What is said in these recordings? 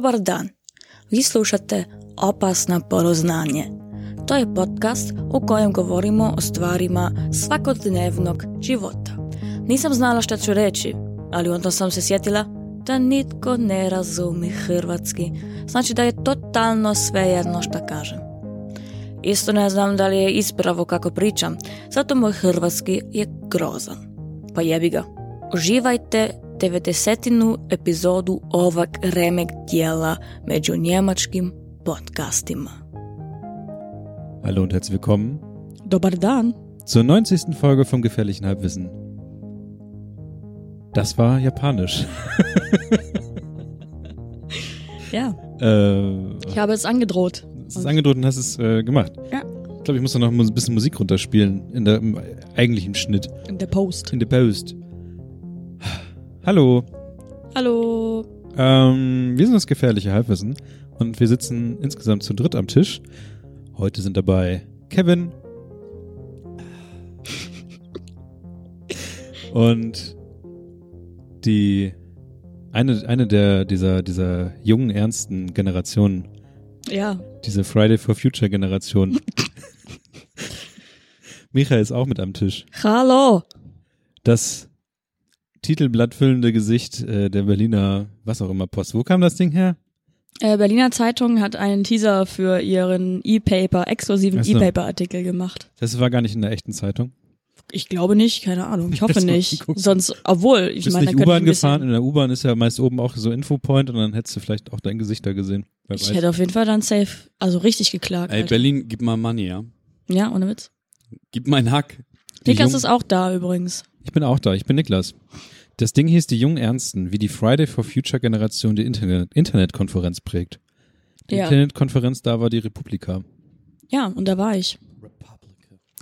Dobar dan. Vi slušate Opasna poroznanje. To je podcast u kojem govorimo o stvarima svakodnevnog života. Nisam znala šta ću reći, ali onda sam se sjetila da nitko ne razumi hrvatski. Znači da je totalno svejedno šta kažem. Isto ne znam da li je ispravo kako pričam, zato moj hrvatski je grozan. Pa jebi ga. Uživajte 90. epizodu ovog remek dijela među njemačkim podcastima. Hallo und herzlich willkommen Dobar dan. zur 90. Folge vom Gefährlichen Halbwissen. Das war japanisch. Ja, äh, ich habe es angedroht. es ist angedroht und hast es äh, gemacht. Ja. Ich glaube, ich muss da noch ein bisschen Musik runterspielen in der, im eigentlichen Schnitt. In der Post. In der Post. Hallo, Hallo. ähm, wir sind das Gefährliche Halbwissen und wir sitzen insgesamt zu dritt am Tisch. Heute sind dabei Kevin und die eine, eine der dieser, dieser jungen, ernsten Generationen, Ja, diese Friday for Future Generation. Michael ist auch mit am Tisch. hallo. Das titelblattfüllende Gesicht äh, der Berliner, was auch immer, Post. Wo kam das Ding her? Äh, Berliner Zeitung hat einen Teaser für ihren E-Paper, exklusiven so. E-Paper-Artikel gemacht. Das war gar nicht in der echten Zeitung. Ich glaube nicht, keine Ahnung. Ich hoffe nicht. Sonst, obwohl, ich meine, nicht da könnte U-Bahn gefahren? In der U-Bahn ist ja meist oben auch so Infopoint und dann hättest du vielleicht auch dein Gesicht da gesehen. Wer Ich weiß. hätte auf jeden Fall dann safe, also richtig geklagt. Ey, Alter. Berlin, gib mal Money, ja? Ja, ohne Witz. Gib mal einen Hack. Die Niklas ist auch da übrigens. Ich bin auch da, ich bin Niklas. Das Ding hieß die jungen Ernsten, wie die Friday for Future Generation die Internet Internetkonferenz prägt. Die Ja. Internetkonferenz da war die Republika. Ja, und da war ich.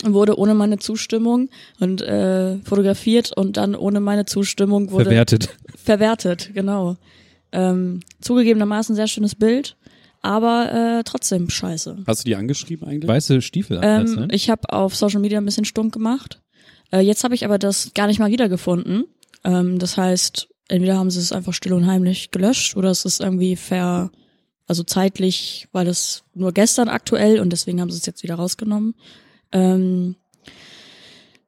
Und wurde ohne meine Zustimmung und äh, fotografiert und dann ohne meine Zustimmung wurde Verwertet. verwertet, genau. Ähm, zugegebenermaßen sehr schönes Bild, aber äh, trotzdem scheiße. Hast du die angeschrieben eigentlich? Weiße Stiefel Ähm, ne? ich habe auf Social Media ein bisschen stunk gemacht. Äh, jetzt habe ich aber das gar nicht mal wiedergefunden. Ähm, das heißt, entweder haben sie es einfach still und heimlich gelöscht oder es ist irgendwie ver, also zeitlich, weil es nur gestern aktuell und deswegen haben sie es jetzt wieder rausgenommen. Ähm,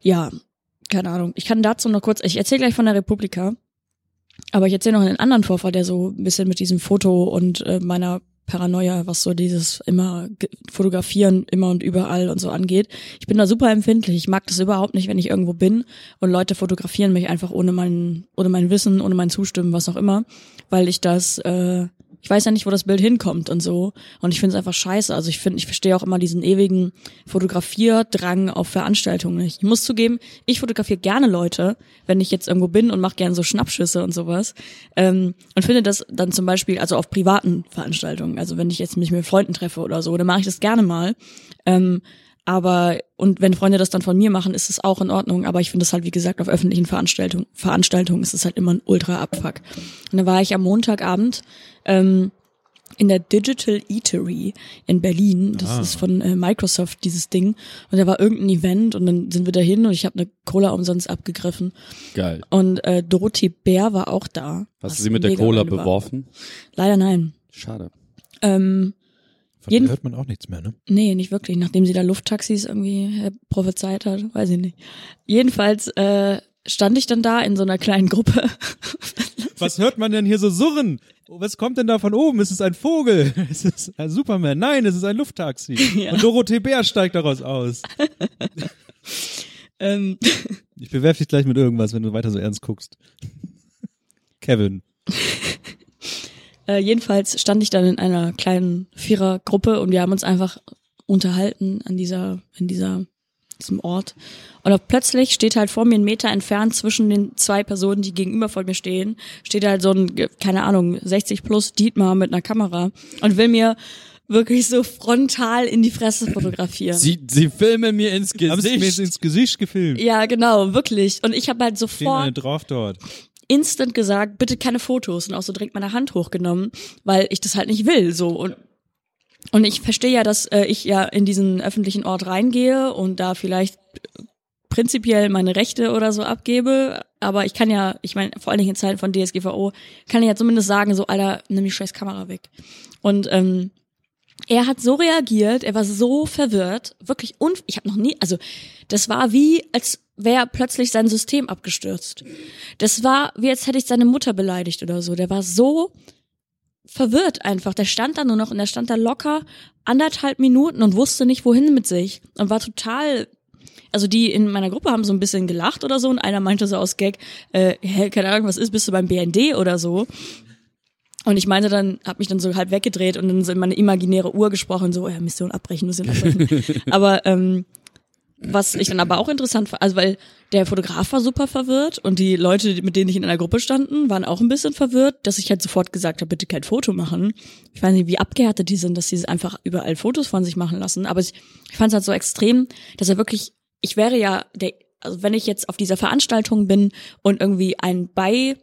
ja, keine Ahnung. Ich kann dazu noch kurz, ich erzähle gleich von der Republika, aber ich erzähle noch einen anderen Vorfall, der so ein bisschen mit diesem Foto und äh, meiner Paranoia, was so dieses immer fotografieren immer und überall und so angeht. Ich bin da super empfindlich. Ich mag das überhaupt nicht, wenn ich irgendwo bin und Leute fotografieren mich einfach ohne mein, ohne mein Wissen, ohne mein Zustimmen, was auch immer, weil ich das, äh, ich weiß ja nicht, wo das Bild hinkommt und so. Und ich finde es einfach scheiße. Also ich finde, ich verstehe auch immer diesen ewigen Fotografierdrang auf Veranstaltungen nicht. Ich muss zugeben, ich fotografiere gerne Leute, wenn ich jetzt irgendwo bin und mache gerne so Schnappschüsse und sowas. Ähm, und finde das dann zum Beispiel, also auf privaten Veranstaltungen, also wenn ich jetzt mich mit Freunden treffe oder so, dann mache ich das gerne mal. Ähm, aber, und wenn Freunde das dann von mir machen, ist es auch in Ordnung. Aber ich finde es halt, wie gesagt, auf öffentlichen Veranstaltungen, Veranstaltungen ist es halt immer ein Ultra-Abfuck. Und dann war ich am Montagabend ähm, in der Digital Eatery in Berlin. Das Ah. ist von äh, Microsoft, dieses Ding. Und da war irgendein Event und dann sind wir dahin und ich habe eine Cola umsonst abgegriffen. Geil. Und äh, Dorothee Bär war auch da. Hast du sie mit der Cola geil war. beworfen? Leider nein. Schade. Ähm, Von jeden- hört man auch nichts mehr, ne? Nee, nicht wirklich. Nachdem sie da Lufttaxis irgendwie äh, prophezeit hat, weiß ich nicht. Jedenfalls äh, stand ich dann da in so einer kleinen Gruppe. Was hört man denn hier so surren? Was kommt denn da von oben? Ist es ein Vogel? Ist es ein Superman? Nein, es ist ein Lufttaxi. Ja. Und Dorothee Bär steigt daraus aus. ähm, Ich bewerfe dich gleich mit irgendwas, wenn du weiter so ernst guckst. Kevin. Äh, jedenfalls stand ich dann in einer kleinen Vierergruppe und wir haben uns einfach unterhalten an dieser, in dieser, diesem Ort. Und auch plötzlich steht halt vor mir einen Meter entfernt zwischen den zwei Personen, die gegenüber von mir stehen, steht halt so ein, keine Ahnung, 60 plus Dietmar mit einer Kamera und will mir wirklich so frontal in die Fresse fotografieren. Sie, sie filmen mir ins Haben sie mir jetzt Gesicht. ins Gesicht gefilmt? Ja, genau, wirklich. Und ich habe halt Stehen sofort eine drauf dort. Instant gesagt, bitte keine Fotos und auch so direkt meine Hand hochgenommen, weil ich das halt nicht will, so und und ich verstehe ja, dass äh, ich ja in diesen öffentlichen Ort reingehe und da vielleicht prinzipiell meine Rechte oder so abgebe, aber ich kann ja, ich meine, vor allen Dingen in Zeiten von DSGVO, kann ich ja zumindest sagen, so, Alter, nimm die scheiß Kamera weg. Und ähm, er hat so reagiert, er war so verwirrt, wirklich un ich habe noch nie, also das war wie als wäre plötzlich sein System abgestürzt. Das war wie als hätte ich seine Mutter beleidigt oder so. Der war so verwirrt einfach. Der stand da nur noch und der stand da locker anderthalb Minuten und wusste nicht wohin mit sich und war total also die in meiner Gruppe haben so ein bisschen gelacht oder so und einer meinte so aus Gag, äh, hey, keine Ahnung, was ist, bist du beim BND oder so? Und ich meinte dann, hab mich dann so halb weggedreht und dann so in meine imaginäre Uhr gesprochen, so, ja, Mission abbrechen, Mission abbrechen. aber ähm, was ich dann aber auch interessant fand, also weil der Fotograf war super verwirrt und die Leute, mit denen ich in einer Gruppe standen, waren auch ein bisschen verwirrt, dass ich halt sofort gesagt habe, bitte kein Foto machen. Ich weiß nicht, wie abgehärtet die sind, dass sie einfach überall Fotos von sich machen lassen. Aber ich, ich fand es halt so extrem, dass er wirklich, ich wäre ja der, also wenn ich jetzt auf dieser Veranstaltung bin und irgendwie ein Bei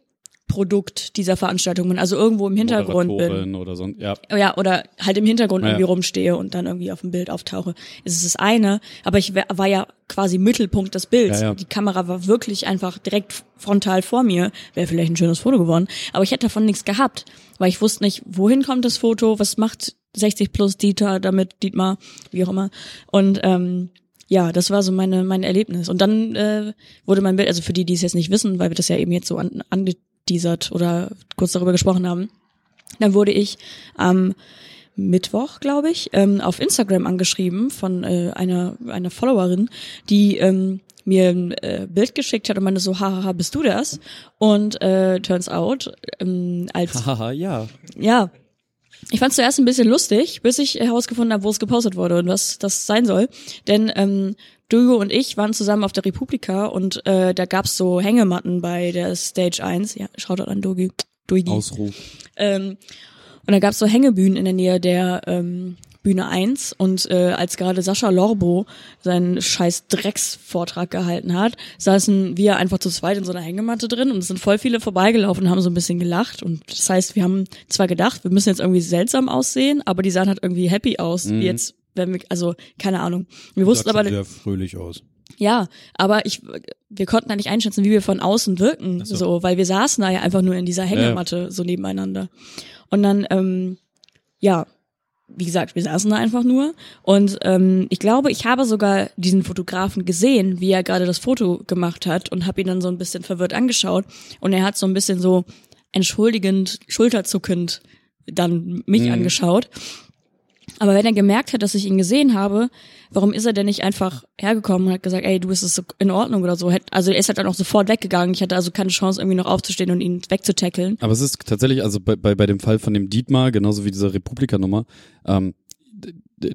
Produkt dieser Veranstaltung bin, also irgendwo im Hintergrund bin. Oder so, ja. Ja, oder halt im Hintergrund Ja, irgendwie rumstehe und dann irgendwie auf dem Bild auftauche. Es ist das eine, aber ich war ja quasi Mittelpunkt des Bilds. Ja, ja. Die Kamera war wirklich einfach direkt frontal vor mir. Wäre vielleicht ein schönes Foto geworden, aber ich hätte davon nichts gehabt, weil ich wusste nicht, wohin kommt das Foto, was macht 60 plus Dieter damit, Dietmar, wie auch immer. Und ähm, ja, das war so meine mein Erlebnis. Und dann äh, wurde mein Bild, also für die, die es jetzt nicht wissen, weil wir das ja eben jetzt so an, angeteasert oder kurz darüber gesprochen haben, dann wurde ich am Mittwoch, glaube ich, ähm, auf Instagram angeschrieben von äh, einer einer Followerin, die ähm, mir ein äh, Bild geschickt hat und meinte so, hahaha, bist du das? Und äh, turns out, ähm, als Haha, ja. ja, ich fand es zuerst ein bisschen lustig, bis ich herausgefunden habe, wo es gepostet wurde und was das sein soll. Denn ähm, Dugo und ich waren zusammen auf der Republika und äh, da gab's so Hängematten bei der Stage 1. Ja, schaut an Dugi. Duigi. Ausruf. Ähm, und da gab's so Hängebühnen in der Nähe der ähm, Bühne 1 und äh, als gerade Sascha Lorbo seinen scheiß Drecksvortrag gehalten hat, saßen wir einfach zu zweit in so einer Hängematte drin und es sind voll viele vorbeigelaufen und haben so ein bisschen gelacht und das heißt, wir haben zwar gedacht, wir müssen jetzt irgendwie seltsam aussehen, aber die sahen halt irgendwie happy aus, wie jetzt wenn wir, also keine Ahnung. Wir wussten aber, sehr fröhlich aus. ja, aber ich, wir konnten da nicht einschätzen, wie wir von außen wirken, so. weil wir saßen da ja einfach nur in dieser Hängematte so nebeneinander. Und dann, ähm, ja, wie gesagt, wir saßen da einfach nur und ähm, ich glaube, ich habe sogar diesen Fotografen gesehen, wie er gerade das Foto gemacht hat und habe ihn dann so ein bisschen verwirrt angeschaut und er hat so ein bisschen so entschuldigend, schulterzuckend dann mich angeschaut. Aber wenn er gemerkt hat, dass ich ihn gesehen habe, warum ist er denn nicht einfach hergekommen und hat gesagt, ey, du bist es in Ordnung oder so? Also er ist halt dann auch sofort weggegangen. Ich hatte also keine Chance, irgendwie noch aufzustehen und ihn wegzutackeln. Aber es ist tatsächlich, also bei, bei, bei dem Fall von dem Dietmar, genauso wie dieser Republika-Nummer, ähm,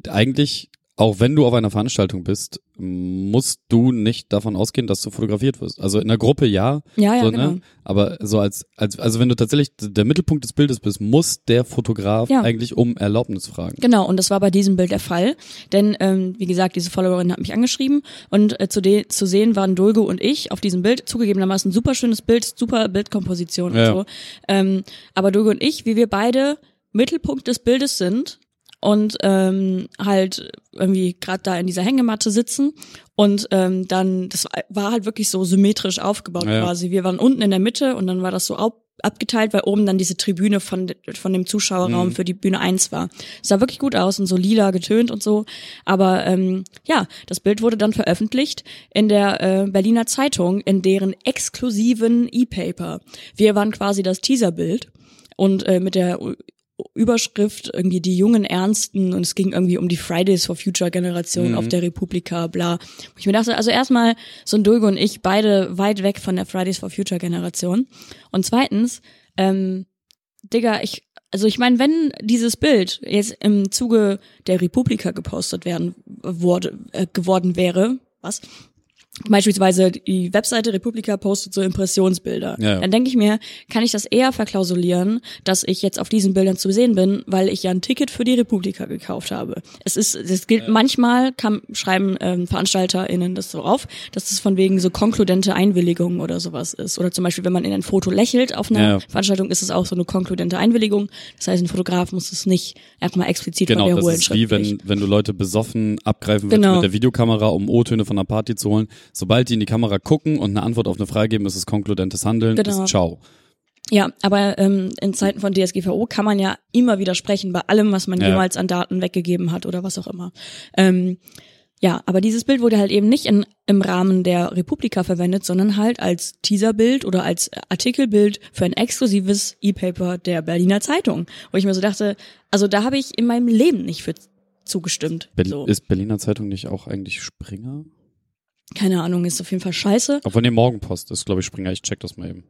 eigentlich, auch wenn du auf einer Veranstaltung bist, musst du nicht davon ausgehen, dass du fotografiert wirst. Also in der Gruppe ja, Ja, ja, so, genau. ne? aber so als, als, also wenn du tatsächlich der Mittelpunkt des Bildes bist, muss der Fotograf Ja. eigentlich um Erlaubnis fragen. Genau, und das war bei diesem Bild der Fall. Denn, ähm, wie gesagt, diese Followerin hat mich angeschrieben und äh, zu, de zu sehen waren Dulgo und ich auf diesem Bild. Zugegebenermaßen super schönes Bild, super Bildkomposition Ja. und so. Ähm, aber Dulgo und ich, wie wir beide Mittelpunkt des Bildes sind und ähm, halt irgendwie gerade da in dieser Hängematte sitzen und ähm, dann das war- halt wirklich so symmetrisch aufgebaut Ja, quasi. Wir waren unten in der Mitte und dann war das so au- abgeteilt, weil oben dann diese Tribüne von von dem Zuschauerraum Mhm. für die Bühne 1 war. Es sah wirklich gut aus und so lila getönt und so, aber ähm, ja, das Bild wurde dann veröffentlicht in der äh, Berliner Zeitung in deren exklusiven E-Paper. Wir waren quasi das Teaserbild und äh, mit der Überschrift irgendwie die jungen Ernsten und es ging irgendwie um die Fridays for Future Generation auf der Republika, bla. Wo ich mir dachte, also erstmal so ein Dulgo und ich beide weit weg von der Fridays for Future Generation. Und zweitens, ähm, Digga, ich, also ich meine, wenn dieses Bild jetzt im Zuge der Republika gepostet werden wurde, äh, geworden wäre, was? Beispielsweise die Webseite Republika postet so Impressionsbilder. Ja, ja. Dann denke ich mir, kann ich das eher verklausulieren, dass ich jetzt auf diesen Bildern zu sehen bin, weil ich ja ein Ticket für die Republika gekauft habe. Es ist, es gilt manchmal kann, schreiben ähm, VeranstalterInnen das so auf, dass es von wegen so konkludente Einwilligung oder sowas ist. Oder zum Beispiel, wenn man in ein Foto lächelt auf einer Ja, ja. Veranstaltung, ist es auch so eine konkludente Einwilligung. Das heißt, ein Fotograf muss es nicht erstmal explizit Genau, von der das ist wie wenn, wenn du Leute besoffen abgreifen willst Genau. mit der Videokamera, um O-Töne von einer Party zu holen, sobald die in die Kamera gucken und eine Antwort auf eine Frage geben, ist es konkludentes Handeln, Genau. ist ciao. Ja, aber ähm, in Zeiten von DSGVO kann man ja immer widersprechen bei allem, was man Ja. jemals an Daten weggegeben hat oder was auch immer. Ähm, ja, aber dieses Bild wurde halt eben nicht in, im Rahmen der Republika verwendet, sondern halt als Teaserbild oder als Artikelbild für ein exklusives E-Paper der Berliner Zeitung, wo ich mir so dachte, also da habe ich in meinem Leben nicht für zugestimmt. Be so. Ist Berliner Zeitung nicht auch eigentlich Springer? Keine Ahnung, ist auf jeden Fall scheiße. Obwohl, nee, Morgenpost ist, glaube ich, Springer. Ich check das mal eben.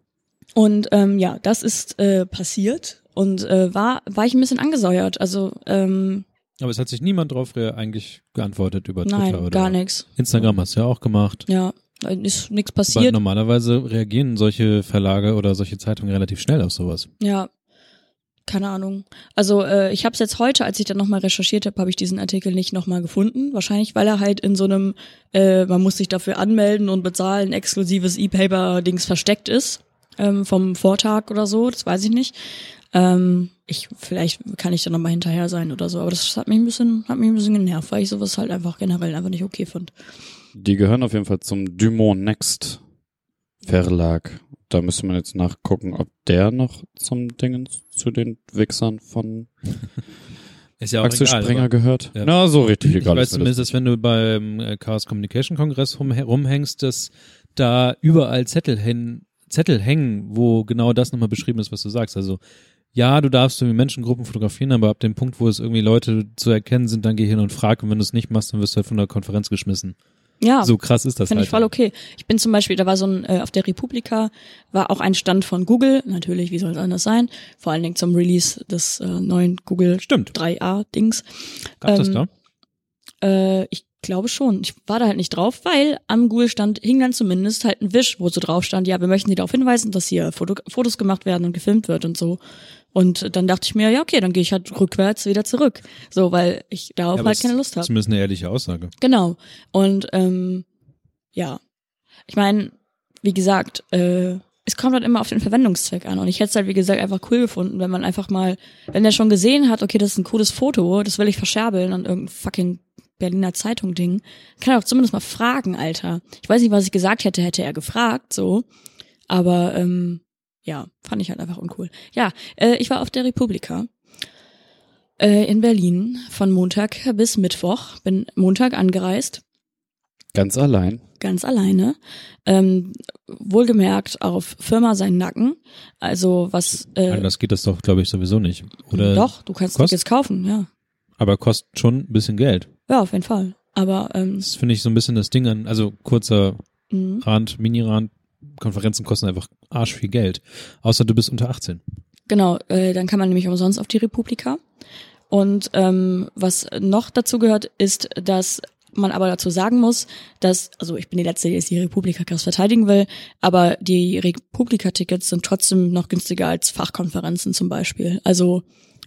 Und ähm, ja, das ist äh, passiert und äh, war war ich ein bisschen angesäuert. Also ähm, Aber es hat sich niemand drauf eigentlich geantwortet über Twitter nein, oder gar nichts. Instagram hast du ja auch gemacht. Ja, ist nichts Aber passiert. normalerweise reagieren solche Verlage oder solche Zeitungen relativ schnell auf sowas. Ja, keine Ahnung. Also äh, ich habe es jetzt heute, als ich dann nochmal recherchiert habe, habe ich diesen Artikel nicht nochmal gefunden. Wahrscheinlich, weil er halt in so einem, äh, man muss sich dafür anmelden und bezahlen, exklusives E-Paper-Dings versteckt ist. Ähm, vom Vortag oder so, das weiß ich nicht. Ähm, ich, vielleicht kann ich da nochmal hinterher sein oder so, aber das hat mich ein bisschen, hat mich ein bisschen genervt, weil ich sowas halt einfach generell einfach nicht okay fand. Die gehören auf jeden Fall zum Dumont Next Verlag. Da müsste man jetzt nachgucken, ob der noch zum Dingens zu den Wichsern von Ist ja Axel Springer aber gehört. Ja. Na, so richtig Ich egal. weiß ist mir zumindest, das. dass wenn du beim äh, Chaos Communication Kongress rum, rumhängst, dass da überall Zettel, hängen, Zettel hängen, wo genau das nochmal beschrieben ist, was du sagst. Also ja, du darfst irgendwie Menschengruppen fotografieren, aber ab dem Punkt, wo es irgendwie Leute zu erkennen sind, dann geh hin und frag. Und wenn du es nicht machst, dann wirst du halt von der Konferenz geschmissen. Ja. So krass ist das Finde halt. ich voll okay. Ich bin zum Beispiel, da war so ein, äh, auf der Republika war auch ein Stand von Google, natürlich, wie soll es anders sein, vor allen Dingen zum Release des äh, neuen Google Stimmt. 3A-Dings. Gab das ähm, da? Äh, ich glaube schon. Ich war da halt nicht drauf, weil am Google-Stand hing dann zumindest halt ein Wisch, wo so drauf stand, ja, wir möchten Sie darauf hinweisen, dass hier Foto Fotos gemacht werden und gefilmt wird und so. Und dann dachte ich mir, ja, okay, dann gehe ich halt rückwärts wieder zurück. So, weil ich darauf Ja, halt keine Lust habe. Zumindest eine ehrliche Aussage. Genau. Und ähm, ja, ich meine, wie gesagt, äh, es kommt halt immer auf den Verwendungszweck an. Und ich hätte es halt, wie gesagt, einfach cool gefunden, wenn man einfach mal, wenn der schon gesehen hat, okay, das ist ein cooles Foto, das will ich verscherbeln an irgendein fucking Berliner Zeitung-Ding, kann er auch zumindest mal fragen, Alter. Ich weiß nicht, was ich gesagt hätte, hätte er gefragt, so. Aber ähm, ja, fand ich halt einfach uncool. Ja, äh, ich war auf der Republika äh, in Berlin von Montag bis Mittwoch. Bin Montag angereist Ganz allein. ganz alleine. Ähm, wohlgemerkt auf Firma seinen Nacken. Also was äh, Anders geht das doch, glaube ich, sowieso nicht. Oder doch, du kannst Tickets kaufen, ja. Aber kostet schon ein bisschen Geld. Ja, auf jeden Fall. Aber ähm, Das finde ich so ein bisschen das Ding an, also kurzer mh, Rand, Mini-Rand, Konferenzen kosten einfach arsch viel Geld. Außer du bist unter 18. genau, äh, dann kann man nämlich umsonst auf die Republika. Und ähm, was noch dazu gehört, ist, dass man aber dazu sagen muss, dass, also ich bin die Letzte, die jetzt die Republika krass verteidigen will, aber die Republika-Tickets sind trotzdem noch günstiger als Fachkonferenzen zum Beispiel. Also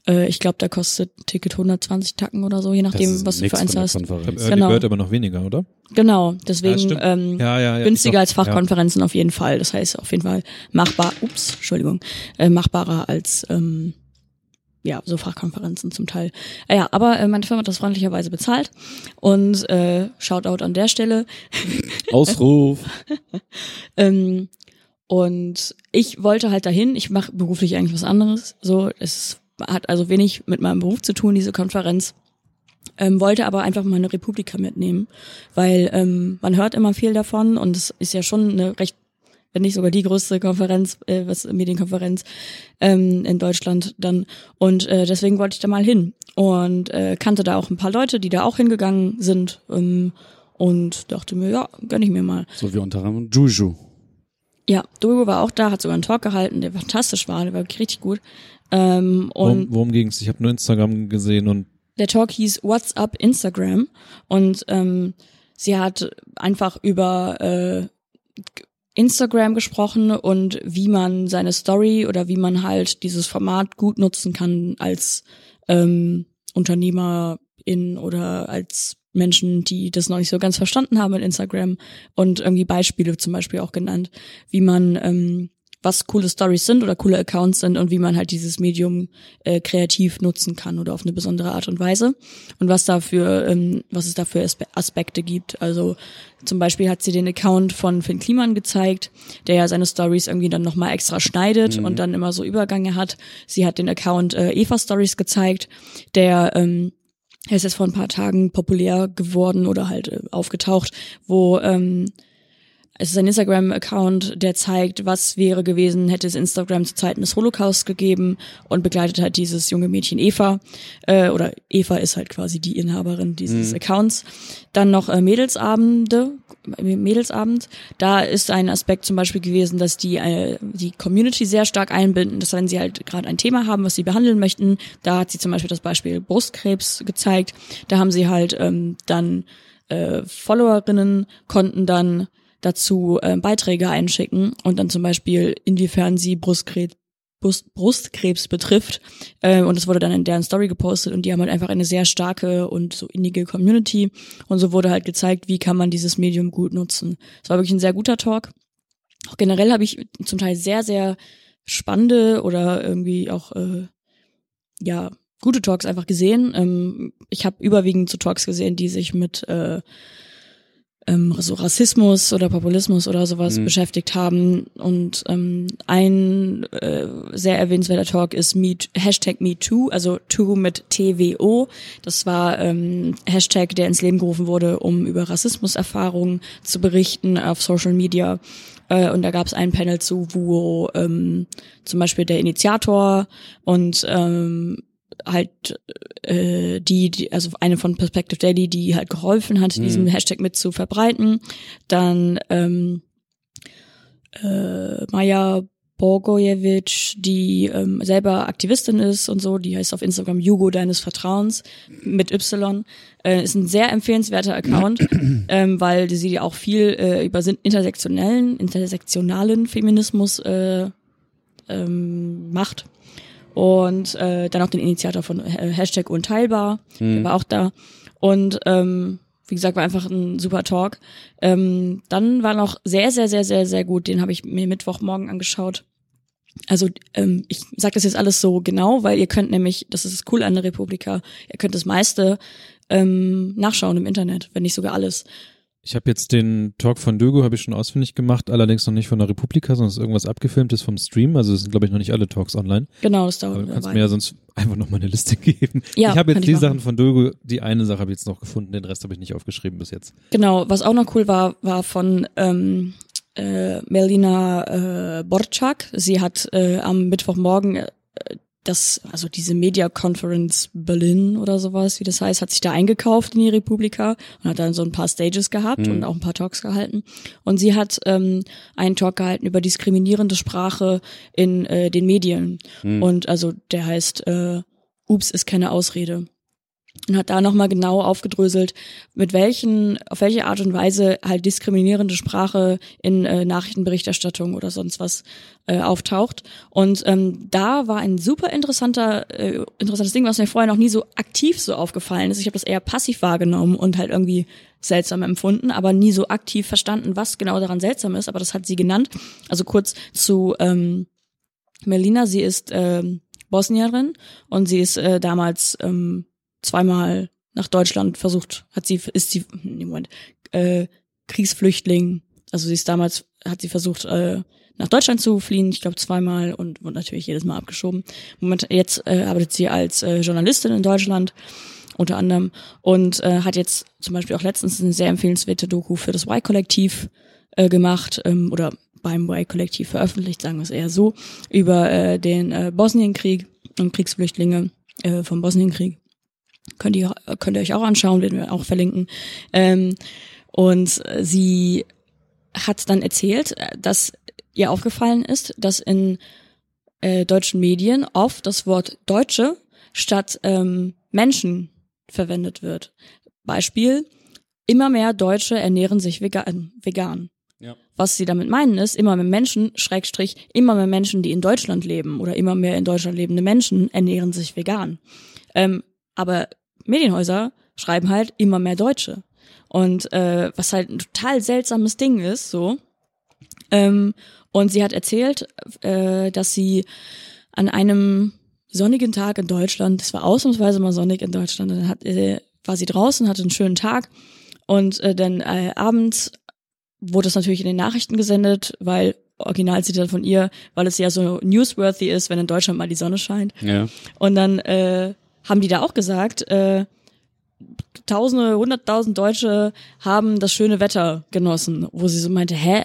äh, ich glaube, da kostet ein Ticket 120 Tacken oder so, je nachdem, ist was du für eins hast. Konferenz. Early Genau. Bird aber noch weniger, oder? Genau, deswegen stimmt. ähm, Ja, ja, ja. günstiger als Fachkonferenzen auf jeden Fall. Das heißt auf jeden Fall machbar, ups, Entschuldigung, äh, machbarer als ähm, ja, so Fachkonferenzen zum Teil. Äh, ja, aber äh, meine Firma hat das freundlicherweise bezahlt und äh, Shoutout an der Stelle. Ausruf. Ähm, und ich wollte halt dahin, ich mache beruflich eigentlich was anderes. So, es hat also wenig mit meinem Beruf zu tun, diese Konferenz. Ähm, wollte aber einfach mal eine Republika mitnehmen, weil ähm, man hört immer viel davon und es ist ja schon eine recht, wenn nicht sogar die größte Konferenz, äh, was Medienkonferenz ähm, in Deutschland dann. Und äh, deswegen wollte ich da mal hin und äh, kannte da auch ein paar Leute, die da auch hingegangen sind ähm, und dachte mir, ja, gönn ich mir mal. So wie unter anderem Juju. Ja, Dulgo war auch da, hat sogar einen Talk gehalten, der fantastisch war, der war wirklich richtig gut. Ähm, und Worum, worum ging's? Ich habe nur Instagram gesehen und der Talk hieß What's Up Instagram und ähm, sie hat einfach über äh, Instagram gesprochen und wie man seine Story oder wie man halt dieses Format gut nutzen kann als ähm, Unternehmerin oder als Menschen, die das noch nicht so ganz verstanden haben in Instagram und irgendwie Beispiele zum Beispiel auch genannt, wie man ähm, was coole Stories sind oder coole Accounts sind und wie man halt dieses Medium äh, kreativ nutzen kann oder auf eine besondere Art und Weise und was dafür, ähm, was es dafür Aspekte gibt. Also zum Beispiel hat sie den Account von Finn Kliman gezeigt, der ja seine Stories irgendwie dann nochmal extra schneidet mhm. und dann immer so Übergänge hat. Sie hat den Account äh, Eva Stories gezeigt, der ähm, er ist jetzt vor ein paar Tagen populär geworden oder halt äh, aufgetaucht, wo ähm, es ist ein Instagram-Account, der zeigt, was wäre gewesen, hätte es Instagram zu Zeiten des Holocaust gegeben und begleitet halt dieses junge Mädchen Eva. Äh, oder Eva ist halt quasi die Inhaberin dieses mhm. Accounts. Dann noch äh, Mädelsabende, Mädelsabend. Da ist ein Aspekt zum Beispiel gewesen, dass die äh, die Community sehr stark einbinden, dass wenn sie halt gerade ein Thema haben, was sie behandeln möchten, da hat sie zum Beispiel das Beispiel Brustkrebs gezeigt. Da haben sie halt ähm, dann äh, Followerinnen konnten dann dazu äh, Beiträge einschicken und dann zum Beispiel, inwiefern sie Brustkrebs Brust, Brustkrebs betrifft. Äh, und es wurde dann in deren Story gepostet und die haben halt einfach eine sehr starke und so innige Community. Und so wurde halt gezeigt, wie kann man dieses Medium gut nutzen. Es war wirklich ein sehr guter Talk. Auch generell habe ich zum Teil sehr, sehr spannende oder irgendwie auch äh, ja gute Talks einfach gesehen. Ähm, ich habe überwiegend so Talks gesehen, die sich mit äh, ähm, so Rassismus oder Populismus oder sowas mhm. beschäftigt haben. Und ähm, ein äh, sehr erwähnenswerter Talk ist Me, Hashtag MeToo, also Too mit TWO. Das war ähm, Hashtag, der ins Leben gerufen wurde, um über Rassismuserfahrungen zu berichten auf Social Media. Äh, und da gab es ein Panel zu, wo ähm, zum Beispiel der Initiator und ähm, halt äh, die, die, also eine von Perspective Daily, die halt geholfen hat, mhm. diesen Hashtag mit zu verbreiten. Dann ähm, äh, Maja Borgojevic, die ähm, selber Aktivistin ist und so, die heißt auf Instagram Jugo deines Vertrauens mit Y, äh, ist ein sehr empfehlenswerter Account, ähm, weil sie auch viel äh, über intersektionellen, intersektionalen Feminismus äh, ähm, macht und äh, dann auch den Initiator von äh, Hashtag Unteilbar, mhm. der war auch da. Und ähm, wie gesagt, war einfach ein super Talk. Ähm, dann war noch sehr, sehr, sehr, sehr, sehr gut, den habe ich mir Mittwochmorgen angeschaut. Also ähm, ich sage das jetzt alles so genau, weil ihr könnt nämlich, das ist cool an der Republika, ihr könnt das meiste ähm, nachschauen im Internet, wenn nicht sogar alles. Ich habe jetzt den Talk von Dögo habe ich schon ausfindig gemacht, allerdings noch nicht von der Republika, sondern es ist irgendwas abgefilmtes vom Stream. Also es sind glaube ich noch nicht alle Talks online. Genau, das dauert. Aber du kannst mir ja sonst einfach noch mal eine Liste geben. Ja, ich habe jetzt die machen. Sachen von Dögo, die eine Sache habe ich jetzt noch gefunden, den Rest habe ich nicht aufgeschrieben bis jetzt. Genau, was auch noch cool war, war von ähm, äh, Melina äh, Borczak. Sie hat äh, am Mittwochmorgen äh, das, also diese Media Conference Berlin oder sowas, wie das heißt, hat sich da eingekauft in die Republika und hat dann so ein paar Stages gehabt mhm. und auch ein paar Talks gehalten. Und sie hat ähm, einen Talk gehalten über diskriminierende Sprache in äh, den Medien. Mhm. Und also der heißt äh, Ups ist keine Ausrede und hat da nochmal genau aufgedröselt, mit welchen, auf welche Art und Weise halt diskriminierende Sprache in äh, Nachrichtenberichterstattung oder sonst was äh, auftaucht. Und ähm, da war ein super interessanter, äh, interessantes Ding, was mir vorher noch nie so aktiv so aufgefallen ist. Ich habe das eher passiv wahrgenommen und halt irgendwie seltsam empfunden, aber nie so aktiv verstanden, was genau daran seltsam ist. Aber das hat sie genannt. Also kurz zu ähm, Melina, sie ist ähm, Bosnierin und sie ist äh, damals ähm, zweimal nach Deutschland versucht, hat sie, ist sie, nee, Moment, äh, Kriegsflüchtling, also sie ist damals, hat sie versucht, äh, nach Deutschland zu fliehen, ich glaube zweimal und wurde natürlich jedes Mal abgeschoben. Moment, jetzt äh, arbeitet sie als äh, Journalistin in Deutschland unter anderem und äh, hat jetzt zum Beispiel auch letztens eine sehr empfehlenswerte Doku für das Y-Kollektiv äh, gemacht ähm, oder beim Y-Kollektiv veröffentlicht, sagen wir es eher so, über äh, den äh, Bosnienkrieg und Kriegsflüchtlinge äh, vom Bosnienkrieg. Könnt ihr, könnt ihr euch auch anschauen, werden wir auch verlinken. Ähm, und sie hat dann erzählt, dass ihr aufgefallen ist, dass in äh, deutschen Medien oft das Wort Deutsche statt ähm, Menschen verwendet wird. Beispiel, immer mehr Deutsche ernähren sich vegan. vegan. Ja. Was sie damit meinen ist, immer mehr Menschen, Schrägstrich, immer mehr Menschen, die in Deutschland leben oder immer mehr in Deutschland lebende Menschen ernähren sich vegan. Ähm, aber Medienhäuser schreiben halt immer mehr Deutsche. Und äh, was halt ein total seltsames Ding ist, so. Ähm, Und sie hat erzählt, äh, dass sie an einem sonnigen Tag in Deutschland, es war ausnahmsweise mal sonnig in Deutschland, dann hat, äh, war sie draußen, hatte einen schönen Tag und äh, dann äh, abends wurde es natürlich in den Nachrichten gesendet, weil Originalzitat von ihr, weil es ja so newsworthy ist, wenn in Deutschland mal die Sonne scheint. Ja. Und dann äh, haben die da auch gesagt, äh, Tausende, hunderttausend Deutsche haben das schöne Wetter genossen, wo sie so meinte, hä,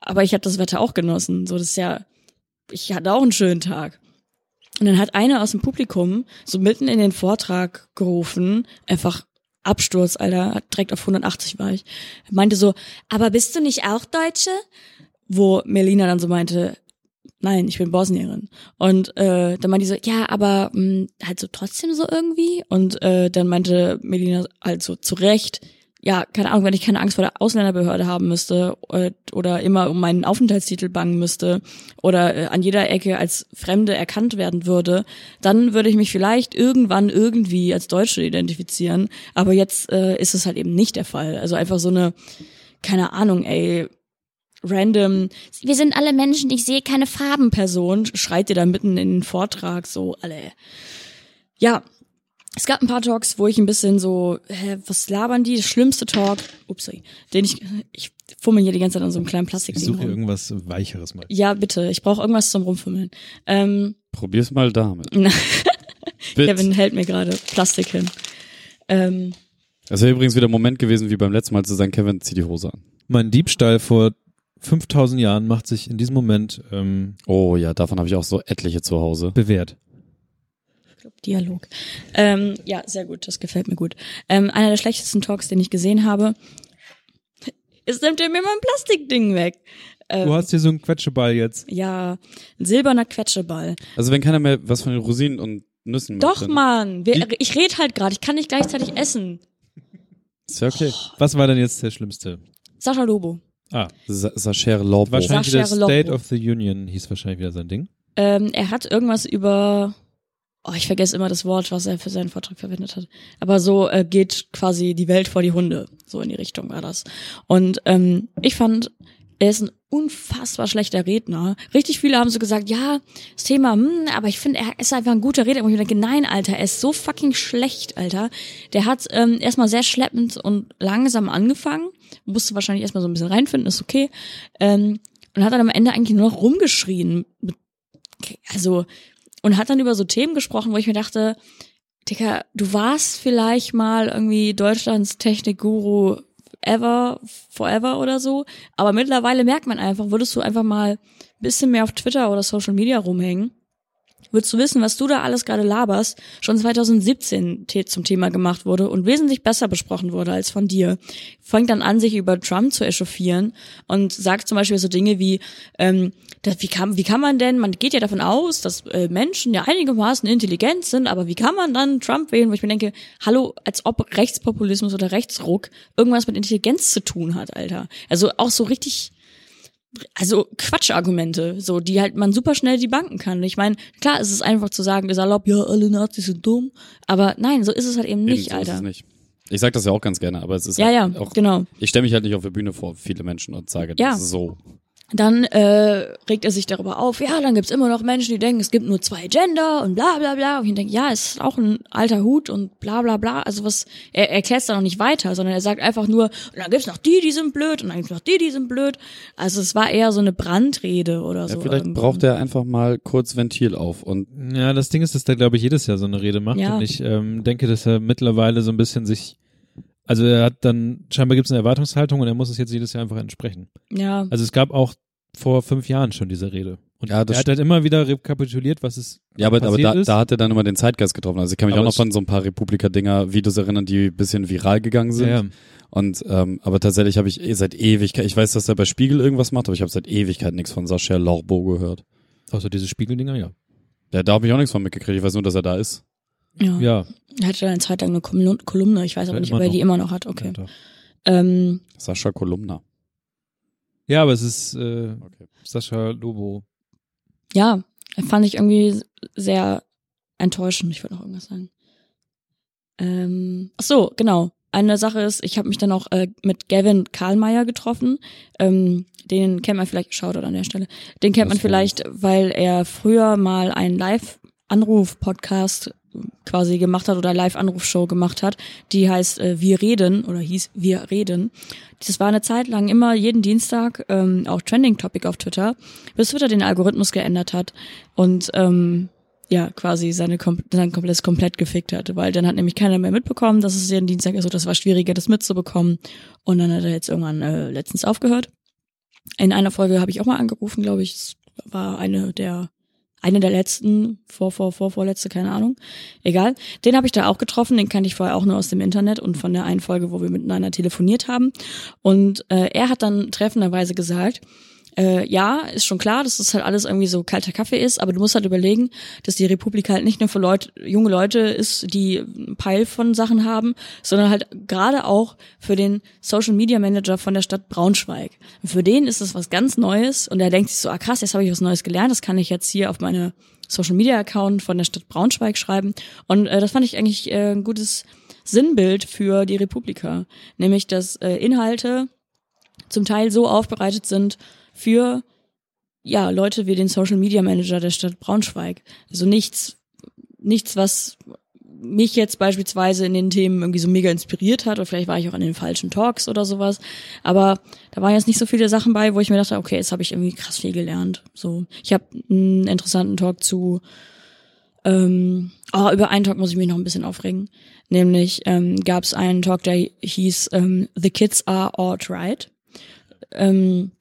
aber ich habe das Wetter auch genossen. So, das ist ja, ich hatte auch einen schönen Tag. Und dann hat einer aus dem Publikum so mitten in den Vortrag gerufen, einfach Absturz, Alter, direkt auf 180 war ich, meinte so, aber bist du nicht auch Deutsche? Wo Melina dann so meinte, nein, ich bin Bosnierin. Und äh, dann meinte die so, ja, aber mh, halt so trotzdem so irgendwie. Und äh, dann meinte Melina halt so zu Recht, ja, keine Ahnung, wenn ich keine Angst vor der Ausländerbehörde haben müsste äh, oder immer um meinen Aufenthaltstitel bangen müsste oder äh, an jeder Ecke als Fremde erkannt werden würde, dann würde ich mich vielleicht irgendwann irgendwie als Deutsche identifizieren. Aber jetzt äh, ist es halt eben nicht der Fall. Also einfach so eine, keine Ahnung, ey, random, wir sind alle Menschen, ich sehe keine Farbenperson, schreit ihr da mitten in den Vortrag so alle. Ja, es gab ein paar Talks, wo ich ein bisschen so, hä, was labern die? Der schlimmste Talk, upsie, den ich, ich fummel hier die ganze Zeit an so einem kleinen Ich Plastikding suche rum. irgendwas Weicheres mal. Ja, bitte, ich brauche irgendwas zum Rumfummeln. Ähm, Probier's mal damit. Kevin hält mir gerade Plastik hin. Ähm, Das wäre übrigens wieder ein Moment gewesen, wie beim letzten Mal zu sagen, Kevin, zieh die Hose an. Mein Diebstahl vor 5000 Jahren macht sich in diesem Moment ähm, Oh ja, davon habe ich auch so etliche zu Hause. bewährt. Dialog. Ähm, ja, sehr gut, das gefällt mir gut. Ähm, einer der schlechtesten Talks, den ich gesehen habe, ist nimmt ihr mir mein Plastikding weg. Ähm, Du hast hier so einen Quetscheball jetzt. ja, ein silberner Quetscheball. Also wenn keiner mehr was von den Rosinen und Nüssen Doch, möchte, Mann, wir, ich rede halt gerade, ich kann nicht gleichzeitig essen. Ist ja okay. Was war denn jetzt der schlimmste? Sascha Lobo. Ah, Sa Sacher Lobo. wahrscheinlich wieder Sacher Lobo. State of the Union hieß wahrscheinlich wieder sein Ding. Ähm, er hat irgendwas über, oh, ich vergesse immer das Wort, was er für seinen Vortrag verwendet hat. Aber so äh, geht quasi die Welt vor die Hunde. So in die Richtung war das. Und ähm, ich fand, er ist ein unfassbar schlechter Redner. Richtig viele haben so gesagt, ja, das Thema, hm, aber ich finde, er ist einfach ein guter Redner. Und ich denke, nein, Alter, er ist so fucking schlecht, Alter. Der hat ähm, erstmal sehr schleppend und langsam angefangen. Musste wahrscheinlich erstmal so ein bisschen reinfinden, ist okay. Ähm, und hat dann am Ende eigentlich nur noch rumgeschrien. Also, und hat dann über so Themen gesprochen, wo ich mir dachte, Dicker, du warst vielleicht mal irgendwie Deutschlands Technikguru ever, forever oder so. Aber mittlerweile merkt man einfach, würdest du einfach mal ein bisschen mehr auf Twitter oder Social Media rumhängen, würdest du wissen, was du da alles gerade laberst, schon 2017 te- zum Thema gemacht wurde und wesentlich besser besprochen wurde als von dir. Fängt dann an, sich über Trump zu echauffieren und sagt zum Beispiel so Dinge wie, ähm, das, wie, kann, wie kann man denn, man geht ja davon aus, dass äh, Menschen ja einigermaßen intelligent sind, aber wie kann man dann Trump wählen, wo ich mir denke, hallo, als ob Rechtspopulismus oder Rechtsruck irgendwas mit Intelligenz zu tun hat, Alter. Also auch so richtig, also Quatschargumente, so die halt man super schnell debunken kann. Ich meine, klar, es ist einfach zu sagen, salopp, ja, alle Nazis sind dumm, aber nein, so ist es halt eben nicht, Eben, so ist Alter. es nicht. Ich sag das ja auch ganz gerne, aber es ist Ja, ja, halt auch, genau. ich stelle mich halt nicht auf der Bühne vor viele Menschen und sage Ja. das so. Dann äh, regt er sich darüber auf, ja, dann gibt's immer noch Menschen, die denken, es gibt nur zwei Gender und bla bla bla. Und ich denke, ja, es ist auch ein alter Hut und bla bla bla. Also was, er erklärt es dann noch nicht weiter, sondern er sagt einfach nur, und dann gibt's noch die, die sind blöd und dann gibt's noch die, die sind blöd. Also es war eher so eine Brandrede oder Ja, so. vielleicht irgendwo. braucht er einfach mal kurz Ventil auf und Ja, das Ding ist, dass der, glaube ich, jedes Jahr so eine Rede macht. Ja. Und ich ähm, denke, dass er mittlerweile so ein bisschen sich, also er hat dann, scheinbar gibt es eine Erwartungshaltung und er muss es jetzt jedes Jahr einfach entsprechen. Ja, Also es gab auch vor fünf Jahren schon diese Rede. Und Ja, das er hat halt immer wieder rekapituliert, was es Ja, aber, aber da, ist. da hat er dann immer den Zeitgeist getroffen. Also ich kann mich Aber auch noch von so ein paar Republika-Dinger, Videos erinnern, die ein bisschen viral gegangen sind. ja, ja. Und ähm, aber tatsächlich habe ich eh seit Ewigkeit, ich weiß, dass er bei Spiegel irgendwas macht, aber ich habe seit Ewigkeit nichts von Sascha Lorbo gehört. Außer diese Spiegeldinger, ja. Ja, da habe ich auch nichts von mitgekriegt. Ich weiß nur, dass er da ist. Ja. Ja. Er hatte eine Zeit lang eine Kolumn- Kolumne, ich weiß aber Ja, nicht, ob er die immer noch hat. Okay. Ja. Ähm, Sascha Kolumna. ja, aber es ist äh, Okay. Sascha Lobo. ja, fand ich irgendwie sehr enttäuschend. Ich wollte noch irgendwas sagen. Ähm, ach so, genau. eine Sache ist, ich habe mich dann auch äh, mit Gavin Karlmeier getroffen. Ähm, den kennt man vielleicht, schaut an der Stelle. Den kennt man vielleicht, weil er früher mal einen Live-Anruf-Podcast quasi gemacht hat oder Live-Anruf-Show gemacht hat. Die heißt äh, Wir reden oder hieß Wir reden. Das war eine Zeit lang immer jeden Dienstag ähm, auch Trending-Topic auf Twitter, bis Twitter den Algorithmus geändert hat und ähm, ja, quasi seine Kom sein komplettes komplett gefickt hatte, weil dann hat nämlich keiner mehr mitbekommen, dass es jeden Dienstag ist, so das war schwieriger, das mitzubekommen. Und dann hat er jetzt irgendwann äh, letztens aufgehört. In einer Folge habe ich auch mal angerufen, glaube ich. Es war eine der eine der letzten, vor, vor, vor, vorletzte, keine Ahnung. Egal. Den habe ich da auch getroffen, den kannte ich vorher auch nur aus dem Internet und von der einen Folge, wo wir miteinander telefoniert haben. Und äh, er hat dann treffenderweise gesagt, äh, ja, ist schon klar, dass das halt alles irgendwie so kalter Kaffee ist, aber du musst halt überlegen, dass die Republik halt nicht nur für Leute, junge Leute ist, die einen Peil von Sachen haben, sondern halt gerade auch für den Social Media Manager von der Stadt Braunschweig. Und für den ist das was ganz Neues und er denkt sich so, ah krass, jetzt habe ich was Neues gelernt, das kann ich jetzt hier auf meine Social Media Account von der Stadt Braunschweig schreiben. Und äh, das fand ich eigentlich äh, ein gutes Sinnbild für die Republika, nämlich dass äh, Inhalte zum Teil so aufbereitet sind, für ja Leute wie den Social Media Manager der Stadt Braunschweig. Also nichts, nichts, was mich jetzt beispielsweise in den Themen irgendwie so mega inspiriert hat oder vielleicht war ich auch an den falschen Talks oder sowas, aber da waren jetzt nicht so viele Sachen bei, wo ich mir dachte, okay, jetzt habe ich irgendwie krass viel gelernt. So, ich habe einen interessanten Talk zu ähm, oh, über einen Talk muss ich mich noch ein bisschen aufregen. Nämlich ähm, gab es einen Talk, der hieß ähm, The Kids Are Alt-Right. Ähm,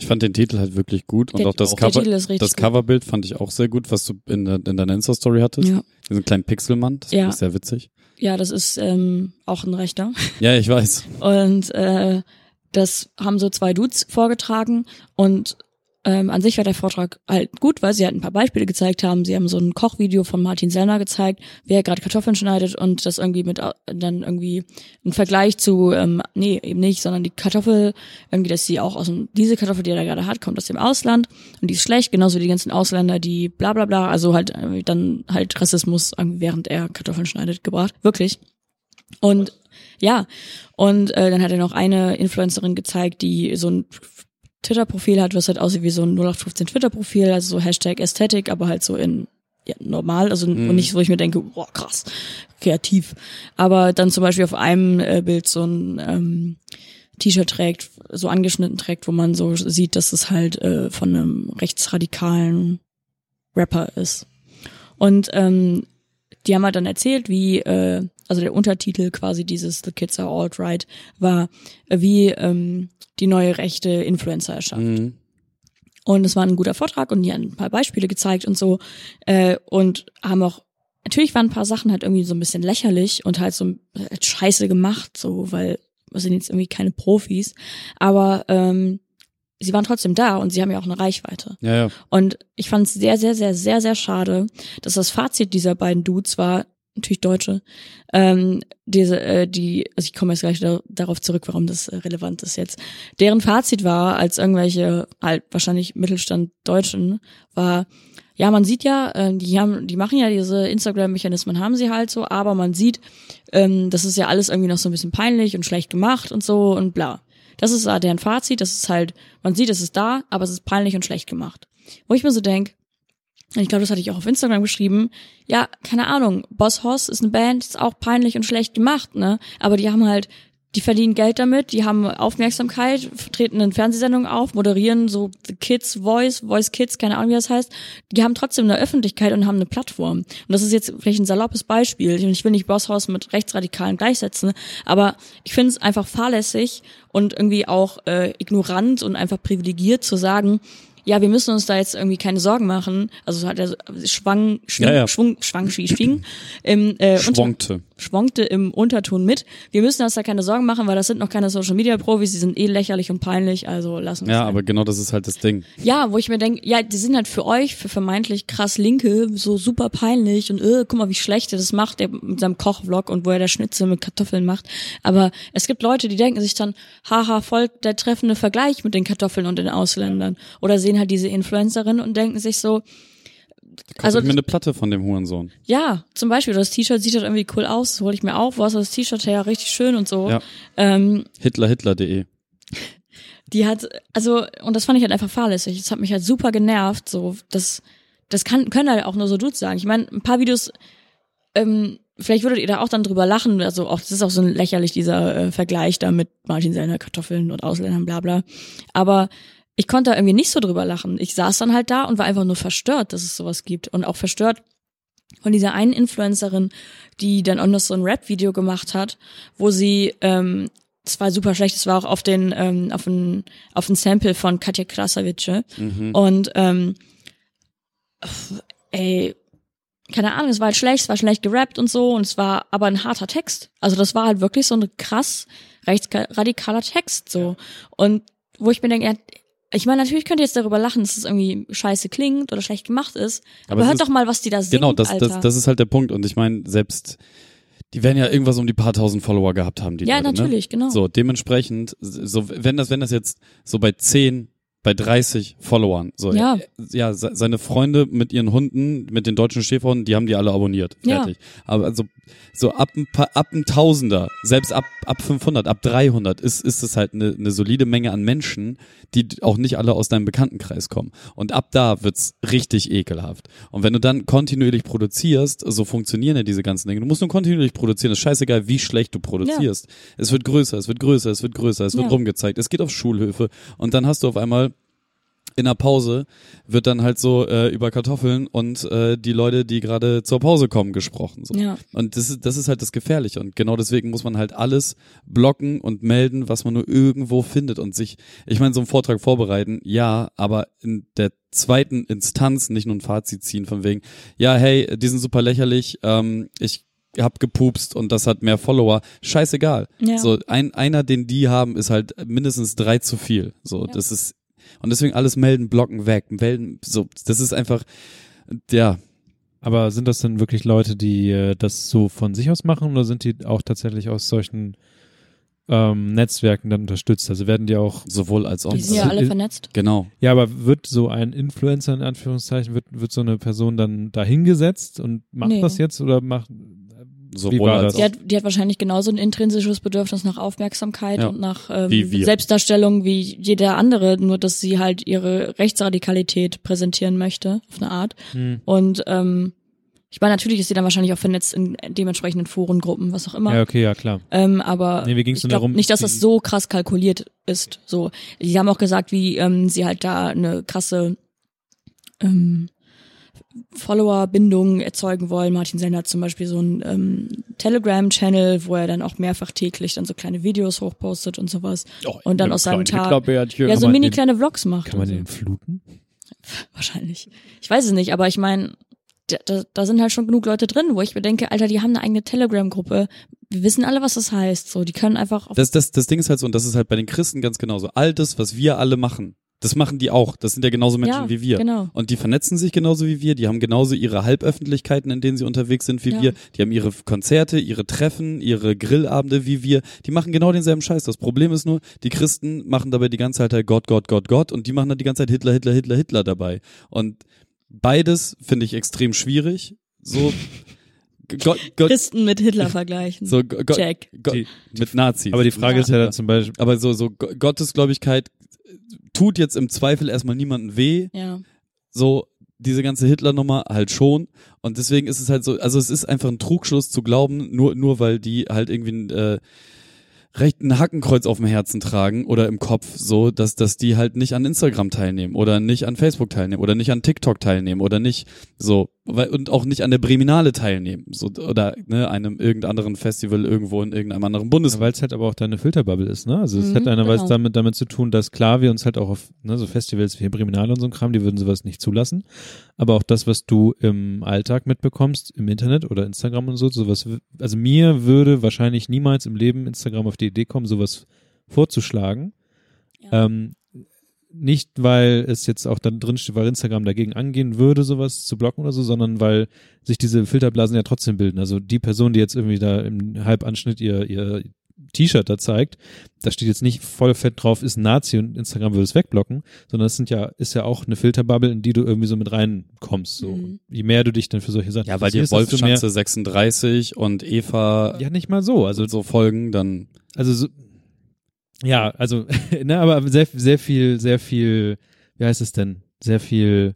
ich fand den Titel halt wirklich gut und Der- auch das auch Cover, das. Coverbild fand ich auch sehr gut, was du in, der- in deiner Insta-Story hattest. Ja. Diesen kleinen Pixelmann, das Ja. fand ich sehr witzig. ja, das ist ähm, auch ein Rechter. Ja, ich weiß. Und äh, das haben so zwei Dudes vorgetragen und ähm, an sich war der Vortrag halt gut, weil sie halt ein paar Beispiele gezeigt haben. Sie haben so ein Kochvideo von Martin Sellner gezeigt, wie er gerade Kartoffeln schneidet und das irgendwie mit dann irgendwie ein Vergleich zu, ähm, nee, eben nicht, sondern die Kartoffel, irgendwie, dass sie auch aus dem, diese Kartoffel, die er da gerade hat, kommt aus dem Ausland und die ist schlecht, genauso wie die ganzen Ausländer, die bla bla bla, also halt äh, dann halt Rassismus, während er Kartoffeln schneidet, gebracht. Wirklich. Und ja, und äh, dann hat er noch eine Influencerin gezeigt, die so ein Twitter-Profil hat, was halt aussieht wie so ein 0815 Twitter-Profil, also so Hashtag Ästhetik, aber halt so in ja, normal, also und nicht, wo ich mir denke, boah, krass, kreativ. Aber dann zum Beispiel auf einem äh, Bild so ein ähm, T-Shirt trägt, so angeschnitten trägt, wo man so sieht, dass es halt äh, von einem rechtsradikalen Rapper ist. Und ähm, die haben halt dann erzählt, wie, äh, also der Untertitel quasi dieses The Kids Are Alt-Right war, äh, wie ähm, die neue rechte Influencer erschafft. Mhm. Und es war ein guter Vortrag und die haben ein paar Beispiele gezeigt und so. Äh, und haben auch, natürlich waren ein paar Sachen halt irgendwie so ein bisschen lächerlich und halt so halt scheiße gemacht, so, weil wir sind jetzt irgendwie keine Profis. Aber ähm, sie waren trotzdem da und sie haben ja auch eine Reichweite. Ja, ja. Und ich fand es sehr, sehr, sehr, sehr, sehr schade, dass das Fazit dieser beiden Dudes war, natürlich Deutsche, ähm, diese, äh, die, also ich komme jetzt gleich da, darauf zurück, warum das äh, relevant ist jetzt. Deren Fazit war, als irgendwelche halt wahrscheinlich Mittelstand Deutschen, war, ja, man sieht ja, äh, die haben, die machen ja diese Instagram-Mechanismen, haben sie halt so, aber man sieht, ähm, das ist ja alles irgendwie noch so ein bisschen peinlich und schlecht gemacht und so und bla. Das ist äh, deren Fazit, das ist halt, man sieht, es ist da, aber es ist peinlich und schlecht gemacht. Wo ich mir so denk, ich glaube, das hatte ich auch auf Instagram geschrieben, ja, keine Ahnung, Boss Hoss ist eine Band, ist auch peinlich und schlecht gemacht, ne? Aber die haben halt, die verdienen Geld damit, die haben Aufmerksamkeit, treten in Fernsehsendungen auf, moderieren so The Kids Voice, Voice Kids, keine Ahnung, wie das heißt. Die haben trotzdem eine Öffentlichkeit und haben eine Plattform. Und das ist jetzt vielleicht ein saloppes Beispiel. Und ich will nicht Boss Hoss mit Rechtsradikalen gleichsetzen, aber ich finde es einfach fahrlässig und irgendwie auch äh, ignorant und einfach privilegiert zu sagen, ja, wir müssen uns da jetzt irgendwie keine Sorgen machen. Also so hat er so- schwang, schwing, Ja, ja. schwung, schwang, schwie, schwing, im, äh, unter, Schwonkte. Schwankte im Unterton mit. Wir müssen uns da keine Sorgen machen, weil das sind noch keine Social Media Profis, die sind eh lächerlich und peinlich, also lassen wir Ja, aber genau das ist halt das Ding. ja, wo ich mir denke, ja, die sind halt für euch, für vermeintlich krass Linke, so super peinlich und äh, guck mal, wie schlecht er das macht, der mit seinem Kochvlog und wo er der Schnitzel mit Kartoffeln macht. Aber es gibt Leute, die denken sich dann, haha, voll der treffende Vergleich mit den Kartoffeln und den Ausländern. Oder sehen halt diese Influencerin und denken sich so, Kauf also ich mir eine Platte von dem Hurensohn. ja, zum Beispiel das T-Shirt sieht halt irgendwie cool aus, hole ich mir auf, wo hast du das T-Shirt her, richtig schön und so. Ja. Ähm, Hitlerhitler.de. die hat, also, und das fand ich halt einfach fahrlässig. Das hat mich halt super genervt, so, das, das kann, können halt auch nur so Dudes sagen. Ich meine, ein paar Videos, ähm, vielleicht würdet ihr da auch dann drüber lachen, also auch, das ist auch so ein lächerlich, dieser äh, Vergleich da mit Martin seiner Kartoffeln und Ausländern, bla bla. Aber ich konnte da irgendwie nicht so drüber lachen. Ich saß dann halt da und war einfach nur verstört, dass es sowas gibt. Und auch verstört von dieser einen Influencerin, die dann auch noch so ein Rap-Video gemacht hat, wo sie, ähm, es war super schlecht, es war auch auf den, ähm, auf ein, auf ein Sample von Katja Krasavice. Mhm. Und ähm, ey, keine Ahnung, es war halt schlecht, es war schlecht gerappt und so, und es war aber ein harter Text. Also das war halt wirklich so ein krass rechtsradikaler Text so. Und wo ich mir denke, ja, ich meine, natürlich könnt ihr jetzt darüber lachen, dass es irgendwie scheiße klingt oder schlecht gemacht ist. Aber Aber, hört ist- doch mal, was die da singt, Genau, das, Alter. das, das ist halt der Punkt. Und ich meine, selbst, die werden ja irgendwas um die paar tausend Follower gehabt haben, die ja, Leute, natürlich, genau. Ne? So, dementsprechend, so, wenn das, wenn das jetzt so bei 10, bei 30 Followern, so, Ja. ja, se- seine Freunde mit ihren Hunden, mit den deutschen Schäferhunden, die haben die alle abonniert. Ja. Fertig. Aber also, so ab ein paar, ab ein Tausender, selbst ab, ab 500, ab 300 ist, ist es halt eine, eine solide Menge an Menschen, die auch nicht alle aus deinem Bekanntenkreis kommen. Und ab da wird's richtig ekelhaft. Und wenn du dann kontinuierlich produzierst, so funktionieren ja diese ganzen Dinge. Du musst nur kontinuierlich produzieren. Es ist scheißegal, wie schlecht du produzierst. Es wird größer, es wird größer, es wird größer, es wird Ja. rumgezeigt. Es geht auf Schulhöfe. Und dann hast du auf einmal in der Pause wird dann halt so äh, über Kartoffeln und äh, die Leute, die gerade zur Pause kommen, gesprochen. So. Ja. Und das ist, das ist halt das Gefährliche. Und genau deswegen muss man halt alles blocken und melden, was man nur irgendwo findet und sich, ich meine, so einen Vortrag vorbereiten, ja, aber in der zweiten Instanz nicht nur ein Fazit ziehen von wegen, ja, hey, die sind super lächerlich, ähm, ich hab gepupst und das hat mehr Follower. Scheißegal. Ja. So, ein, einer, den die haben, ist halt mindestens drei zu viel. So, Ja. das ist, und deswegen alles melden, blocken, weg, melden, so, das ist einfach, ja, Aber sind das denn wirklich Leute, die äh, das so von sich aus machen oder sind die auch tatsächlich aus solchen ähm, Netzwerken dann unterstützt? Also werden die auch, sowohl als auch. Die sind ja Also, alle äh, vernetzt. Genau. ja, aber wird so ein Influencer in Anführungszeichen, wird, wird so eine Person dann dahingesetzt und macht Nee. das jetzt oder macht, Sowohl war als das? Die hat, die hat wahrscheinlich genauso ein intrinsisches Bedürfnis nach Aufmerksamkeit Ja. und nach ähm, Wie. Selbstdarstellung wie jeder andere, nur dass sie halt ihre Rechtsradikalität präsentieren möchte, auf eine Art. hm, Und ähm, ich meine, natürlich ist sie dann wahrscheinlich auch vernetzt in dementsprechenden Forengruppen, was auch immer. ja, okay, ja, klar. Ähm, aber Nee, ich glaube darum, nicht, dass das so krass kalkuliert ist. So, die haben auch gesagt, wie ähm, sie halt da eine krasse ähm, Follower-Bindung erzeugen wollen. Martin Sender hat zum Beispiel so einen ähm, Telegram-Channel, wo er dann auch mehrfach täglich dann so kleine Videos hochpostet und sowas. und dann aus seinem Tag ja so mini den- kleine Vlogs macht. Kann man den so. fluten? Wahrscheinlich. Ich weiß es nicht, aber ich meine, da, da, sind halt schon genug Leute drin, wo ich mir denke, Alter, die haben eine eigene Telegram-Gruppe. Wir wissen alle, was das heißt. So, die können einfach Das, das, das Ding ist halt so, und das ist halt bei den Christen ganz genauso. All das, was wir alle machen, das machen die auch. Das sind ja genauso Menschen Ja, wie wir. genau. Und die vernetzen sich genauso wie wir. Die haben genauso ihre Halböffentlichkeiten, in denen sie unterwegs sind wie Ja. wir. Die haben ihre Konzerte, ihre Treffen, ihre Grillabende wie wir. Die machen genau denselben Scheiß. Das Problem ist nur, die Christen machen dabei die ganze Zeit halt Gott, Gott, Gott, Gott. Und die machen dann die ganze Zeit Hitler, Hitler, Hitler, Hitler dabei. Und beides finde ich extrem schwierig. So, Gott, Gott, Christen mit Hitler vergleichen. so Gott, Check. Gott, Die- mit Nazis. Aber die Frage Ja. ist ja dann zum Beispiel, Aber so, so Go- Gottesgläubigkeit tut jetzt im Zweifel erstmal niemandem weh. Ja. So, diese ganze Hitler-Nummer halt schon. Und deswegen ist es halt so, also es ist einfach ein Trugschluss zu glauben, nur, nur weil die halt irgendwie ein, äh, recht ein Hackenkreuz auf dem Herzen tragen oder im Kopf, so, dass, dass die halt nicht an Instagram teilnehmen oder nicht an Facebook teilnehmen oder nicht an TikTok teilnehmen oder nicht so, und auch nicht an der Breminale teilnehmen, so, oder, ne, einem irgendeinem anderen Festival irgendwo in irgendeinem anderen Bundesland. weil es halt aber auch deine Filterbubble ist, ne? Also es Mhm, hat einerseits genau. damit, damit zu tun, dass klar wir uns halt auch auf ne, so Festivals wie Breminale und so ein Kram, die würden sowas nicht zulassen. Aber auch das, was du im Alltag mitbekommst, im Internet oder Instagram und so, sowas, w- also mir würde wahrscheinlich niemals im Leben Instagram auf die Idee kommen, sowas vorzuschlagen. Ja. Ähm, nicht, weil es jetzt auch dann drin steht, weil Instagram dagegen angehen würde, sowas zu blocken oder so, sondern weil sich diese Filterblasen ja trotzdem bilden. Also die Person, die jetzt irgendwie da im Halbanschnitt ihr, ihr T-Shirt da zeigt, da steht jetzt nicht voll fett drauf, ist ein Nazi und Instagram will es wegblocken, sondern es sind ja, ist ja auch eine Filterbubble, in die du irgendwie so mit reinkommst. So. Mhm. Je mehr du dich dann für solche Sachen Ja, weil dir Wolfschanze 36 und Eva Ja, nicht mal so. Also, so folgen, dann also so, ja, also, ne, aber sehr, sehr viel, sehr viel, wie heißt es denn? Sehr viel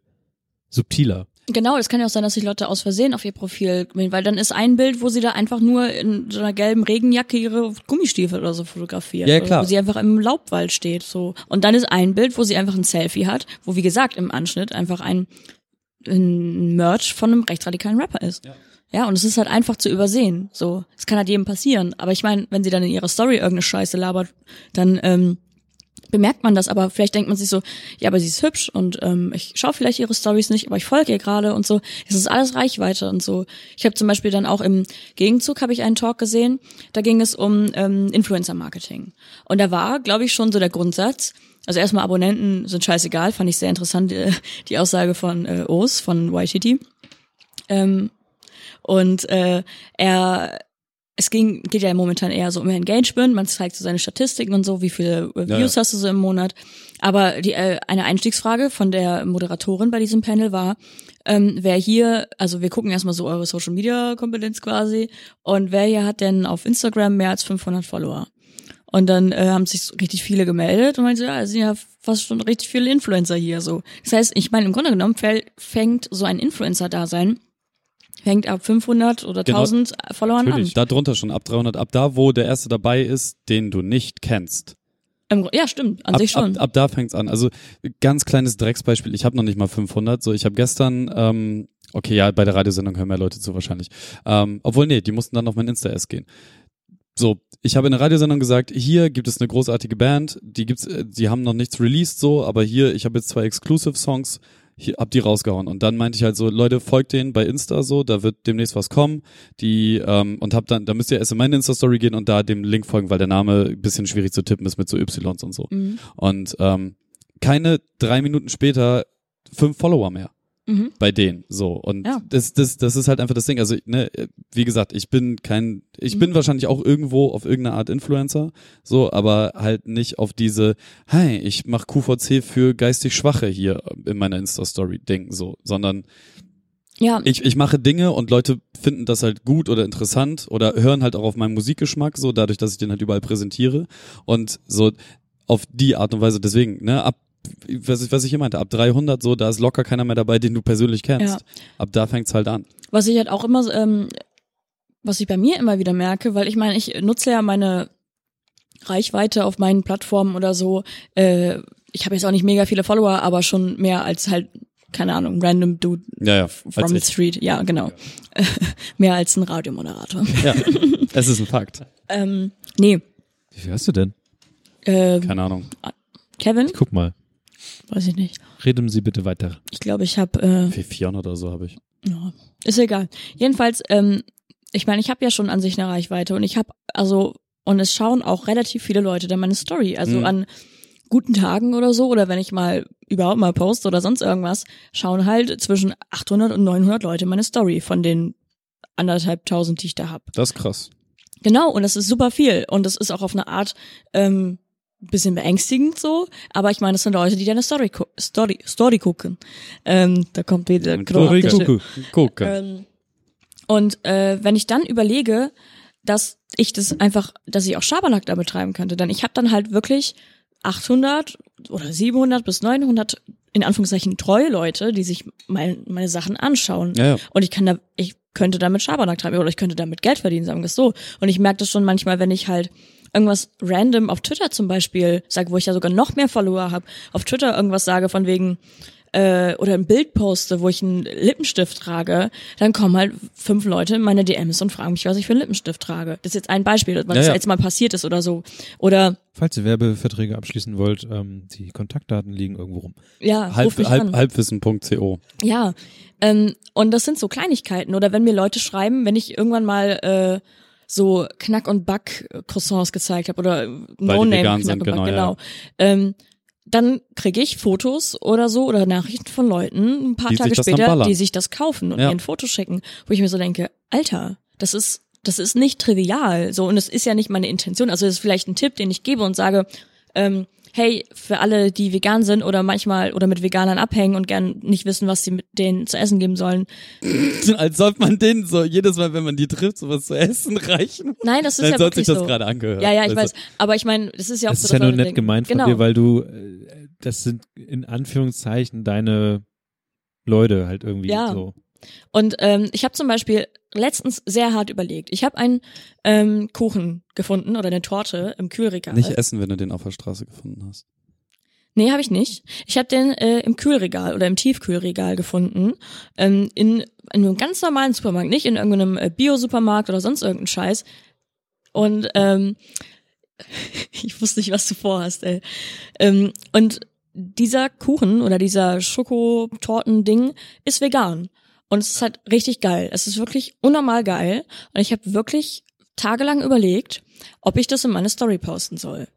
subtiler. Genau, es kann ja auch sein, dass sich Leute aus Versehen auf ihr Profil, weil dann ist ein Bild, wo sie da einfach nur in so einer gelben Regenjacke ihre Gummistiefel oder so fotografiert. Ja, klar. Wo sie einfach im Laubwald steht, so. Und dann ist ein Bild, wo sie einfach ein Selfie hat, wo wie gesagt im Anschnitt einfach ein, ein Merch von einem rechtsradikalen Rapper ist. Ja. Ja, und es ist halt einfach zu übersehen. So, es kann halt jedem passieren. Aber ich meine, wenn sie dann in ihrer Story irgendeine Scheiße labert, dann ähm, bemerkt man das, aber vielleicht denkt man sich so, ja, aber sie ist hübsch und ähm, ich schaue vielleicht ihre Stories nicht, aber ich folge ihr gerade und so. Es ist alles Reichweite und so. Ich habe zum Beispiel dann auch im Gegenzug habe ich einen Talk gesehen, da ging es um ähm, Influencer-Marketing. Und da war, glaube ich, schon so der Grundsatz, also erstmal Abonnenten sind scheißegal, fand ich sehr interessant, die, die Aussage von äh, O's, von YTT. Ähm, und äh, er es ging, geht ja momentan eher so um Engagement, man zeigt so seine Statistiken und so, wie viele Views Ja, hast du so im Monat. Aber die, äh, eine Einstiegsfrage von der Moderatorin bei diesem Panel war, ähm, wer hier, also wir gucken erstmal so eure Social Media Kompetenz quasi, und wer hier hat denn auf Instagram mehr als 500 Follower? Und dann äh, haben sich so richtig viele gemeldet und meinte, so, ja, es sind ja fast schon richtig viele Influencer hier so. Das heißt, ich meine, im Grunde genommen fängt so ein Influencer-Dasein fängt ab 500 oder Genau. 1000 Followern natürlich, an. da drunter schon ab 300, ab da, wo der erste dabei ist, den du nicht kennst. Ja, stimmt, an ab, sich schon. Ab, ab da fängt's an. Also ganz kleines Drecksbeispiel. Ich habe noch nicht mal 500. So, ich habe gestern, ähm, okay, ja, bei der Radiosendung hören mehr Leute zu wahrscheinlich. Ähm, obwohl nee, die mussten dann auf mein Insta erst gehen. So, ich habe in der Radiosendung gesagt, hier gibt es eine großartige Band, die gibt's, äh, die haben noch nichts released so, aber hier, ich habe jetzt zwei Exclusive Songs, hier hab die rausgehauen und dann meinte ich halt so, Leute, folgt denen bei Insta so, da wird demnächst was kommen, die ähm, und hab dann, da müsst ihr erst in meine Insta Story gehen und da dem Link folgen, weil der Name ein bisschen schwierig zu tippen ist mit so Ys und so. Mhm. Und ähm, keine drei Minuten später fünf Follower mehr Mhm. bei denen. So. Und Ja. das, das, das ist halt einfach das Ding. Also, ne, wie gesagt, ich bin kein, ich Mhm. bin wahrscheinlich auch irgendwo auf irgendeine Art Influencer, so, aber halt nicht auf diese, hey, ich mach QVC für geistig Schwache hier in meiner Insta-Story Ding, so, sondern Ja, ich, ich mache Dinge und Leute finden das halt gut oder interessant oder hören halt auch auf meinen Musikgeschmack, so dadurch, dass ich den halt überall präsentiere und so auf die Art und Weise. Deswegen, ne, ab was ich, was ich hier meinte, ab 300 so, da ist locker keiner mehr dabei, den du persönlich kennst. Ja. Ab da fängt's halt an. was ich halt auch immer, ähm, was ich bei mir immer wieder merke, weil ich meine, ich nutze ja meine Reichweite auf meinen Plattformen oder so. Äh, ich habe jetzt auch nicht mega viele Follower, aber schon mehr als halt, keine Ahnung, random Dude Ja, ja. from the ich. street. Ja, genau. mehr als ein Radiomoderator. Ja, es ist ein Fakt. Ähm, nee, Wie viel hast du denn? äh, Keine Ahnung. Kevin? Guck mal. Weiß ich nicht. Reden Sie bitte weiter. Ich glaube, ich habe äh, 400 oder so habe ich. Ja, ist egal. Jedenfalls, ähm, ich meine, ich habe ja schon an sich eine Reichweite und ich habe, also, und es schauen auch relativ viele Leute dann meine Story. Also Mhm. an guten Tagen oder so, oder wenn ich mal überhaupt mal poste oder sonst irgendwas, schauen halt zwischen 800 und 900 Leute meine Story von den anderthalb tausend, die ich da hab. Das ist krass. Genau, und das ist super viel. Und das ist auch auf eine Art ähm, bisschen beängstigend so, aber ich meine, es sind Leute, die deine Story, Story, Story gucken. Ähm, da kommt wieder kroatische- Kuckuck. Gucke. ähm, und äh, wenn ich dann überlege, dass ich das einfach, dass ich auch Schabernack da betreiben könnte, dann ich habe dann halt wirklich 800 oder 700 bis 900 in Anführungszeichen treue Leute, die sich mein, meine Sachen anschauen. Ja, ja. Und ich kann da, ich könnte damit Schabernack treiben oder ich könnte damit Geld verdienen, sagen wir es so. Und ich merke das schon manchmal, wenn ich halt irgendwas random auf Twitter zum Beispiel sage, wo ich ja sogar noch mehr Follower habe, auf Twitter irgendwas sage von wegen äh, oder ein Bild poste, wo ich einen Lippenstift trage, dann kommen halt fünf Leute in meine DMs und fragen mich, was ich für einen Lippenstift trage. Das ist jetzt ein Beispiel, was Ja, ja. jetzt mal passiert ist oder so. Oder Falls ihr Werbeverträge abschließen wollt, ähm, die Kontaktdaten liegen irgendwo rum. ja, ruf Halb, mich halb, an. halbwissen.co. Ja, ähm, und das sind so Kleinigkeiten. Oder wenn mir Leute schreiben, wenn ich irgendwann mal äh, so Knack- und Back-Croissants gezeigt habe oder No-Name vegan Knack sind, und Back, genau, genau. Ähm, dann kriege ich Fotos oder so oder Nachrichten von Leuten ein paar Die Tage später, die sich das kaufen und Ja. mir ein Foto schicken, wo ich mir so denke, Alter, das ist das ist nicht trivial. So, und es ist ja nicht meine Intention. Also es ist vielleicht ein Tipp, den ich gebe und sage, ähm, hey, für alle, die vegan sind oder manchmal oder mit Veganern abhängen und gern nicht wissen, was sie mit denen zu essen geben sollen. Als sollte man denen so jedes Mal, wenn man die trifft, sowas zu essen reichen. Nein, das ist Dann ja sollte sich das so. gerade angehört. Ja, ja, ich Weißt weiß. Aber ich meine, das ist ja auch Das so ist ja das nur nett denken. gemeint von genau. dir, weil du, äh, das sind in Anführungszeichen deine Leute halt irgendwie Ja. so. Und ähm, ich habe zum Beispiel letztens sehr hart überlegt. Ich habe einen ähm, Kuchen gefunden oder eine Torte im Kühlregal. Nicht essen, wenn du den auf der Straße gefunden hast. Nee, habe ich nicht. Ich habe den äh, im Kühlregal oder im Tiefkühlregal gefunden. Ähm, in, in einem ganz normalen Supermarkt, nicht in irgendeinem äh, Bio-Supermarkt oder sonst irgendein Scheiß. Und ähm, ich wusste nicht, was du vorhast, ey. Ähm, und dieser Kuchen oder dieser Schokotorten-Ding ist vegan. Und es ist halt richtig geil. Es ist wirklich unnormal geil. Und ich habe wirklich tagelang überlegt, ob ich das in meine Story posten soll.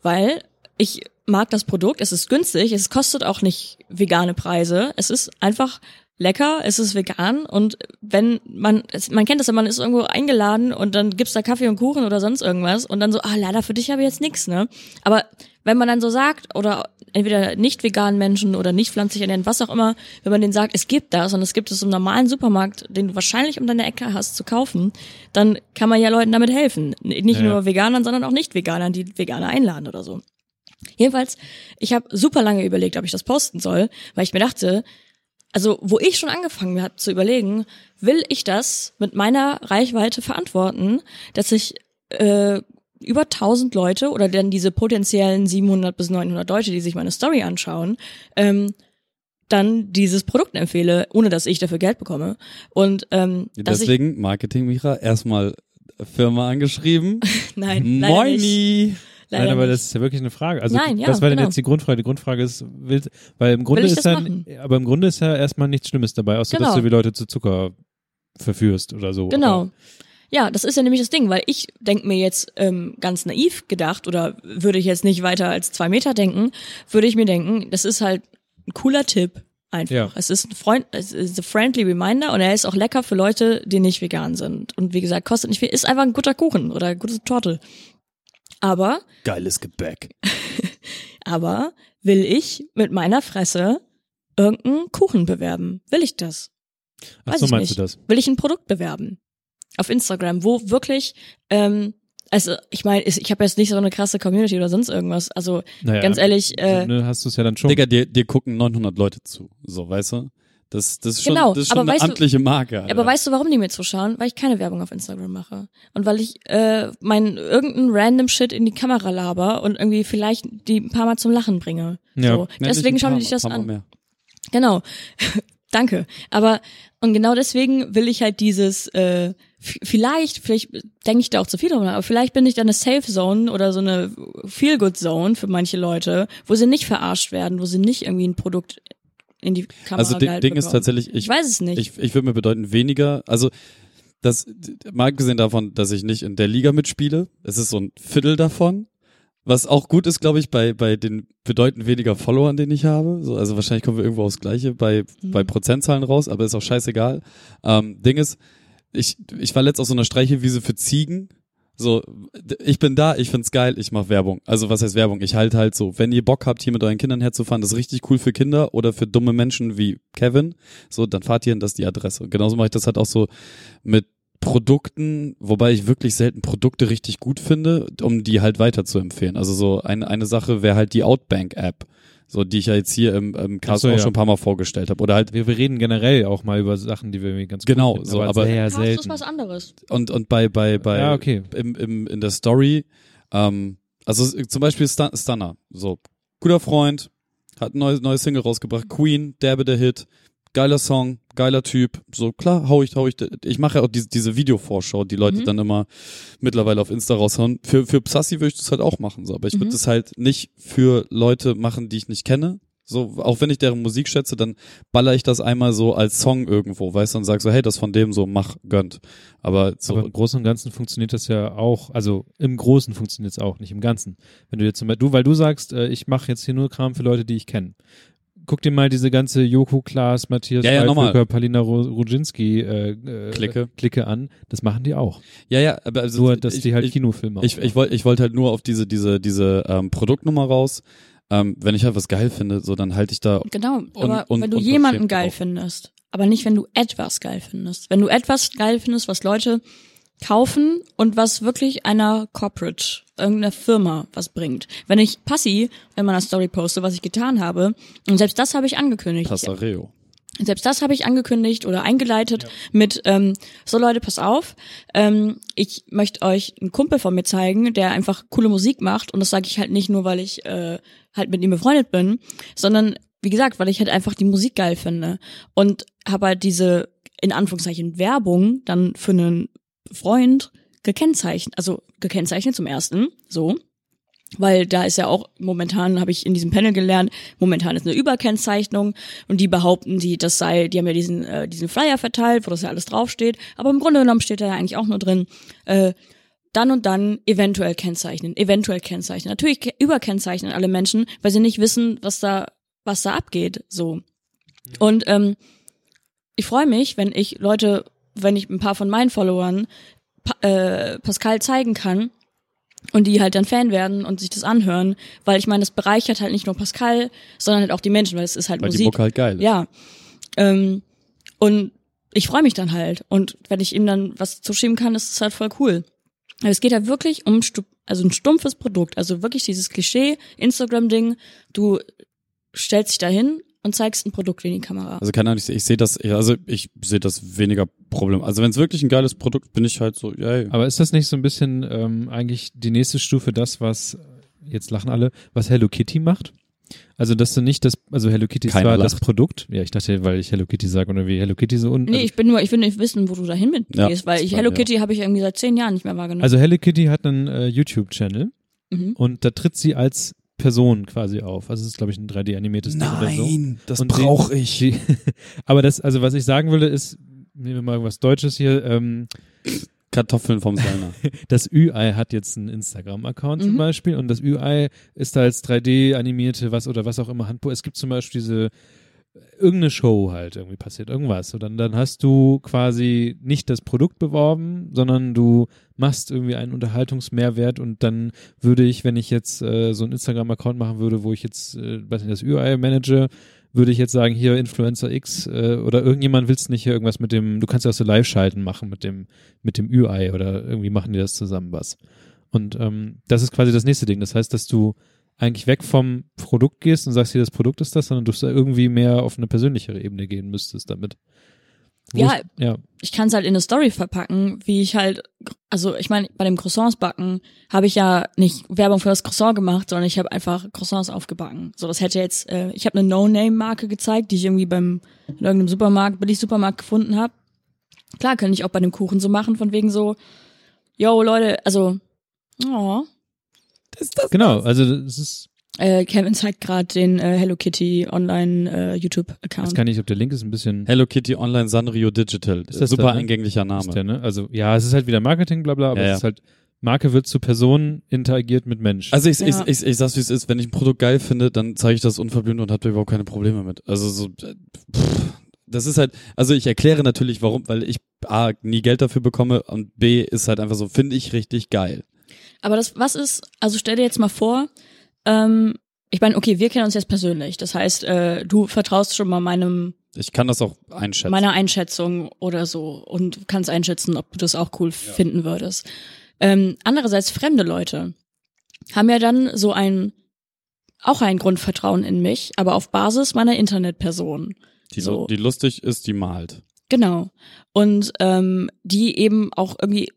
Weil ich mag das Produkt, es ist günstig, es kostet auch nicht vegane Preise. Es ist einfach lecker, es ist vegan und wenn man, man kennt das ja, man ist irgendwo eingeladen und dann gibt's da Kaffee und Kuchen oder sonst irgendwas und dann so, ah, leider für dich habe ich jetzt nix, ne? Aber wenn man dann so sagt, oder entweder nicht veganen Menschen oder nicht pflanzlich ernähren, was auch immer, wenn man denen sagt, es gibt das und es gibt es im normalen Supermarkt, den du wahrscheinlich um deine Ecke hast, zu kaufen, dann kann man ja Leuten damit helfen. Nicht Ja. nur Veganern, sondern auch Nicht-Veganern, die Veganer einladen oder so. Jedenfalls, ich habe super lange überlegt, ob ich das posten soll, weil ich mir dachte, also wo ich schon angefangen habe zu überlegen, will ich das mit meiner Reichweite verantworten, dass ich äh, über 1000 Leute oder dann diese potenziellen 700 bis 900 Leute, die sich meine Story anschauen, ähm, dann dieses Produkt empfehle, ohne dass ich dafür Geld bekomme. Und ähm, dass ich, Deswegen, Marketing, Micha, erstmal Firma angeschrieben. nein, leider nicht. Leider Nein, aber nicht. das ist ja wirklich eine Frage. Also Nein, ja, was war denn genau. jetzt die Grundfrage? Die Grundfrage ist, willst, weil im Grunde Will ist ja, machen? aber im Grunde ist ja erstmal nichts Schlimmes dabei, außer dass Genau. du wie Leute zu Zucker verführst oder so. Genau. Aber, Ja, das ist ja nämlich das Ding, weil ich denk mir jetzt ähm, ganz naiv gedacht oder würde ich jetzt nicht weiter als zwei Meter denken, würde ich mir denken, das ist halt ein cooler Tipp einfach. Ja. Es ist ein Freund, es ist a friendly reminder und er ist auch lecker für Leute, die nicht vegan sind. Und wie gesagt, kostet nicht viel, ist einfach ein guter Kuchen oder eine gute Torte. Aber, Geiles Gebäck. aber will ich mit meiner Fresse irgendeinen Kuchen bewerben? Will ich das? ach Weiß so ich meinst nicht. du das? will ich ein Produkt bewerben auf Instagram, wo wirklich, ähm, also ich meine, ich habe jetzt nicht so eine krasse Community oder sonst irgendwas. Also Naja, ganz ehrlich, äh, ne, hast du es ja dann schon. Digga, dir, dir gucken 900 Leute zu. So, weißt du? Das, das ist schon, Genau, das ist schon aber eine weißt du- amtliche Marke. Alter. aber weißt du, warum die mir zuschauen? Weil ich keine Werbung auf Instagram mache und weil ich äh, mein irgendein random Shit in die Kamera laber und irgendwie vielleicht die ein paar Mal zum Lachen bringe. Ja. So. Deswegen schauen die sich das an. Mehr. Genau. Danke. Aber und genau deswegen will ich halt dieses äh, vielleicht, vielleicht denke ich da auch zu viel drüber, aber vielleicht bin ich da eine Safe Zone oder so eine Feel Good Zone für manche Leute, wo sie nicht verarscht werden, wo sie nicht irgendwie ein Produkt in die Kamera Also Ding, Ding ist tatsächlich, ich ich, weiß es nicht. ich, ich würde mir bedeuten weniger, also das, mal abgesehen davon, dass ich nicht in der Liga mitspiele, es ist so ein Viertel davon, was auch gut ist, glaube ich, bei, bei den bedeutend weniger Followern, den ich habe. So, also wahrscheinlich kommen wir irgendwo aufs Gleiche bei, Mhm. bei Prozentzahlen raus, aber ist auch scheißegal. Ähm, Ding ist, ich, ich war letzt auf so einer Streichewiese für Ziegen. So, ich bin da, ich find's geil, ich mache Werbung. Also was heißt Werbung? Ich halte halt so, wenn ihr Bock habt, hier mit euren Kindern herzufahren, das ist richtig cool für Kinder oder für dumme Menschen wie Kevin, so, dann fahrt ihr hin, das die Adresse. Und genauso mache ich das halt auch so mit Produkten, wobei ich wirklich selten Produkte richtig gut finde, um die halt weiter zu empfehlen. Also so eine, eine Sache wäre halt die Outbank-App, so die ich ja jetzt hier im, im Cast so, auch ja. schon ein paar Mal vorgestellt habe. Oder halt Wir, wir reden generell auch mal über Sachen, die wir irgendwie ganz Genau, gut finden, so, aber- sehr Cast ist selten. was anderes. und und bei bei bei Ja, okay. im, im in der Story ähm, also zum Beispiel Stun Stunner so guter Freund hat ein neues neues Single rausgebracht Queen derbe der Hit geiler Song geiler Typ so klar hau ich hau ich ich mache ja auch diese diese Videovorschau die Leute Mhm. dann immer mittlerweile auf Insta raushauen für für Psassi würde ich das halt auch machen so aber ich würde Mhm. das halt nicht für Leute machen die ich nicht kenne so, auch wenn ich deren Musik schätze, dann baller ich das einmal so als Song irgendwo, weißt du, und sag so, hey, das von dem so, mach, gönnt. Aber so, Aber im Großen und Ganzen funktioniert das ja auch, also im Großen funktioniert es auch, nicht im Ganzen. Wenn du jetzt zum Beispiel, du, weil du sagst, äh, ich mache jetzt hier nur Kram für Leute, die ich kenne. Guck dir mal diese ganze Joko Klaas, Matthias Ja, ja. Schweighöfer, Palina Rudzinski äh, äh, Clique. Clique an. Das machen die auch. Ja, ja, aber also Nur, dass ich, die halt ich, Kinofilme Ich, ich wollte ich wollte halt nur auf diese, diese, diese ähm, Produktnummer raus. Ähm, wenn ich halt was geil finde, so dann halte ich da. Genau, aber und- wenn du und jemanden geil drauf. findest, aber nicht, wenn du etwas geil findest. Wenn du etwas geil findest, was Leute kaufen und was wirklich einer Corporate, irgendeiner Firma was bringt. Wenn ich Passi in meiner Story poste, was ich getan habe, und selbst das habe ich angekündigt. Passareo. Selbst das habe ich angekündigt oder eingeleitet mit, ähm, so Leute, pass auf, ähm, ich möchte euch einen Kumpel von mir zeigen, der einfach coole Musik macht und das sage ich halt nicht nur, weil ich äh, halt mit ihm befreundet bin, sondern wie gesagt, weil ich halt einfach die Musik geil finde und habe halt diese, in Anführungszeichen, Werbung dann für einen Freund gekennzeichnet, also gekennzeichnet zum ersten, so. Weil da ist ja auch momentan, habe ich in diesem Panel gelernt, momentan ist eine Überkennzeichnung und die behaupten, die, das sei, die haben ja diesen, äh, diesen Flyer verteilt, wo das ja alles draufsteht, aber im Grunde genommen steht da ja eigentlich auch nur drin, äh, dann und dann eventuell kennzeichnen, eventuell kennzeichnen. Natürlich ke- überkennzeichnen alle Menschen, weil sie nicht wissen, was da, was da abgeht, so. Und ähm, ich freue mich, wenn ich Leute, wenn ich ein paar von meinen Followern äh, Pascal zeigen kann und die halt dann Fan werden und sich das anhören, weil ich meine, das bereichert halt nicht nur Pascal, sondern halt auch die Menschen, weil es ist halt Weil die Musik. Mucke halt geil ist. Ja. Ähm, und ich freue mich dann halt. Und wenn ich ihm dann was zuschieben kann, ist es halt voll cool. Aber es geht halt wirklich um also ein stumpfes Produkt. Also wirklich dieses Klischee, Instagram-Ding, du stellst dich dahin und zeigst ein Produkt in die Kamera. Also keine Ahnung, ich, ich sehe das, also ich sehe das weniger Problem. Also wenn es wirklich ein geiles Produkt, bin ich halt so, ey. Aber ist das nicht so ein bisschen ähm, eigentlich die nächste Stufe das, was, jetzt lachen alle, was Hello Kitty macht? Also, dass du nicht das, also Hello Kitty ist zwar das. Produkt, ja, ich dachte, weil ich Hello Kitty sage oder wie Hello Kitty so unten. Nee, ich bin nur, ich will nicht wissen, wo du dahin mit Ja, gehst, weil ich ja. Hello Kitty habe ich irgendwie seit zehn Jahren nicht mehr wahrgenommen. also Hello Kitty hat einen äh, YouTube-Channel mhm. und da tritt sie als Person quasi auf. Also es ist, glaube ich, ein 3D-animiertes Ding oder so. das Und die- Die, aber das, also was ich sagen würde, ist, nehmen wir mal was Deutsches hier, ähm, Kartoffeln vom Sellner. das Ü-Ei hat jetzt einen Instagram-Account zum Mhm. Beispiel und das Ü-Ei ist da als 3D-animierte was oder was auch immer Handbuch. Es gibt zum Beispiel diese irgendeine Show halt irgendwie passiert, irgendwas. Und dann, dann hast du quasi nicht das Produkt beworben, sondern du machst irgendwie einen Unterhaltungsmehrwert und dann würde ich, wenn ich jetzt äh, so einen Instagram-Account machen würde, wo ich jetzt, äh, weiß nicht, das Ü-Ei manage, würde ich jetzt sagen, hier Influencer X äh, oder irgendjemand willst nicht hier irgendwas mit dem, du kannst ja auch so Live-Schalten machen mit dem, mit dem Ü-Ei oder irgendwie machen die das zusammen was. Und ähm, das ist quasi das nächste Ding. Das heißt, dass du eigentlich weg vom Produkt gehst und sagst, hier das Produkt ist das, sondern du irgendwie mehr auf eine persönlichere Ebene gehen müsstest damit. Wo Ja, ich, ja. ich kann es halt in eine Story verpacken, wie ich halt, also ich meine, bei dem Croissants backen habe ich ja nicht Werbung für das Croissant gemacht, sondern ich habe einfach Croissants aufgebacken. So, das hätte jetzt, äh, ich habe eine No-Name-Marke gezeigt, die ich irgendwie beim in irgendeinem Supermarkt, Billig-Supermarkt gefunden habe. Klar, könnte ich auch bei dem Kuchen so machen, von wegen so, yo Leute, also, oh, Genau, also das ist, äh, Kevin zeigt gerade den äh, Hello Kitty Online äh, ich YouTube-Account. weiß gar nicht, ob der Link ist ein bisschen Hello Kitty Online Sanrio Digital. Ist das Super da, ne? eingänglicher Name. ist der, ne? Also ja, es ist halt wieder Marketing, bla bla, aber Ja, es ist halt, Marke wird zu Person interagiert mit Mensch. Also ich, Ja. ich, ich, ich sag's wie es ist, wenn ich ein Produkt geil finde, dann zeige ich das unverblümt und habe da überhaupt keine Probleme mit. Also so äh, pff, das ist halt, also ich erkläre natürlich warum, weil ich A nie Geld dafür bekomme und B ist halt einfach so, finde ich richtig geil. Aber das, was ist, also stell dir jetzt mal vor, ähm, ich meine, okay, wir kennen uns jetzt persönlich. Das heißt, äh, du vertraust schon mal meinem, Ich kann das auch einschätzen. meiner Einschätzung oder so und kannst einschätzen, ob du das auch cool finden würdest. Ähm, andererseits fremde Leute haben ja dann so ein, auch ein Grundvertrauen in mich, aber auf Basis meiner Internetperson. die, so. die lustig ist, die malt. Genau. Und ähm, die eben auch irgendwie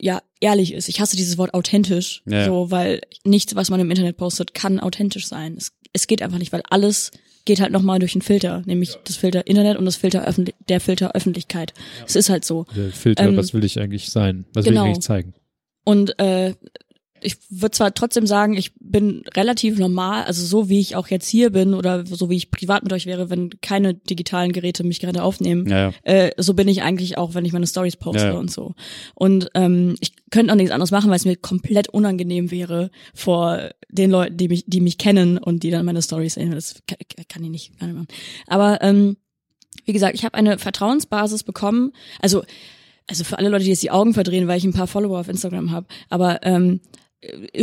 ja ehrlich ist. Ich hasse dieses Wort authentisch, Ja, ja. so weil nichts, was man im Internet postet, kann authentisch sein. Es, es geht einfach nicht, weil alles geht halt nochmal durch einen Filter, nämlich das Filter Internet und das Filter öffentlich, der Filter Öffentlichkeit. Es ist halt so. der Filter, ähm, was will ich eigentlich sein? Was will genau. ich eigentlich zeigen? Und äh, ich würde zwar trotzdem sagen, ich bin relativ normal, also so wie ich auch jetzt hier bin oder so wie ich privat mit euch wäre, wenn keine digitalen Geräte mich gerade aufnehmen, Ja, ja. äh, so bin ich eigentlich auch, wenn ich meine Stories poste Ja, und so. Und ähm, ich könnte auch nichts anderes machen, weil es mir komplett unangenehm wäre vor den Leuten, die mich, die mich kennen und die dann meine Stories sehen. Das kann, kann ich nicht, kann ich machen. Aber ähm, wie gesagt, ich habe eine Vertrauensbasis bekommen. Also also für alle Leute, die jetzt die Augen verdrehen, weil ich ein paar Follower auf Instagram habe. Aber ähm,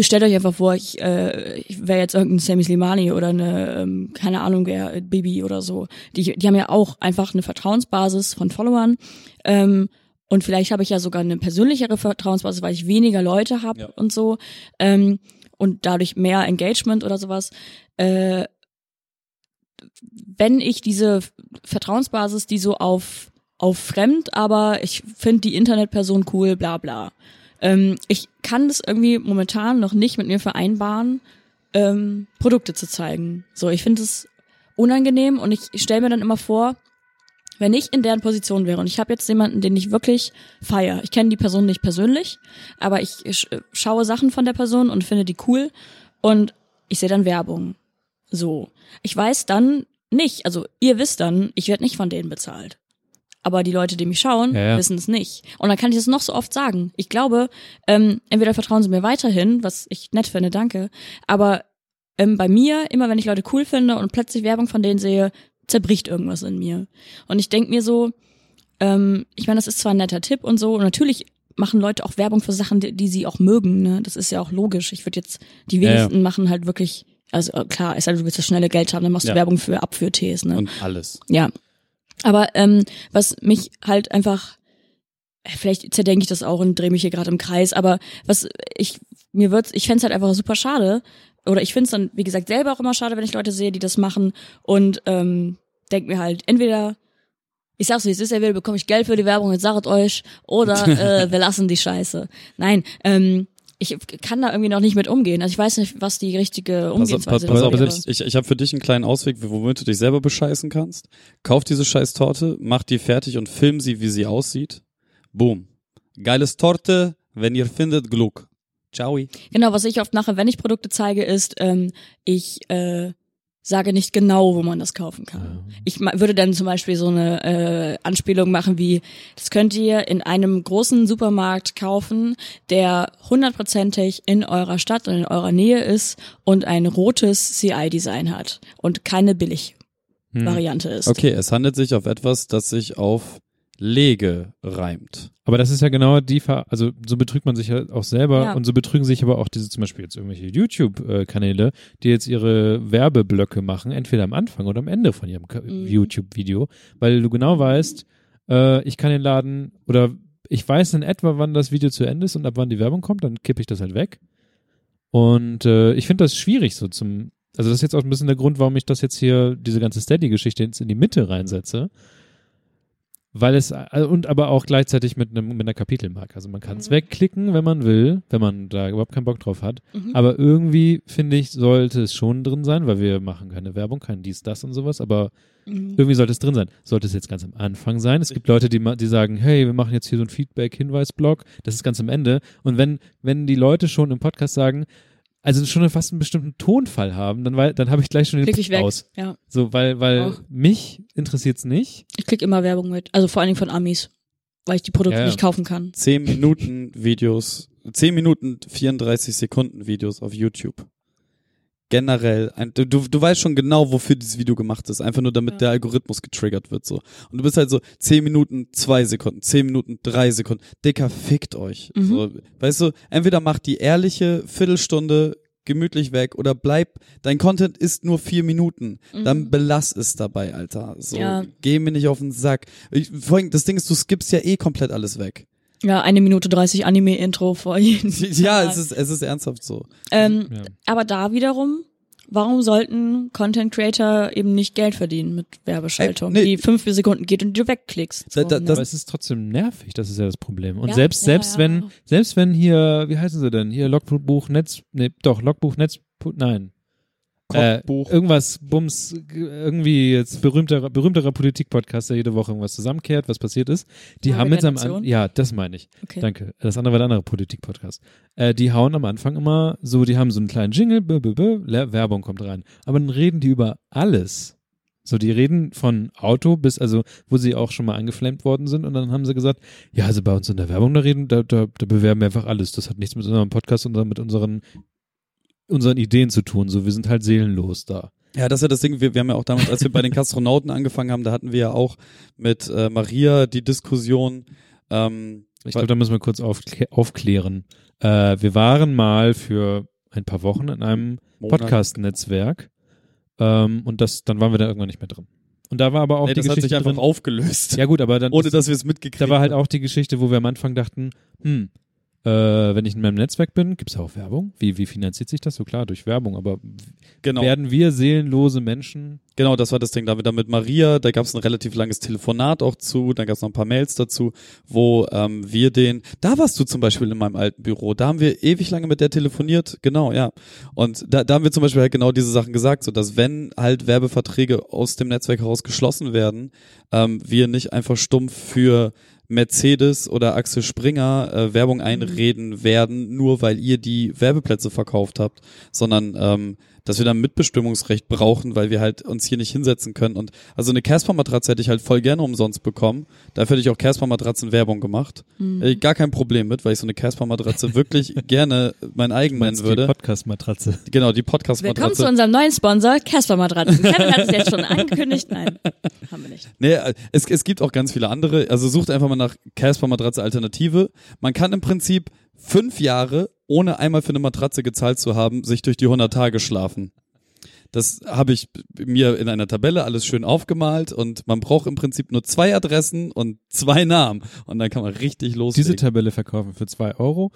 stellt euch einfach vor, ich, äh, ich wäre jetzt irgendein Sammy Slimani oder eine, ähm, keine Ahnung wer, Bibi oder so. Die, die haben ja auch einfach eine Vertrauensbasis von Followern. Ähm, und vielleicht habe ich ja sogar eine persönlichere Vertrauensbasis, weil ich weniger Leute habe Ja. und so. Ähm, und dadurch mehr Engagement oder sowas. Äh, wenn ich diese Vertrauensbasis, die so auf auf fremd, aber ich finde die Internetperson cool, bla bla. Ähm, ich kann das irgendwie momentan noch nicht mit mir vereinbaren, ähm, Produkte zu zeigen. So, ich finde es unangenehm und ich, ich stelle mir dann immer vor, wenn ich in deren Position wäre und ich habe jetzt jemanden, den ich wirklich feier. Ich kenne die Person nicht persönlich, aber ich, ich schaue Sachen von der Person und finde die cool und ich sehe dann Werbung. So. Ich weiß dann nicht, also ihr wisst dann, ich werde nicht von denen bezahlt. Aber die Leute, die mich schauen, Ja, ja. wissen es nicht. Und dann kann ich es noch so oft sagen. Ich glaube, ähm, entweder vertrauen sie mir weiterhin, was ich nett finde, danke. Aber ähm, bei mir, immer wenn ich Leute cool finde und plötzlich Werbung von denen sehe, zerbricht irgendwas in mir. Und ich denk mir so, ähm, ich meine, das ist zwar ein netter Tipp und so, und natürlich machen Leute auch Werbung für Sachen, die, die sie auch mögen, ne? Das ist ja auch logisch. Ich würde jetzt, die Ja, ja. wenigsten machen halt wirklich, also äh, klar, es sei denn, du willst das schnelle Geld haben, dann machst Ja. du Werbung für Abführtees, ne? Und alles. Ja. Aber ähm, was mich halt einfach, äh, vielleicht zerdenke ich das auch und drehe mich hier gerade im Kreis, aber was ich, mir wird's, ich fänd's halt einfach super schade. Oder ich find's dann, wie gesagt, selber auch immer schade, wenn ich Leute sehe, die das machen und ähm, denk mir halt, entweder, ich sag's wie es ist, entweder bekomme ich Geld für die Werbung, jetzt sagt euch, oder äh, wir lassen die Scheiße. Nein, ähm, ich kann da irgendwie noch nicht mit umgehen. Also ich weiß nicht, was die richtige Pass Umgehensweise pass, pass wäre. ich, ich, ich habe für dich einen kleinen Ausweg, womit du dich selber bescheißen kannst. Kauf diese scheiß Torte, mach die fertig und film sie, wie sie aussieht. Boom. Geiles Torte, wenn ihr findet, Glück. Ciao. Genau, was ich oft mache, wenn ich Produkte zeige, ist, ähm, ich äh, sage nicht genau, wo man das kaufen kann. Ich ma- würde dann zum Beispiel so eine äh, Anspielung machen wie, das könnt ihr in einem großen Supermarkt kaufen, der hundertprozentig in eurer Stadt und in eurer Nähe ist und ein rotes CI-Design hat und keine Billig-Variante ist. Okay, es handelt sich auf etwas, das sich auf Lege reimt. Aber das ist ja genau die, Ver also so betrügt man sich ja auch selber Ja. und so betrügen sich aber auch diese zum Beispiel jetzt irgendwelche YouTube-Kanäle, die jetzt ihre Werbeblöcke machen, entweder am Anfang oder am Ende von ihrem Mhm. YouTube-Video, weil du genau weißt, äh, ich kann den Laden oder ich weiß in etwa, wann das Video zu Ende ist und ab wann die Werbung kommt, dann kippe ich das halt weg. Und äh, ich finde das schwierig so zum, also das ist jetzt auch ein bisschen der Grund, warum ich das jetzt hier, diese ganze Steady-Geschichte jetzt in die Mitte reinsetze. Weil es, also, und aber auch gleichzeitig mit einem, mit einer Kapitelmarke. Also man kann es Mhm. wegklicken, wenn man will, wenn man da überhaupt keinen Bock drauf hat. Mhm. Aber irgendwie, finde ich, sollte es schon drin sein, weil wir machen keine Werbung, kein dies, das und sowas, aber Mhm. irgendwie sollte es drin sein. Sollte es jetzt ganz am Anfang sein. Es gibt Leute, die, die sagen, hey, wir machen jetzt hier so einen Feedback-Hinweis-Blog. Das ist ganz am Ende. Und wenn, wenn die Leute schon im Podcast sagen, also schon fast einen bestimmten Tonfall haben, dann, wei- dann habe ich gleich schon den Klick ich weg. aus. Ja. So, weil, weil Auch. mich interessiert's nicht. Ich klicke immer Werbung mit. Also vor allen Dingen von Amis. Weil ich die Produkte Ja, nicht kaufen kann. 10 Minuten Videos, 10 Minuten 34 Sekunden Videos auf YouTube. Generell, ein, du, du, weißt schon genau, wofür dieses Video gemacht ist. Einfach nur, damit Ja. der Algorithmus getriggert wird, so. Und du bist halt so 10 Minuten 2 Sekunden, 10 Minuten 3 Sekunden. Dicker, fickt euch. Mhm. So, weißt du, entweder macht die ehrliche Viertelstunde gemütlich weg oder bleib, dein Content ist nur vier Minuten. Dann Mhm. belass es dabei, Alter. So, Ja. geh mir nicht auf den Sack. Ich, vor allem, das Ding ist, du skippst ja eh komplett alles weg. Ja, eine Minute 30 Anime-Intro vor jedem. Ja, Kanal. es ist, es ist ernsthaft so. Ähm, Ja. aber da wiederum, warum sollten Content Creator eben nicht Geld verdienen mit Werbeschaltung, Ey, nee. die fünf Sekunden geht und du wegklickst? Da- da- ne? Aber es ist trotzdem nervig, das ist ja das Problem. Und Ja, selbst, ja, selbst ja. wenn, selbst wenn hier, wie heißen sie denn? Hier Logbuch Netz, nee, doch, Logbuch Netz, nein. Äh, irgendwas, Bums, irgendwie jetzt berühmterer, berühmterer Politik-Podcast, der jede Woche irgendwas zusammenkehrt, was passiert ist. Die haben jetzt am Nation? An ja, das meine ich. Okay. Danke. Das andere war der andere Politik-Podcast. Äh, die hauen am Anfang immer so, die haben so einen kleinen Jingle, bö, bö, bö, Werbung kommt rein. Aber dann reden die über alles. So, die reden von Auto bis, also, wo sie auch schon mal angeflammt worden sind und dann haben sie gesagt, ja, also bei uns in der Werbung, da reden, da, da, da bewerben wir einfach alles. Das hat nichts mit unserem Podcast, sondern mit unseren, unseren Ideen zu tun. So, wir sind halt seelenlos da. Ja, das ist ja das Ding. Wir, wir haben ja auch damals, als wir bei den Kastronauten angefangen haben, da hatten wir ja auch mit äh, Maria die Diskussion. Ähm, Ich glaube, da müssen wir kurz aufklä aufklären. Äh, wir waren mal für ein paar Wochen in einem. Podcast-Netzwerk ähm, und das, dann waren wir da irgendwann nicht mehr drin. Und da war aber auch Nee, die das hat Geschichte sich einfach drin. aufgelöst. Ja gut, aber dann ohne ist, dass wir es mitgekriegt da war halt auch die Geschichte, wo wir am Anfang dachten, hm, äh, wenn ich in meinem Netzwerk bin, gibt's da auch Werbung? Wie, wie finanziert sich das? So klar, durch Werbung, aber genau. werden wir seelenlose Menschen? Genau, das war das Ding. Da haben wir dann mit Maria, da gab es ein relativ langes Telefonat auch zu, dann gab es noch ein paar Mails dazu, wo ähm, wir den, da warst du zum Beispiel in meinem alten Büro, da haben wir ewig lange mit der telefoniert, genau, ja. Und da, da haben wir zum Beispiel halt genau diese Sachen gesagt, so dass wenn halt Werbeverträge aus dem Netzwerk heraus geschlossen werden, ähm, wir nicht einfach stumpf für Mercedes oder Axel Springer äh, Werbung einreden werden, nur weil ihr die Werbeplätze verkauft habt, sondern ähm, dass wir dann Mitbestimmungsrecht brauchen, weil wir halt uns hier nicht hinsetzen können. Und also eine Casper-Matratze hätte ich halt voll gerne umsonst bekommen. Dafür hätte ich auch Casper-Matratzen Werbung gemacht. Mhm. Hätte ich gar kein Problem mit, weil ich so eine Casper-Matratze wirklich gerne mein eigen nennen würde. Die Podcast-Matratze. Genau, die Willkommen zu Podcast-Matratze. unserem neuen Sponsor, Casper Matratzen. Kevin hat es jetzt schon angekündigt. Nein, haben wir nicht. Nee, es, es gibt auch ganz viele andere. Also sucht einfach mal nach Casper-Matratze Alternative. Man kann im Prinzip fünf Jahre, ohne einmal für eine Matratze gezahlt zu haben, sich durch die 100 Tage schlafen. Das habe ich mir in einer Tabelle alles schön aufgemalt und man braucht im Prinzip nur zwei Adressen und zwei Namen und dann kann man richtig Diese loslegen. Tabelle verkaufen für zwei Euro.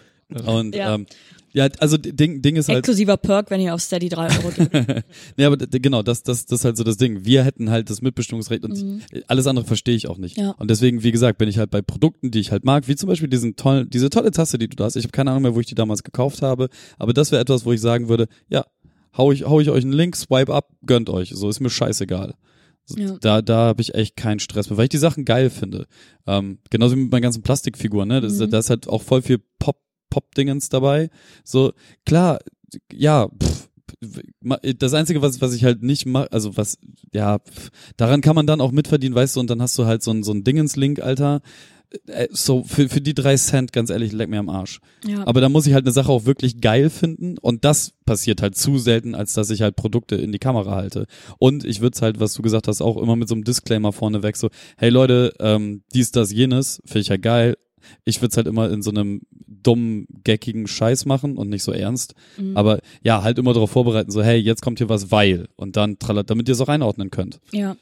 und Ja. ähm, ja, also Ding, Ding ist halt Exklusiver Perk, wenn ihr auf Steady 3 Euro gebt. nee, aber genau, das, das, das ist halt so das Ding. Wir hätten halt das Mitbestimmungsrecht und Mhm. alles andere verstehe ich auch nicht. Ja. Und deswegen, wie gesagt, bin ich halt bei Produkten, die ich halt mag, wie zum Beispiel diesen tollen, diese tolle Tasse, die du da hast. Ich habe keine Ahnung mehr, wo ich die damals gekauft habe, aber das wäre etwas, wo ich sagen würde, ja, hau ich, hau ich euch einen Link, swipe up, gönnt euch. So ist mir scheißegal. Ja. Da, da habe ich echt keinen Stress mehr, weil ich die Sachen geil finde. Ähm, genauso wie mit meinen ganzen Plastikfiguren, ne? Das, Mhm. Da ist halt auch voll viel Pop, Pop-Dingens dabei. So, klar, ja, pff, das Einzige, was, was ich halt nicht mache, also was, ja, pff, daran kann man dann auch mitverdienen, weißt du, und dann hast du halt so ein, so ein Dingens-Link, Alter. Äh, So, für, für die drei Cent, ganz ehrlich, leck mir am Arsch. Ja. Aber da muss ich halt eine Sache auch wirklich geil finden und das passiert halt zu selten, als dass ich halt Produkte in die Kamera halte. Und ich würde es halt, was du gesagt hast, auch immer mit so einem Disclaimer vorne weg, so, hey Leute, ähm, dies, das, jenes, finde ich ja geil. Ich würde es halt immer in so einem dummen, geckigen Scheiß machen und nicht so ernst. Mhm. Aber ja, halt immer darauf vorbereiten, so, hey, jetzt kommt hier was, weil. Und dann trallert, damit ihr es auch einordnen könnt. Ja.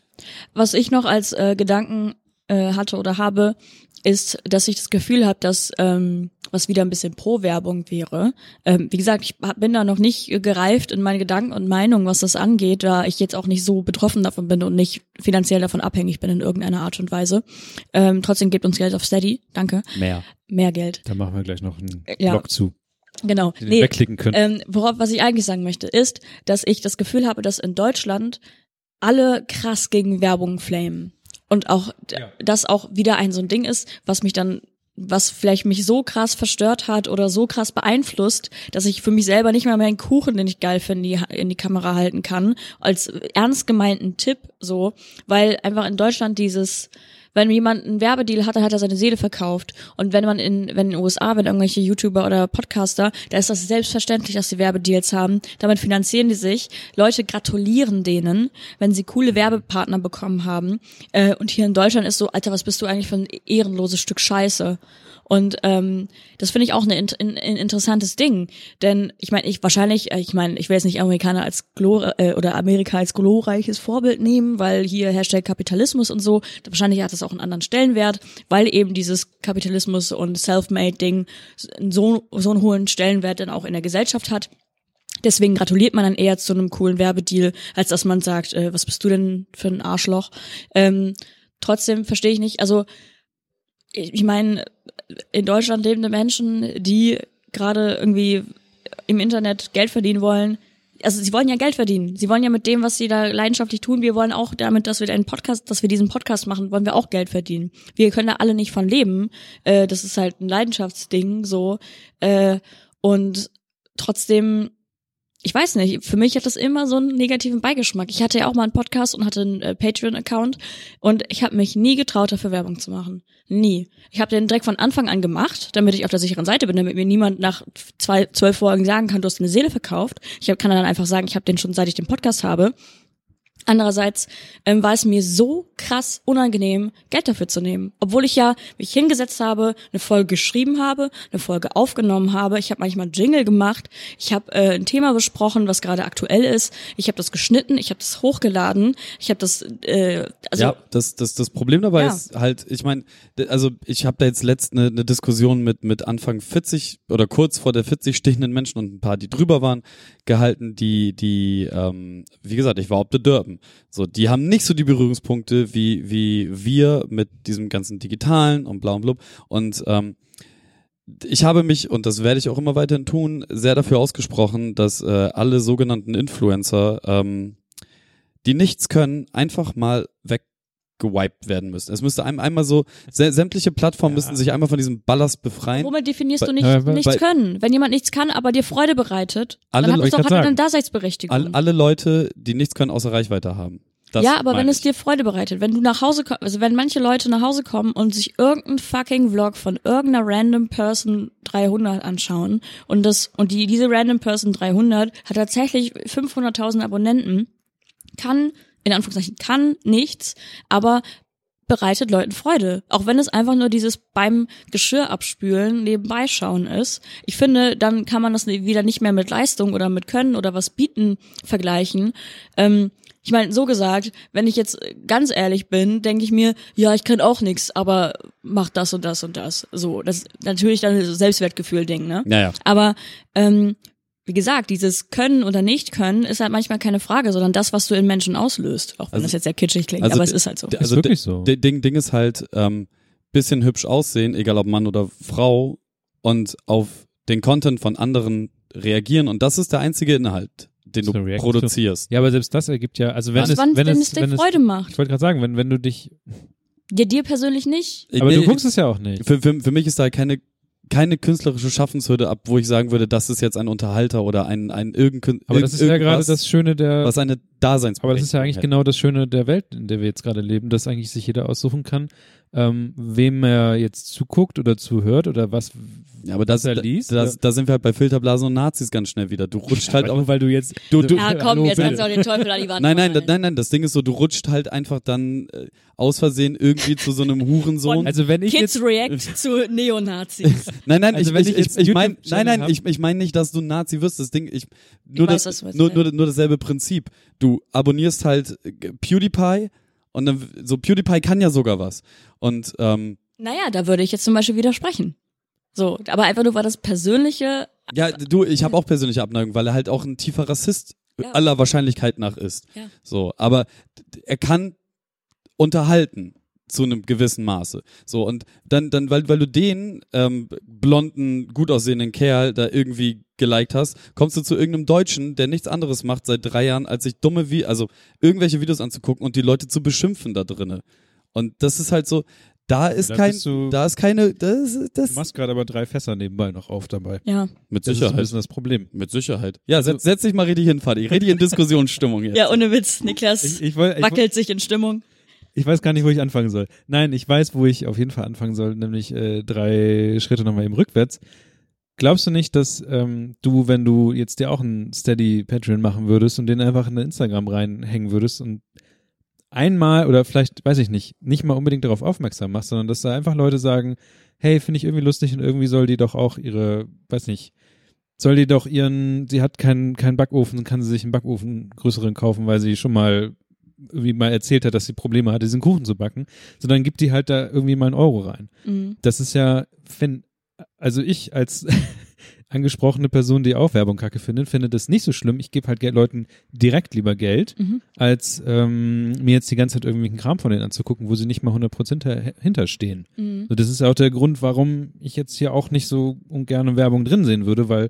Was ich noch als äh, Gedanken äh, hatte oder habe, ist, dass ich das Gefühl habe, dass ähm, was wieder ein bisschen pro Werbung wäre. Ähm, wie gesagt, ich bin da noch nicht äh, gereift in meine Gedanken und Meinungen, was das angeht, da ich jetzt auch nicht so betroffen davon bin und nicht finanziell davon abhängig bin in irgendeiner Art und Weise. Ähm, trotzdem gebt uns Geld auf Steady, danke. Mehr. Mehr Geld. Da machen wir gleich noch einen Ja. Blog zu, Genau. wir wegklicken können. Ähm, worauf, was ich eigentlich sagen möchte, ist, dass ich das Gefühl habe, dass in Deutschland alle krass gegen Werbung flamen. Und auch, Ja. das auch wieder ein so ein Ding ist, was mich dann, was vielleicht mich so krass verstört hat oder so krass beeinflusst, dass ich für mich selber nicht mal mehr einen Kuchen, den ich geil finde, in die, in die Kamera halten kann, als ernst gemeinten Tipp, so, weil einfach in Deutschland dieses, wenn jemand einen Werbedeal hat, dann hat er seine Seele verkauft. Und wenn man in, wenn in den USA, wenn irgendwelche YouTuber oder Podcaster, da ist das selbstverständlich, dass sie Werbedeals haben. Damit finanzieren die sich. Leute gratulieren denen, wenn sie coole Werbepartner bekommen haben. Äh, und hier in Deutschland ist so, Alter, was bist du eigentlich für ein ehrenloses Stück Scheiße? Und ähm, das finde ich auch ein, ein, ein interessantes Ding, denn ich meine, ich wahrscheinlich, äh, ich meine, ich will jetzt nicht Amerikaner als glor äh, oder Amerika als glorreiches Vorbild nehmen, weil hier Hashtag Kapitalismus und so. Wahrscheinlich hat das auch einen anderen Stellenwert, weil eben dieses Kapitalismus und Self-Made-Ding so so einen hohen Stellenwert dann auch in der Gesellschaft hat. Deswegen gratuliert man dann eher zu einem coolen Werbedeal, als dass man sagt, äh, was bist du denn für ein Arschloch? Ähm, trotzdem verstehe ich nicht, also ich meine, in Deutschland lebende Menschen, die gerade irgendwie im Internet Geld verdienen wollen, also sie wollen ja Geld verdienen. Sie wollen ja mit dem, was sie da leidenschaftlich tun, wir wollen auch damit, dass wir einen Podcast, dass wir diesen Podcast machen, wollen wir auch Geld verdienen. Wir können da alle nicht von leben. Äh, das ist halt ein Leidenschaftsding so. Äh, und trotzdem ich weiß nicht, für mich hat das immer so einen negativen Beigeschmack. Ich hatte ja auch mal einen Podcast und hatte einen äh, Patreon-Account und ich habe mich nie getraut, dafür Werbung zu machen. Nie. Ich habe den direkt von Anfang an gemacht, damit ich auf der sicheren Seite bin, damit mir niemand nach zwei, zwölf Folgen sagen kann, du hast eine Seele verkauft. Ich hab, kann dann einfach sagen, ich habe den schon seit ich den Podcast habe. Andererseits ähm, war es mir so krass unangenehm, Geld dafür zu nehmen. Obwohl ich ja mich hingesetzt habe, eine Folge geschrieben habe, eine Folge aufgenommen habe. Ich habe manchmal Jingle gemacht. Ich habe äh, ein Thema besprochen, was gerade aktuell ist. Ich habe das geschnitten, ich habe das hochgeladen. Ich habe das, äh, also ja, das, das, das Problem dabei Ja. ist halt, ich meine, also ich habe da jetzt letzt eine, eine Diskussion mit, mit Anfang 40 oder kurz vor der 40 stehenden Menschen und ein paar, die drüber waren, gehalten, die, die, ähm, wie gesagt, ich war ob the Durban. So, die haben nicht so die Berührungspunkte wie, wie wir mit diesem ganzen Digitalen und bla und blub. Und ähm, ich habe mich, und das werde ich auch immer weiterhin tun, sehr dafür ausgesprochen, dass äh, alle sogenannten Influencer, ähm, die nichts können, einfach mal weggewiped werden müssen. Es müsste einem einmal so, sä sämtliche Plattformen müssen sich einmal von diesem Ballast befreien. womit definierst Bei- du nicht, äh, bei- nichts bei- können? Wenn jemand nichts kann, aber dir Freude bereitet, Alle dann hat Leute- es doch eine. Daseinsberechtigung. All, alle Leute, die nichts können, außer Reichweite haben. Das ja, aber wenn es ich. dir Freude bereitet, wenn du nach Hause kommst, also wenn manche Leute nach Hause kommen und sich irgendeinen fucking Vlog von irgendeiner random Person 300 anschauen und das und die diese random Person 300 hat tatsächlich 500.000 Abonnenten, kann in Anführungszeichen kann nichts, aber bereitet Leuten Freude, auch wenn es einfach nur dieses beim Geschirr abspülen nebenbei schauen ist. Ich finde, dann kann man das wieder nicht mehr mit Leistung oder mit Können oder was bieten vergleichen. Ähm, ich meine, so gesagt, wenn ich jetzt ganz ehrlich bin, denke ich mir, ja, ich kann auch nichts, aber mach das und das und das. So, das ist natürlich dann Selbstwertgefühl-Ding, ne? Ja, ja. Aber ähm, wie gesagt, dieses Können oder nicht können ist halt manchmal keine Frage, sondern das, was du in Menschen auslöst. Auch wenn Also- das jetzt sehr kitschig klingt, also aber es ist halt so. d- Ist wirklich so. Ding, Ding ist halt, ähm, bisschen hübsch aussehen, egal ob Mann oder Frau, und auf den Content von anderen reagieren. Und das ist der einzige Inhalt, den du So du. produzierst. Ja, aber selbst das ergibt ja, also wenn es, wann, wenn wenn es, es dir wenn es, Freude macht. ich wollte gerade sagen, wenn, wenn du dich, Dir, dir persönlich nicht? aber Nee, du guckst es ja auch nicht. Für, für, für mich ist da keine keine künstlerische Schaffenshürde ab, wo ich sagen würde, das ist jetzt ein Unterhalter oder ein ein irgendein Aber das ist ja gerade das Schöne der, was eine Daseinsberechtigung aber das ist ja eigentlich hat. genau das Schöne der Welt, in der wir jetzt gerade leben, dass eigentlich sich jeder aussuchen kann, ähm, wem er jetzt zuguckt oder zuhört oder was, Ja, aber das, er liest. das, oder- da sind wir halt bei Filterblasen und Nazis ganz schnell wieder. Du rutscht halt auch weil du jetzt, Du- du- Ja, komm, jetzt kannst du auch den Teufel an die Wand Nein, nein, malen. nein, nein, das Ding ist so, du rutscht halt einfach dann äh, aus Versehen irgendwie zu so einem Hurensohn. Also wenn ich Kids jetzt, react zu Neonazis. nein, nein, also ich, ich, ich ich, ich meine, nein, nein, hab- ich, ich meine nicht, dass du ein Nazi wirst. Das Ding, ich, nur, weiß, das, was du meinst, nur, ja. nur, nur dasselbe Prinzip. Du abonnierst halt äh, PewDiePie und dann, so PewDiePie kann ja sogar was. Und, ähm, naja, da würde ich jetzt zum Beispiel widersprechen. So, aber einfach nur, weil das persönliche, ja, du, ich habe auch persönliche Abneigung, weil er halt auch ein tiefer Rassist Ja. aller Wahrscheinlichkeit nach ist. Ja. So, aber er kann unterhalten zu einem gewissen Maße. So und dann dann weil weil du den ähm, blonden gut aussehenden Kerl da irgendwie geliked hast, kommst du zu irgendeinem Deutschen, der nichts anderes macht seit drei Jahren, als sich dumme wie also irgendwelche Videos anzugucken und die Leute zu beschimpfen da drinne. Und das ist halt so, da ist Da kein, du- da ist keine, das, du das machst gerade aber drei Fässer nebenbei noch auf dabei. ja. mit Das ist ein Sicherheit, bisschen das Problem. mit Sicherheit. Ja, setz, setz dich mal richtig hin, Fadi. Richtig in Diskussionsstimmung jetzt. Ja, ohne Witz, Niklas Ich, ich, woll- ich, wackelt sich in Stimmung. ich weiß gar nicht, wo ich anfangen soll. Nein, ich weiß, wo ich auf jeden Fall anfangen soll, nämlich äh, drei Schritte nochmal eben rückwärts. Glaubst du nicht, dass ähm, du, wenn du jetzt dir auch einen Steady Patreon machen würdest und den einfach in Instagram reinhängen würdest und einmal oder vielleicht, weiß ich nicht, nicht mal unbedingt darauf aufmerksam machst, sondern dass da einfach Leute sagen, hey, finde ich irgendwie lustig und irgendwie soll die doch auch ihre, weiß nicht, soll die doch ihren, sie hat keinen keinen Backofen, kann sie sich einen Backofen größeren kaufen, weil sie schon mal irgendwie mal erzählt hat, dass sie Probleme hatte, diesen Kuchen zu backen, sondern gibt die halt da irgendwie mal einen Euro rein. Mhm. Das ist ja, wenn, also ich als angesprochene Person, die auch Werbung kacke findet, finde das nicht so schlimm. Ich gebe halt Leuten direkt lieber Geld, Mhm. als ähm, mir jetzt die ganze Zeit irgendwelchen Kram von denen anzugucken, wo sie nicht mal 100% dahinter- hinterstehen. Mhm. So, das ist auch der Grund, warum ich jetzt hier auch nicht so ungerne Werbung drin sehen würde, weil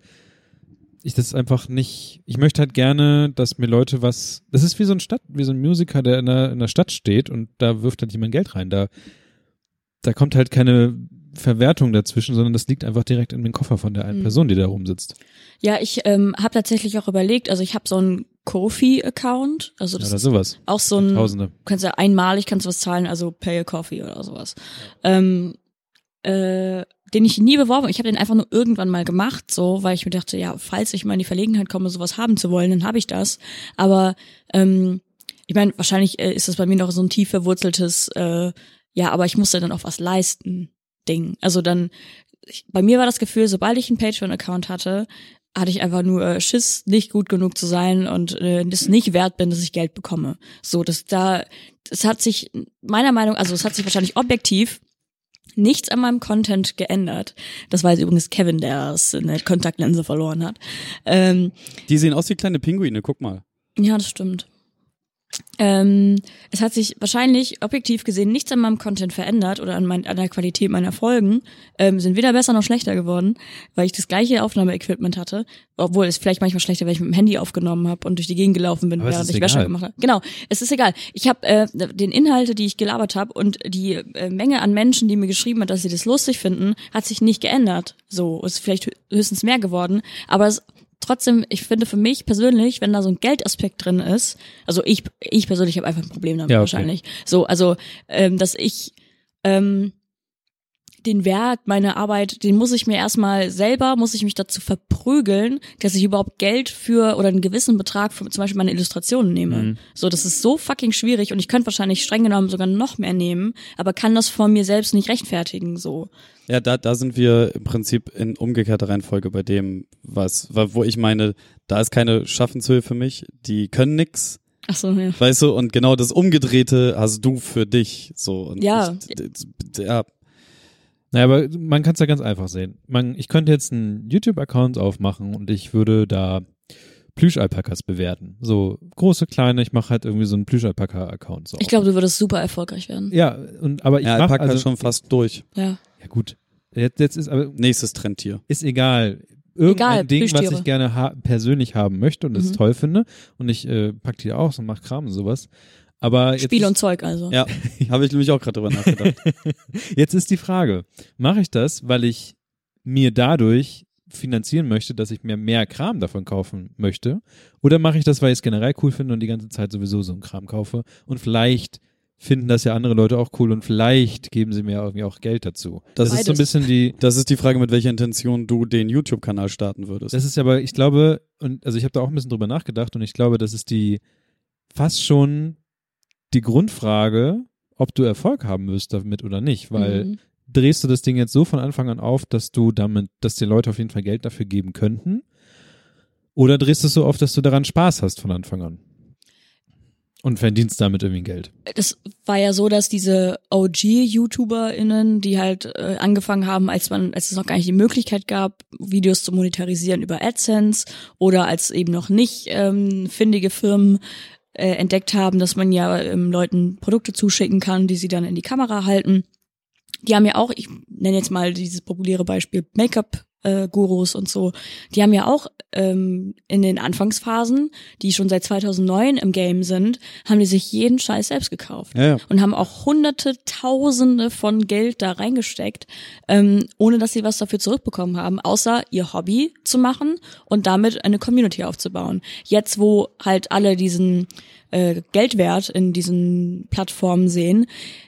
ich das einfach nicht, ich möchte halt gerne, dass mir Leute was, das ist wie so ein Stadt, wie so ein Musiker, der in der, in der Stadt steht und da wirft halt jemand Geld rein. Da, da kommt halt keine Verwertung dazwischen, sondern das liegt einfach direkt in den Koffer von der einen Mhm. Person, die da rumsitzt. Ja, ich ähm, habe tatsächlich auch überlegt, also ich habe so einen Kofi-Account, also das Oder ist sowas. auch so ein, Tausende. du kannst ja einmalig kannst du was zahlen, also pay a coffee oder sowas. Ähm, äh, den ich nie beworben, ich habe den einfach nur irgendwann mal gemacht, so, weil ich mir dachte, ja, falls ich mal in die Verlegenheit komme, sowas haben zu wollen, dann habe ich das. Aber ähm, ich meine, wahrscheinlich äh, ist das bei mir noch so ein tief verwurzeltes, äh, ja, aber ich muss ja dann auch was leisten, Ding. Also dann, ich, bei mir war das Gefühl, sobald ich einen Patreon-Account hatte, hatte ich einfach nur äh, Schiss, nicht gut genug zu sein und äh, das nicht wert bin, dass ich Geld bekomme. So, das da, es hat sich meiner Meinung, also es hat sich wahrscheinlich objektiv nichts an meinem Content geändert. Das war jetzt übrigens Kevin, der es in der Kontaktlinse verloren hat. Ähm, Die sehen aus wie kleine Pinguine, guck mal. ja, das stimmt. Ähm, es hat sich wahrscheinlich objektiv gesehen nichts an meinem Content verändert oder an, mein, an der Qualität meiner Folgen. Ähm, sind weder besser noch schlechter geworden, weil ich das gleiche Aufnahmeequipment hatte. Obwohl es vielleicht manchmal schlechter, weil ich mit dem Handy aufgenommen habe und durch die Gegend gelaufen bin, Aber während ich Wäsche gemacht habe. Genau, es ist egal. Ich habe äh, den Inhalte, die ich gelabert habe und die äh, Menge an Menschen, die mir geschrieben hat, dass sie das lustig finden, hat sich nicht geändert. So, ist vielleicht hö- höchstens mehr geworden, aber es trotzdem, ich finde für mich persönlich, wenn da so ein Geldaspekt drin ist, also ich, ich persönlich habe einfach ein Problem damit Ja, okay. wahrscheinlich. So, also, ähm, dass ich ähm, den Wert meiner Arbeit, den muss ich mir erstmal selber, muss ich mich dazu verprügeln, dass ich überhaupt Geld für oder einen gewissen Betrag für zum Beispiel meine Illustrationen nehme. Mhm. So, das ist so fucking schwierig und ich könnte wahrscheinlich streng genommen sogar noch mehr nehmen, aber kann das von mir selbst nicht rechtfertigen, so. Ja, da, da sind wir im Prinzip in umgekehrter Reihenfolge bei dem, was, wo ich meine, da ist keine Schaffenshöhe für mich, die können nix, Ach so, ja. weißt du, und genau das Umgedrehte hast du für dich, so. Und Ja. Ich, ja, Naja, aber man kann es ja ganz einfach sehen. Man, ich könnte jetzt einen YouTube-Account aufmachen und ich würde da Plüschalpakas bewerten. So große, kleine, ich mache halt irgendwie so einen Plüschalpaka-Account. So. Ich glaube, du würdest super erfolgreich werden. Ja, und aber ich ja mach, Alpaka also, ist schon fast durch. Ja. Ja gut. Jetzt, jetzt ist aber Nächstes Trendtier. ist egal. Irgendein Egal, Ding, was ich gerne ha persönlich haben möchte und das Mhm. toll finde und ich äh, pack die aus und mach Kram und sowas. Aber jetzt Spiel ist, und Zeug also. Ja, habe ich nämlich auch gerade drüber nachgedacht. Jetzt ist die Frage, mache ich das, weil ich mir dadurch finanzieren möchte, dass ich mir mehr Kram davon kaufen möchte? Oder mache ich das, weil ich es generell cool finde und die ganze Zeit sowieso so einen Kram kaufe? Und vielleicht finden das ja andere Leute auch cool und vielleicht geben sie mir irgendwie auch Geld dazu. Das ist so ein Beides. bisschen die, Das ist die Frage, mit welcher Intention du den YouTube-Kanal starten würdest. das ist aber, ich glaube, und also ich habe da auch ein bisschen drüber nachgedacht und ich glaube, das ist die fast schon die Grundfrage, ob du Erfolg haben wirst damit oder nicht, weil Mhm. drehst du das Ding jetzt so von Anfang an auf, dass du damit, dass dir Leute auf jeden Fall Geld dafür geben könnten? Oder drehst du es so auf, dass du daran Spaß hast von Anfang an? Und verdienst damit irgendwie Geld. das war ja so, dass diese OG-YouTuberInnen, die halt äh, angefangen haben, als man, als es noch gar nicht die Möglichkeit gab, Videos zu monetarisieren über AdSense oder als eben noch nicht ähm, findige Firmen äh, entdeckt haben, dass man ja ähm, Leuten Produkte zuschicken kann, die sie dann in die Kamera halten. Die haben ja auch, ich nenne jetzt mal dieses populäre Beispiel Make-up äh, Gurus und so, die haben ja auch ähm, in den Anfangsphasen, die schon seit 2009 im Game sind, haben die sich jeden Scheiß selbst gekauft ja, ja. und haben auch hunderte, tausende von Geld da reingesteckt, ähm, ohne dass sie was dafür zurückbekommen haben, außer ihr Hobby zu machen und damit eine Community aufzubauen. Jetzt, wo halt alle diesen äh, Geldwert in diesen Plattformen sehen,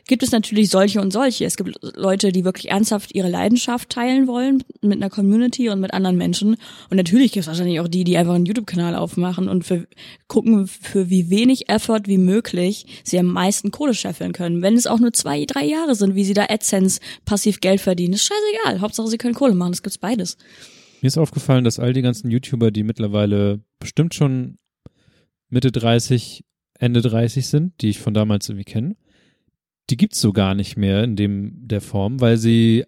gibt es natürlich solche und solche. Es gibt Leute, die wirklich ernsthaft ihre Leidenschaft teilen wollen mit einer Community und mit anderen Menschen. Und natürlich gibt es wahrscheinlich auch die, die einfach einen YouTube-Kanal aufmachen und für, gucken, für wie wenig Effort wie möglich sie am meisten Kohle scheffeln können. Wenn es auch nur zwei, drei Jahre sind, wie sie da AdSense passiv Geld verdienen, ist scheißegal. Hauptsache, sie können Kohle machen. Das gibt's beides. Mir ist aufgefallen, dass all die ganzen YouTuber, die mittlerweile bestimmt schon Mitte 30, Ende 30 sind, die ich von damals irgendwie kenne, die gibt's so gar nicht mehr in dem der Form, weil sie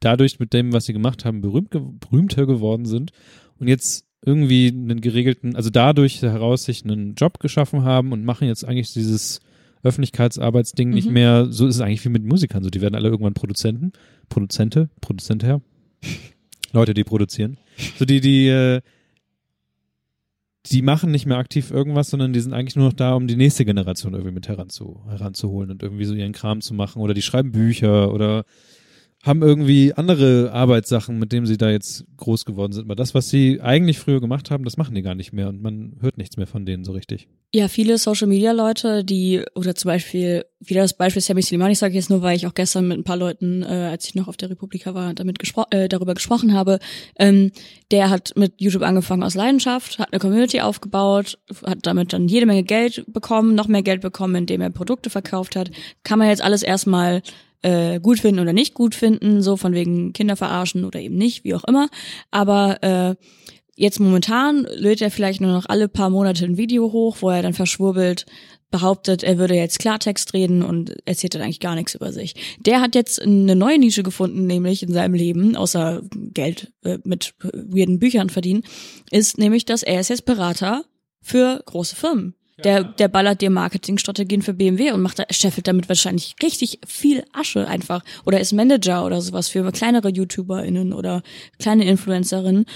dadurch mit dem, was sie gemacht haben, berühmt, berühmter geworden sind und jetzt irgendwie einen geregelten, also dadurch heraus sich einen Job geschaffen haben und machen jetzt eigentlich dieses Öffentlichkeitsarbeitsding nicht Mhm. mehr, so ist es eigentlich wie mit Musikern, so die werden alle irgendwann Produzenten, Produzente, Produzent her, Leute, die produzieren. So die, die, äh, die machen nicht mehr aktiv irgendwas, sondern die sind eigentlich nur noch da, um die nächste Generation irgendwie mit heranzu, heranzuholen und irgendwie so ihren Kram zu machen. Oder die schreiben Bücher oder haben irgendwie andere Arbeitssachen, mit denen sie da jetzt groß geworden sind. Aber das, was sie eigentlich früher gemacht haben, das machen die gar nicht mehr und man hört nichts mehr von denen so richtig. Ja, viele Social Media Leute, die, oder zum Beispiel, wieder das Beispiel Sammy Slimani, ich sage jetzt nur, weil ich auch gestern mit ein paar Leuten, äh, als ich noch auf der Republika war, damit gespro äh, darüber gesprochen habe, ähm, der hat mit YouTube angefangen aus Leidenschaft, hat eine Community aufgebaut, hat damit dann jede Menge Geld bekommen, noch mehr Geld bekommen, indem er Produkte verkauft hat. Kann man jetzt alles erstmal äh, gut finden oder nicht gut finden, so von wegen Kinder verarschen oder eben nicht, wie auch immer. Aber äh, jetzt momentan lädt er vielleicht nur noch alle paar Monate ein Video hoch, wo er dann verschwurbelt behauptet, er würde jetzt Klartext reden und erzählt dann eigentlich gar nichts über sich. Der hat jetzt eine neue Nische gefunden, nämlich in seinem Leben, außer Geld äh, mit weirden Büchern verdienen, ist nämlich, dass er ist jetzt Berater für große Firmen. Der, der ballert dir Marketingstrategien für BMW und macht da, scheffelt damit wahrscheinlich richtig viel Asche einfach. Oder ist Manager oder sowas für kleinere YouTuberInnen oder kleine Influencerinnen.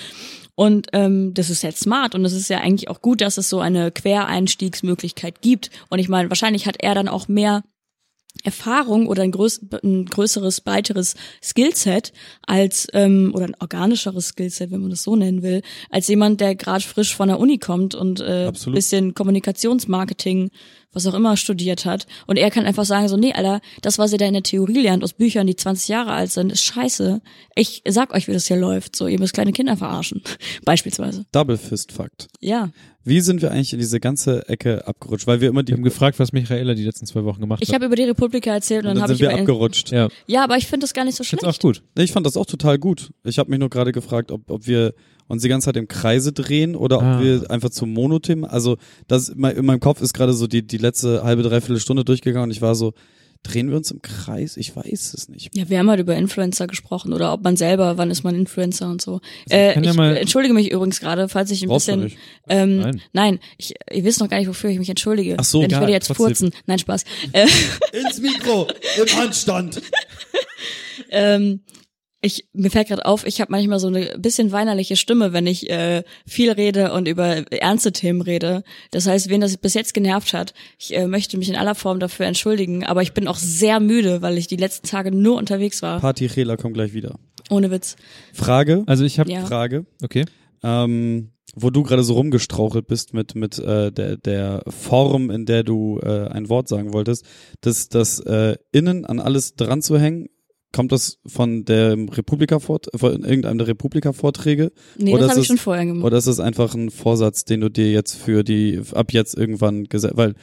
Und ähm, das ist jetzt smart und es ist ja eigentlich auch gut, dass es so eine Quereinstiegsmöglichkeit gibt. Und ich meine, wahrscheinlich hat er dann auch mehr Erfahrung oder ein, größ ein größeres, breiteres Skillset als ähm, oder ein organischeres Skillset, wenn man das so nennen will, als jemand, der gerade frisch von der Uni kommt und äh, Absolut. bisschen Kommunikationsmarketing, was auch immer studiert hat. Und er kann einfach sagen so, nee, Alter, das, was ihr da in der Theorie lernt aus Büchern, die 20 Jahre alt sind, ist scheiße. Ich sag euch, wie das hier läuft. So, ihr müsst kleine Kinder verarschen. Beispielsweise. Double Fist Fakt. Ja. Wie sind wir eigentlich in diese ganze Ecke abgerutscht? Weil wir immer die Wir haben gefragt, was Michaela die letzten zwei Wochen gemacht Ich hat. habe über die Republika erzählt und, und dann dann habe sind ich wir über abgerutscht. ja, Ja, aber ich finde das gar nicht so ich find's schlecht. auch gut. Ich fand das auch total gut. Ich habe mich nur gerade gefragt, ob, ob wir uns die ganze Zeit im Kreise drehen oder ob Ah. wir einfach zum Monothema. Also das in meinem Kopf ist gerade so die die letzte halbe dreiviertel Stunde durchgegangen und ich war so, drehen wir uns im Kreis? Ich weiß es nicht. Ja, wir haben halt über Influencer gesprochen oder ob man selber, wann ist man Influencer und so. äh, kann ja ich mal- entschuldige mich übrigens gerade, falls ich ein bisschen. nicht. Ähm, Nein. nein. ich, ihr wisst noch gar nicht, wofür ich mich entschuldige. Ach so, Denn ich ja, werde jetzt trotzdem. furzen. Nein, Spaß. Äh, Ins Mikro, im Handstand. ähm, ich, mir fällt gerade auf, ich habe manchmal so eine bisschen weinerliche Stimme, wenn ich äh, viel rede und über ernste Themen rede. Das heißt, wen das bis jetzt genervt hat, ich äh, möchte mich in aller Form dafür entschuldigen, aber ich bin auch sehr müde, weil ich die letzten Tage nur unterwegs war. Party Chela kommt gleich wieder. Ohne Witz. Frage, Also ich habe, Ja. Frage. okay. ähm, wo du gerade so rumgestrauchelt bist mit mit äh, der der Form, in der du äh, ein Wort sagen wolltest, das das äh, innen an alles dran zu hängen, kommt das von der Republika von irgendeinem der Republika Vorträge Nee, Oder das habe ist ich schon vorher gemacht. oder ist das einfach ein Vorsatz, den du dir jetzt für die ab jetzt irgendwann gesetzt, weil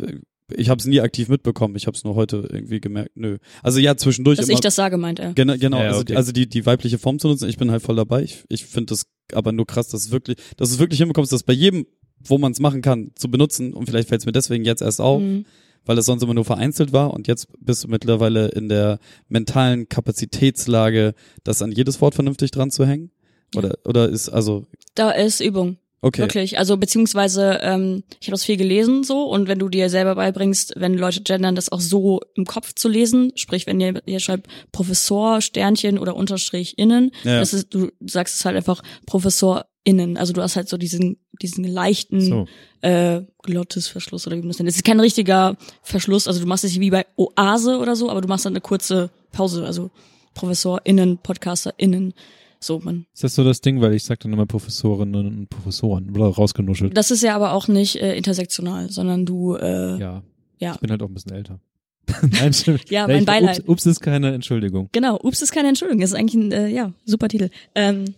äh, ich habe es nie aktiv mitbekommen, ich habe es nur heute irgendwie gemerkt. Nö. Also ja, zwischendurch Dass immer ich das sage, meint er. Genau, genau. Ja, ja, also, okay. also die, die weibliche Form zu nutzen, ich bin halt voll dabei. Ich, ich finde das aber nur krass, dass es wirklich, dass du es wirklich hinbekommst, das bei jedem, wo man es machen kann, zu benutzen. Und vielleicht fällt es mir deswegen jetzt erst auf, Mhm. Weil es sonst immer nur vereinzelt war. Und jetzt bist du mittlerweile in der mentalen Kapazitätslage, das an jedes Wort vernünftig dran zu hängen. Oder, oder ist also, Da ist Übung. okay. Wirklich. Also beziehungsweise, ähm, ich habe das viel gelesen so und wenn du dir selber beibringst, wenn Leute gendern, das auch so im Kopf zu lesen, sprich, wenn ihr, ihr schreibt Professor, Sternchen oder Unterstrich innen, Ja. das ist, du sagst es halt einfach Professor innen. Also du hast halt so diesen, diesen leichten So. äh, Glottisverschluss oder wie man das nennt. Es ist kein richtiger Verschluss, also du machst es nicht wie bei Oase oder so, aber du machst dann eine kurze Pause, also ProfessorInnen, PodcasterInnen. So, man. Ist das so das Ding, weil ich sag dann immer Professorinnen und Professoren oder rausgenuschelt. Das ist ja aber auch nicht äh, intersektional, sondern du, äh, ja. Ja. Ich bin halt auch ein bisschen älter. Nein, stimmt. Ja, mein Beileid. Ups, ups ist keine Entschuldigung. Genau, Ups ist keine Entschuldigung, das ist eigentlich ein, äh, ja, super Titel. Ähm,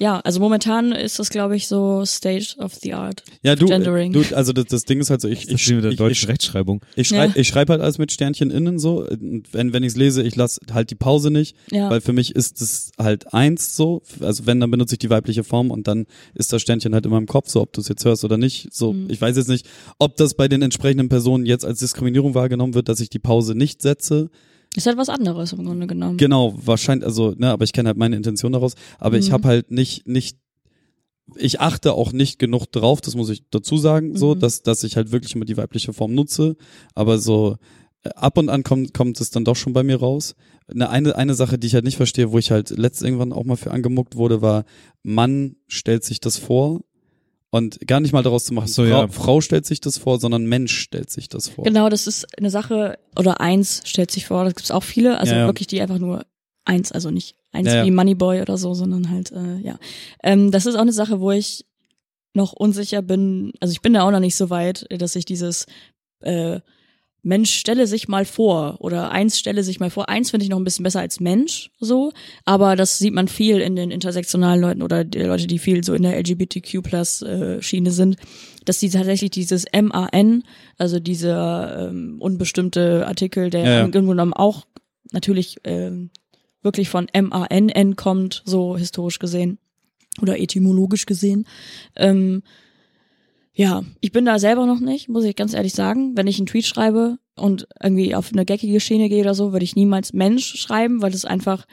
ja, also momentan ist das, glaube ich, so State of the Art. Ja, du, Gendering. du, also das, das Ding ist halt so, ich, ich, mit der ich, deutschen ich, Rechtschreibung. ich schreibe Ja. ich schreib halt alles mit Sternchen innen so. Und wenn, wenn ich es lese, ich lasse halt die Pause nicht. Ja. Weil für mich ist es halt eins so, also wenn, dann benutze ich die weibliche Form und dann ist das Sternchen halt immer im Kopf, so ob du es jetzt hörst oder nicht. So, Mhm. ich weiß jetzt nicht, ob das bei den entsprechenden Personen jetzt als Diskriminierung wahrgenommen wird, dass ich die Pause nicht setze. Ist halt was anderes im Grunde genommen. Genau, wahrscheinlich, also, ne, aber ich kenne halt meine Intention daraus. Aber ich Mhm. habe halt nicht, nicht, ich achte auch nicht genug drauf, das muss ich dazu sagen, so, Mhm. dass, dass ich halt wirklich immer die weibliche Form nutze. Aber so, äh, ab und an kommt, kommt es dann doch schon bei mir raus. Eine, eine, eine Sache, die ich halt nicht verstehe, wo ich halt letzt irgendwann auch mal für angemuckt wurde, war, Mann stellt sich das vor Und gar nicht mal daraus zu machen, Ach so, Frau, ja. Frau stellt sich das vor, sondern Mensch stellt sich das vor. Genau, das ist eine Sache, oder eins stellt sich vor, das gibt's auch viele, also Ja, ja. wirklich die einfach nur eins, also nicht eins Ja, ja. wie Moneyboy oder so, sondern halt, äh, ja. Ähm, das ist auch eine Sache, wo ich noch unsicher bin, also ich bin da auch noch nicht so weit, dass ich dieses äh, Mensch stelle sich mal vor oder eins stelle sich mal vor. Eins finde ich noch ein bisschen besser als Mensch so, aber das sieht man viel in den intersektionalen Leuten oder die Leute, die viel so in der LGBTQ Plus äh, Schiene sind, dass die tatsächlich dieses MAN, also dieser ähm, unbestimmte Artikel, der Ja, ja. im Grunde genommen auch natürlich ähm, wirklich von MANN kommt, so historisch gesehen oder etymologisch gesehen. Ähm, ja, ich bin da selber noch nicht, muss ich ganz ehrlich sagen. Wenn ich einen Tweet schreibe und irgendwie auf eine geckige Schiene gehe oder so, würde ich niemals Mensch schreiben, weil das einfach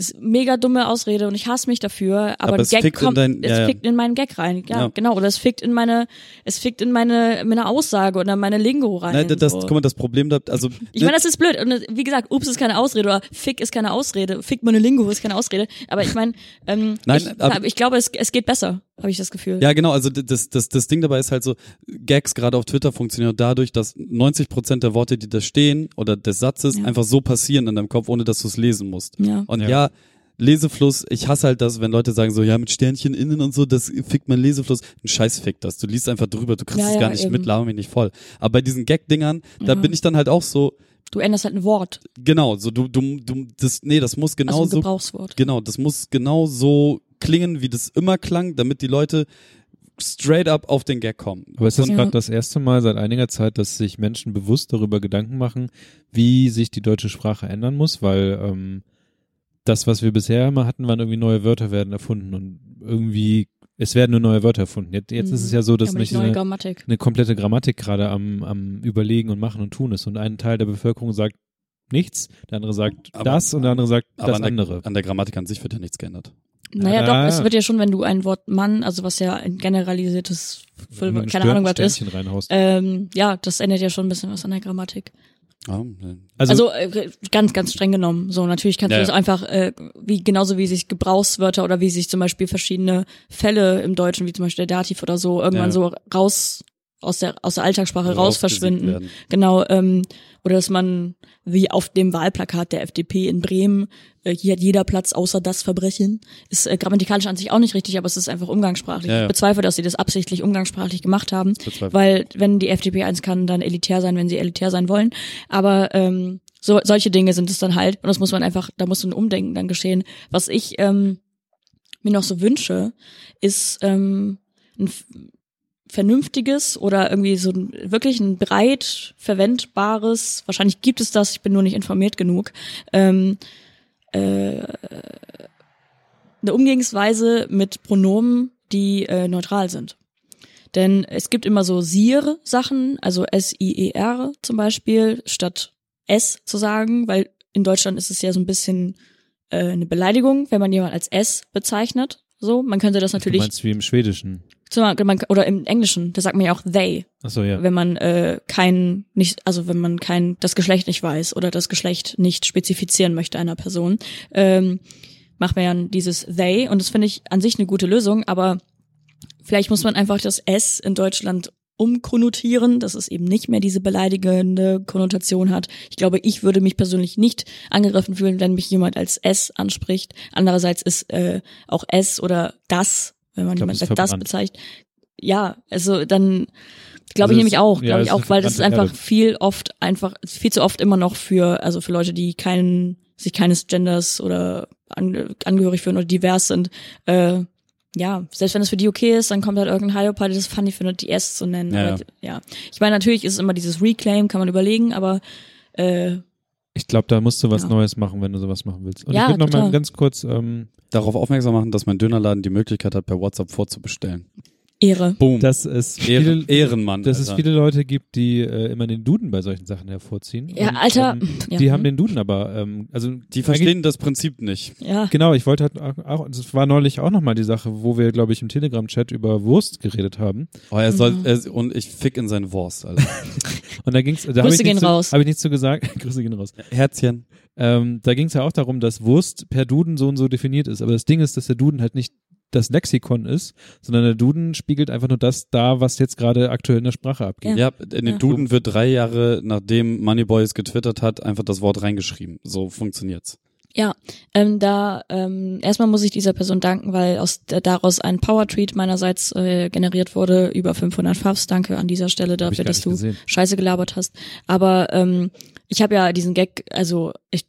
ist mega dumme Ausrede und ich hasse mich dafür, aber, Aber es Gag fickt in kommt, dein- es ja, fickt in meinen Gag rein. Ja, Ja. genau. Oder es fickt in meine, es fickt in meine, meine Aussage oder meine Lingo rein. Nein, das, so. guck mal, das Problem da, also Ich meine, das ist blöd. Und wie gesagt, ups ist keine Ausrede oder fick ist keine Ausrede. Fick meine Lingo ist keine Ausrede. Aber ich meine, ähm, Nein, ich, aber- ich glaube, es, es geht besser, habe ich das Gefühl. Ja, genau, also das, das, das Ding dabei ist halt so, Gags gerade auf Twitter funktionieren dadurch, dass 90 Prozent der Worte, die da stehen oder des Satzes Ja. einfach so passieren in deinem Kopf, ohne dass du es lesen musst. Ja. Und Ja. ja. Lesefluss, ich hasse halt das, wenn Leute sagen so, ja, mit Sternchen innen und so, das fickt mein Lesefluss. Ein Scheiß fickt das. Du liest einfach drüber, du kriegst Ja, es ja, gar nicht eben. mit, laber mich nicht voll. Aber bei diesen Gag-Dingern, da Ja. bin ich dann halt auch so, Du änderst halt ein Wort, genau, so du, du, du, das, nee, das muss also genau ein so Gebrauchswort. Genau, das muss genau so klingen, wie das immer klang, damit die Leute straight up auf den Gag kommen. Aber ist das Ja. gerade das erste Mal seit einiger Zeit, dass sich Menschen bewusst darüber Gedanken machen, wie sich die deutsche Sprache ändern muss? Weil ähm, das, was wir bisher immer hatten, waren irgendwie neue Wörter werden erfunden und irgendwie, es werden nur neue Wörter erfunden. Jetzt, jetzt ist es ja so, dass ja, nicht eine, eine komplette Grammatik gerade am, am Überlegen und Machen und Tun ist. Und ein Teil der Bevölkerung sagt nichts, der andere sagt Aber- das und der andere sagt Aber das an der, andere. an der Grammatik an sich wird ja nichts geändert. Naja, Ja. doch, es wird ja schon, wenn du ein Wort Mann, also was ja ein generalisiertes, ein keine Ahnung, was ist, reinhaust. ähm, ja, das ändert ja schon ein bisschen was an der Grammatik. Ja, ne. Also, Also, äh, ganz, ganz streng genommen. So, natürlich kannst Ja, du das ja. einfach, äh, wie genauso wie sich Gebrauchswörter oder wie sich zum Beispiel verschiedene Fälle im Deutschen, wie zum Beispiel der Dativ oder so, irgendwann Ja. so raus aus der aus der Alltagssprache raus verschwinden. werden. Genau, ähm, oder dass man, wie auf dem Wahlplakat der FDP in Bremen, äh, hier hat jeder Platz außer das Verbrechen, ist äh, grammatikalisch an sich auch nicht richtig, aber es ist einfach umgangssprachlich. Ja, ja. Ich bezweifle, dass sie das absichtlich umgangssprachlich gemacht haben, Bezweifle. weil wenn die FDP eins kann, dann elitär sein, wenn sie elitär sein wollen. Aber ähm, so solche Dinge sind es dann halt und das muss man einfach, da muss ein Umdenken dann geschehen. Was ich ähm, mir noch so wünsche, ist ähm, ein vernünftiges oder irgendwie so ein, wirklich ein breit verwendbares, wahrscheinlich gibt es das, ich bin nur nicht informiert genug, ähm, äh, eine Umgehensweise mit Pronomen, die äh, neutral sind. Denn es gibt immer so SIR-Sachen, also S-I-E-R zum Beispiel, statt S zu sagen, weil in Deutschland ist es ja so ein bisschen äh, eine Beleidigung, wenn man jemand als S bezeichnet. So, man könnte das du natürlich, meinst wie im Schwedischen. Oder im Englischen, da sagt man ja auch they, Achso, ja. wenn man äh, kein nicht also wenn man kein das Geschlecht nicht weiß oder das Geschlecht nicht spezifizieren möchte einer Person ähm, macht man ja dieses they und das finde ich an sich eine gute Lösung aber vielleicht muss man einfach das s in Deutschland umkonnotieren, dass es eben nicht mehr diese beleidigende Konnotation hat. Ich glaube, ich würde mich persönlich nicht angegriffen fühlen, wenn mich jemand als S anspricht. Andererseits ist äh, auch S oder das, wenn man glaub, jemand das bezeichnet, ja, also dann glaube Also ich nämlich auch, ja, glaube es ich auch, weil das ist einfach Erde. viel oft einfach viel zu oft immer noch für also für Leute, die keinen sich keines Genders oder an, angehörig fühlen oder divers sind. Äh, ja, selbst wenn es für die okay ist, dann kommt halt irgendein Hyopai, das funny findet, die S zu nennen. Ja, Aber, ja. Ich meine, natürlich ist es immer dieses Reclaim, kann man überlegen, aber äh, Ich glaube, da musst du was Ja. Neues machen, wenn du sowas machen willst. Und Ja, ich würde noch mal total. ganz kurz, ähm, Darauf aufmerksam machen, dass mein Dönerladen die Möglichkeit hat, per WhatsApp vorzubestellen. Ehre. Boom. dass es Ehren, viele, Ehrenmann. dass es Alter. viele Leute gibt, die äh, immer den Duden bei solchen Sachen hervorziehen. Ja, Und, Alter. Ähm, Ja. Die haben den Duden aber, ähm, also Die verstehen das Prinzip nicht. Ja. Genau, ich wollte halt auch, es war neulich auch nochmal die Sache, wo wir, glaube ich, im Telegram-Chat über Wurst geredet haben. Oh, er soll, Mhm. er, und ich fick in seine Wurst, Alter. Und da ging's, da habe Grüße ich, gehen zu- raus. hab ich nichts zu gesagt. Grüße gehen raus. Herzchen. Ähm, da ging es ja auch darum, dass Wurst per Duden so und so definiert ist. Aber das Ding ist, dass der Duden halt nicht das Lexikon ist, sondern der Duden spiegelt einfach nur das da, was jetzt gerade aktuell in der Sprache abgeht. Ja, in den Ja. Duden wird drei Jahre, nachdem Moneyboy es getwittert hat, einfach das Wort reingeschrieben. So funktioniert's. Ja, ähm, da ähm, erstmal muss ich dieser Person danken, weil aus der, daraus ein Power Tweet meinerseits äh, generiert wurde über 500 Fafs. Danke an dieser Stelle dafür, dass du gesehen. Scheiße gelabert hast. Aber ähm, ich habe ja diesen Gag, also ich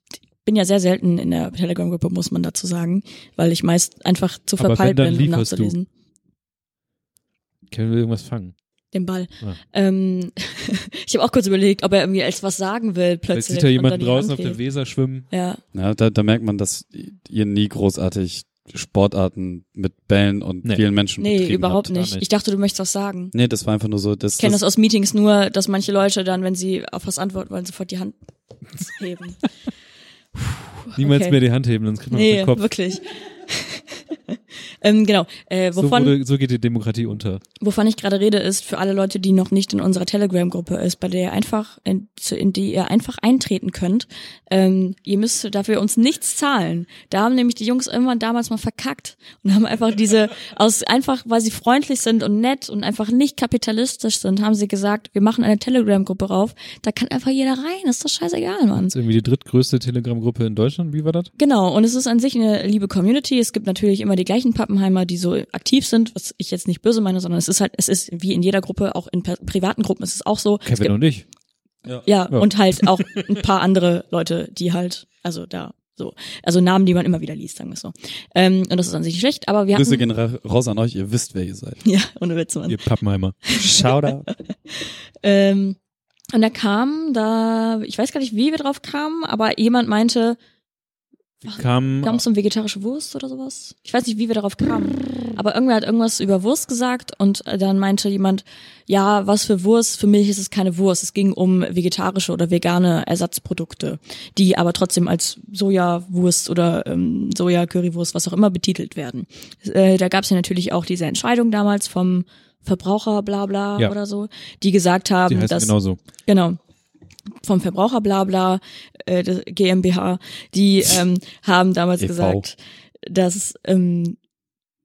bin ja sehr selten in der Telegram-Gruppe, muss man dazu sagen, weil ich meist einfach zu verpeilt bin, um lieferst du. nachzulesen. Kevin will irgendwas fangen. Den Ball. Ah. Ähm, ich habe auch kurz überlegt, ob er irgendwie als was sagen will Jetzt plötzlich. sieht er und jemanden dann die draußen auf der. Weser schwimmen. Ja, Ja, da, da merkt man, dass ihr nie großartig Sportarten mit Bällen und Nee. vielen Menschen nee, überhaupt nicht. nicht. Ich dachte, du möchtest was sagen. Nee, das war einfach nur so, das, Ich kenne das, das aus Meetings nur, dass manche Leute dann, wenn sie auf was antworten wollen, sofort die Hand heben. Niemals Okay. mehr die Hand heben, sonst kriegt man auf nee, den Kopf. wirklich. ähm, genau. Äh, So, wovon, wurde, so geht die Demokratie unter. wovon ich gerade rede, ist für alle Leute, die noch nicht in unserer Telegram-Gruppe ist, bei der ihr einfach, in, zu- in die ihr einfach eintreten könnt. Ähm, ihr müsst dafür uns nichts zahlen. Da haben nämlich die Jungs irgendwann damals mal verkackt und haben einfach diese, aus einfach, weil sie freundlich sind und nett und einfach nicht kapitalistisch sind, haben sie gesagt, wir machen eine Telegram-Gruppe rauf. Da kann einfach jeder rein. Ist doch scheißegal, Mann. Das ist irgendwie die drittgrößte Telegram-Gruppe in Deutschland. Wie war das? Genau, und es ist an sich eine liebe Community. Es gibt natürlich immer die gleichen Pappenheimer, die so aktiv sind, was ich jetzt nicht böse meine, sondern es ist halt, es ist wie in jeder Gruppe, auch in privaten Gruppen ist es auch so. Kevin gibt, und ich. ja, Ja. und halt auch ein paar andere Leute, die halt, also da so, also Namen, die man immer wieder liest, sagen wir es so. Ähm, und das ist an sich nicht schlecht, aber wir Grüße hatten, gehen ra- raus an euch, ihr wisst, wer ihr seid. ja, ohne Witz, Mann. Ihr Pappenheimer. Shoutout. Ähm, und da kam da, ich weiß gar nicht, wie wir drauf kamen, aber jemand meinte, Kam, Kam es um vegetarische Wurst oder sowas? Ich weiß nicht, wie wir darauf kamen. Aber irgendwer hat irgendwas über Wurst gesagt und äh, dann meinte jemand, ja, was für Wurst? Für mich ist es keine Wurst. Es ging um vegetarische oder vegane Ersatzprodukte, die aber trotzdem als Sojawurst oder ähm, Soja-Currywurst, was auch immer, betitelt werden. Äh, da gab es ja natürlich auch diese Entscheidung damals vom Verbraucher bla bla Ja. oder so, die gesagt haben, die dass genauso. Genau. Vom Verbraucher Blabla, äh, das GmbH, die ähm, haben damals EV. gesagt, dass ähm,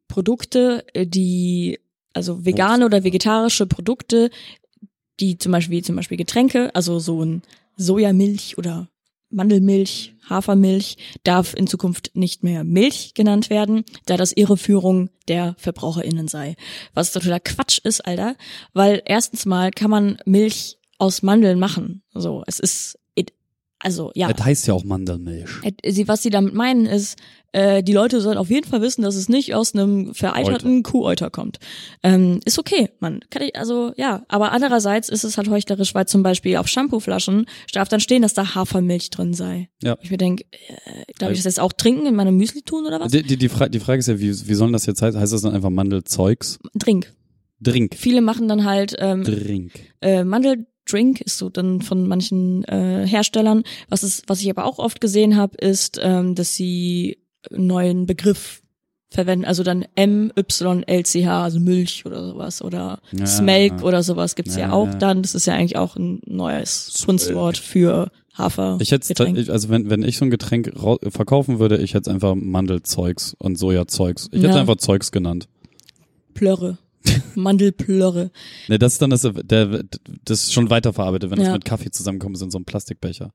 Produkte, äh, die, also vegane oder vegetarische Produkte, die zum Beispiel, wie zum Beispiel Getränke, also so ein Sojamilch oder Mandelmilch, Hafermilch, darf in Zukunft nicht mehr Milch genannt werden, da das Irreführung der VerbraucherInnen sei. Was totaler Quatsch ist, Alter, weil erstens mal kann man Milch aus Mandeln machen. So, es ist, it, also ja. Das heißt ja auch Mandelmilch. Sie, was sie damit meinen ist, äh, die Leute sollen auf jeden Fall wissen, dass es nicht aus einem vereiterten Kuhäuter kommt. Ähm, ist okay, man. Kann ich, also ja, aber andererseits ist es halt heuchlerisch, weil zum Beispiel auf Shampooflaschen darf dann stehen, dass da Hafermilch drin sei. Ja. Ich mir denke, äh, darf ich das jetzt auch trinken in meinem Müsli tun oder was? Die, die, die, Fra die Frage ist ja, wie, wie soll das jetzt heißen? Heißt das dann einfach Mandelzeugs? Drink. Drink. Viele machen dann halt ähm, Drink. äh, Mandeldrink ist so dann von manchen äh, Herstellern. Was ist, was ich aber auch oft gesehen habe, ist, ähm, dass sie einen neuen Begriff verwenden, also dann M Y L C H, also Milch oder sowas oder Ja. Smelk oder sowas gibt's ja, Ja, auch ja. dann. Das ist ja eigentlich auch ein neues Kunstwort für Hafer. Ich hätte, also wenn, wenn ich so ein Getränk verkaufen würde, ich hätte es einfach Mandelzeugs und Sojazeugs. Ich hätte es Ja. einfach Zeugs genannt. Plörre. Mandelplörre. Ne, das ist dann das, der, das ist schon weiterverarbeitet, wenn Ja. das mit Kaffee zusammenkommt, ist in so einem Plastikbecher.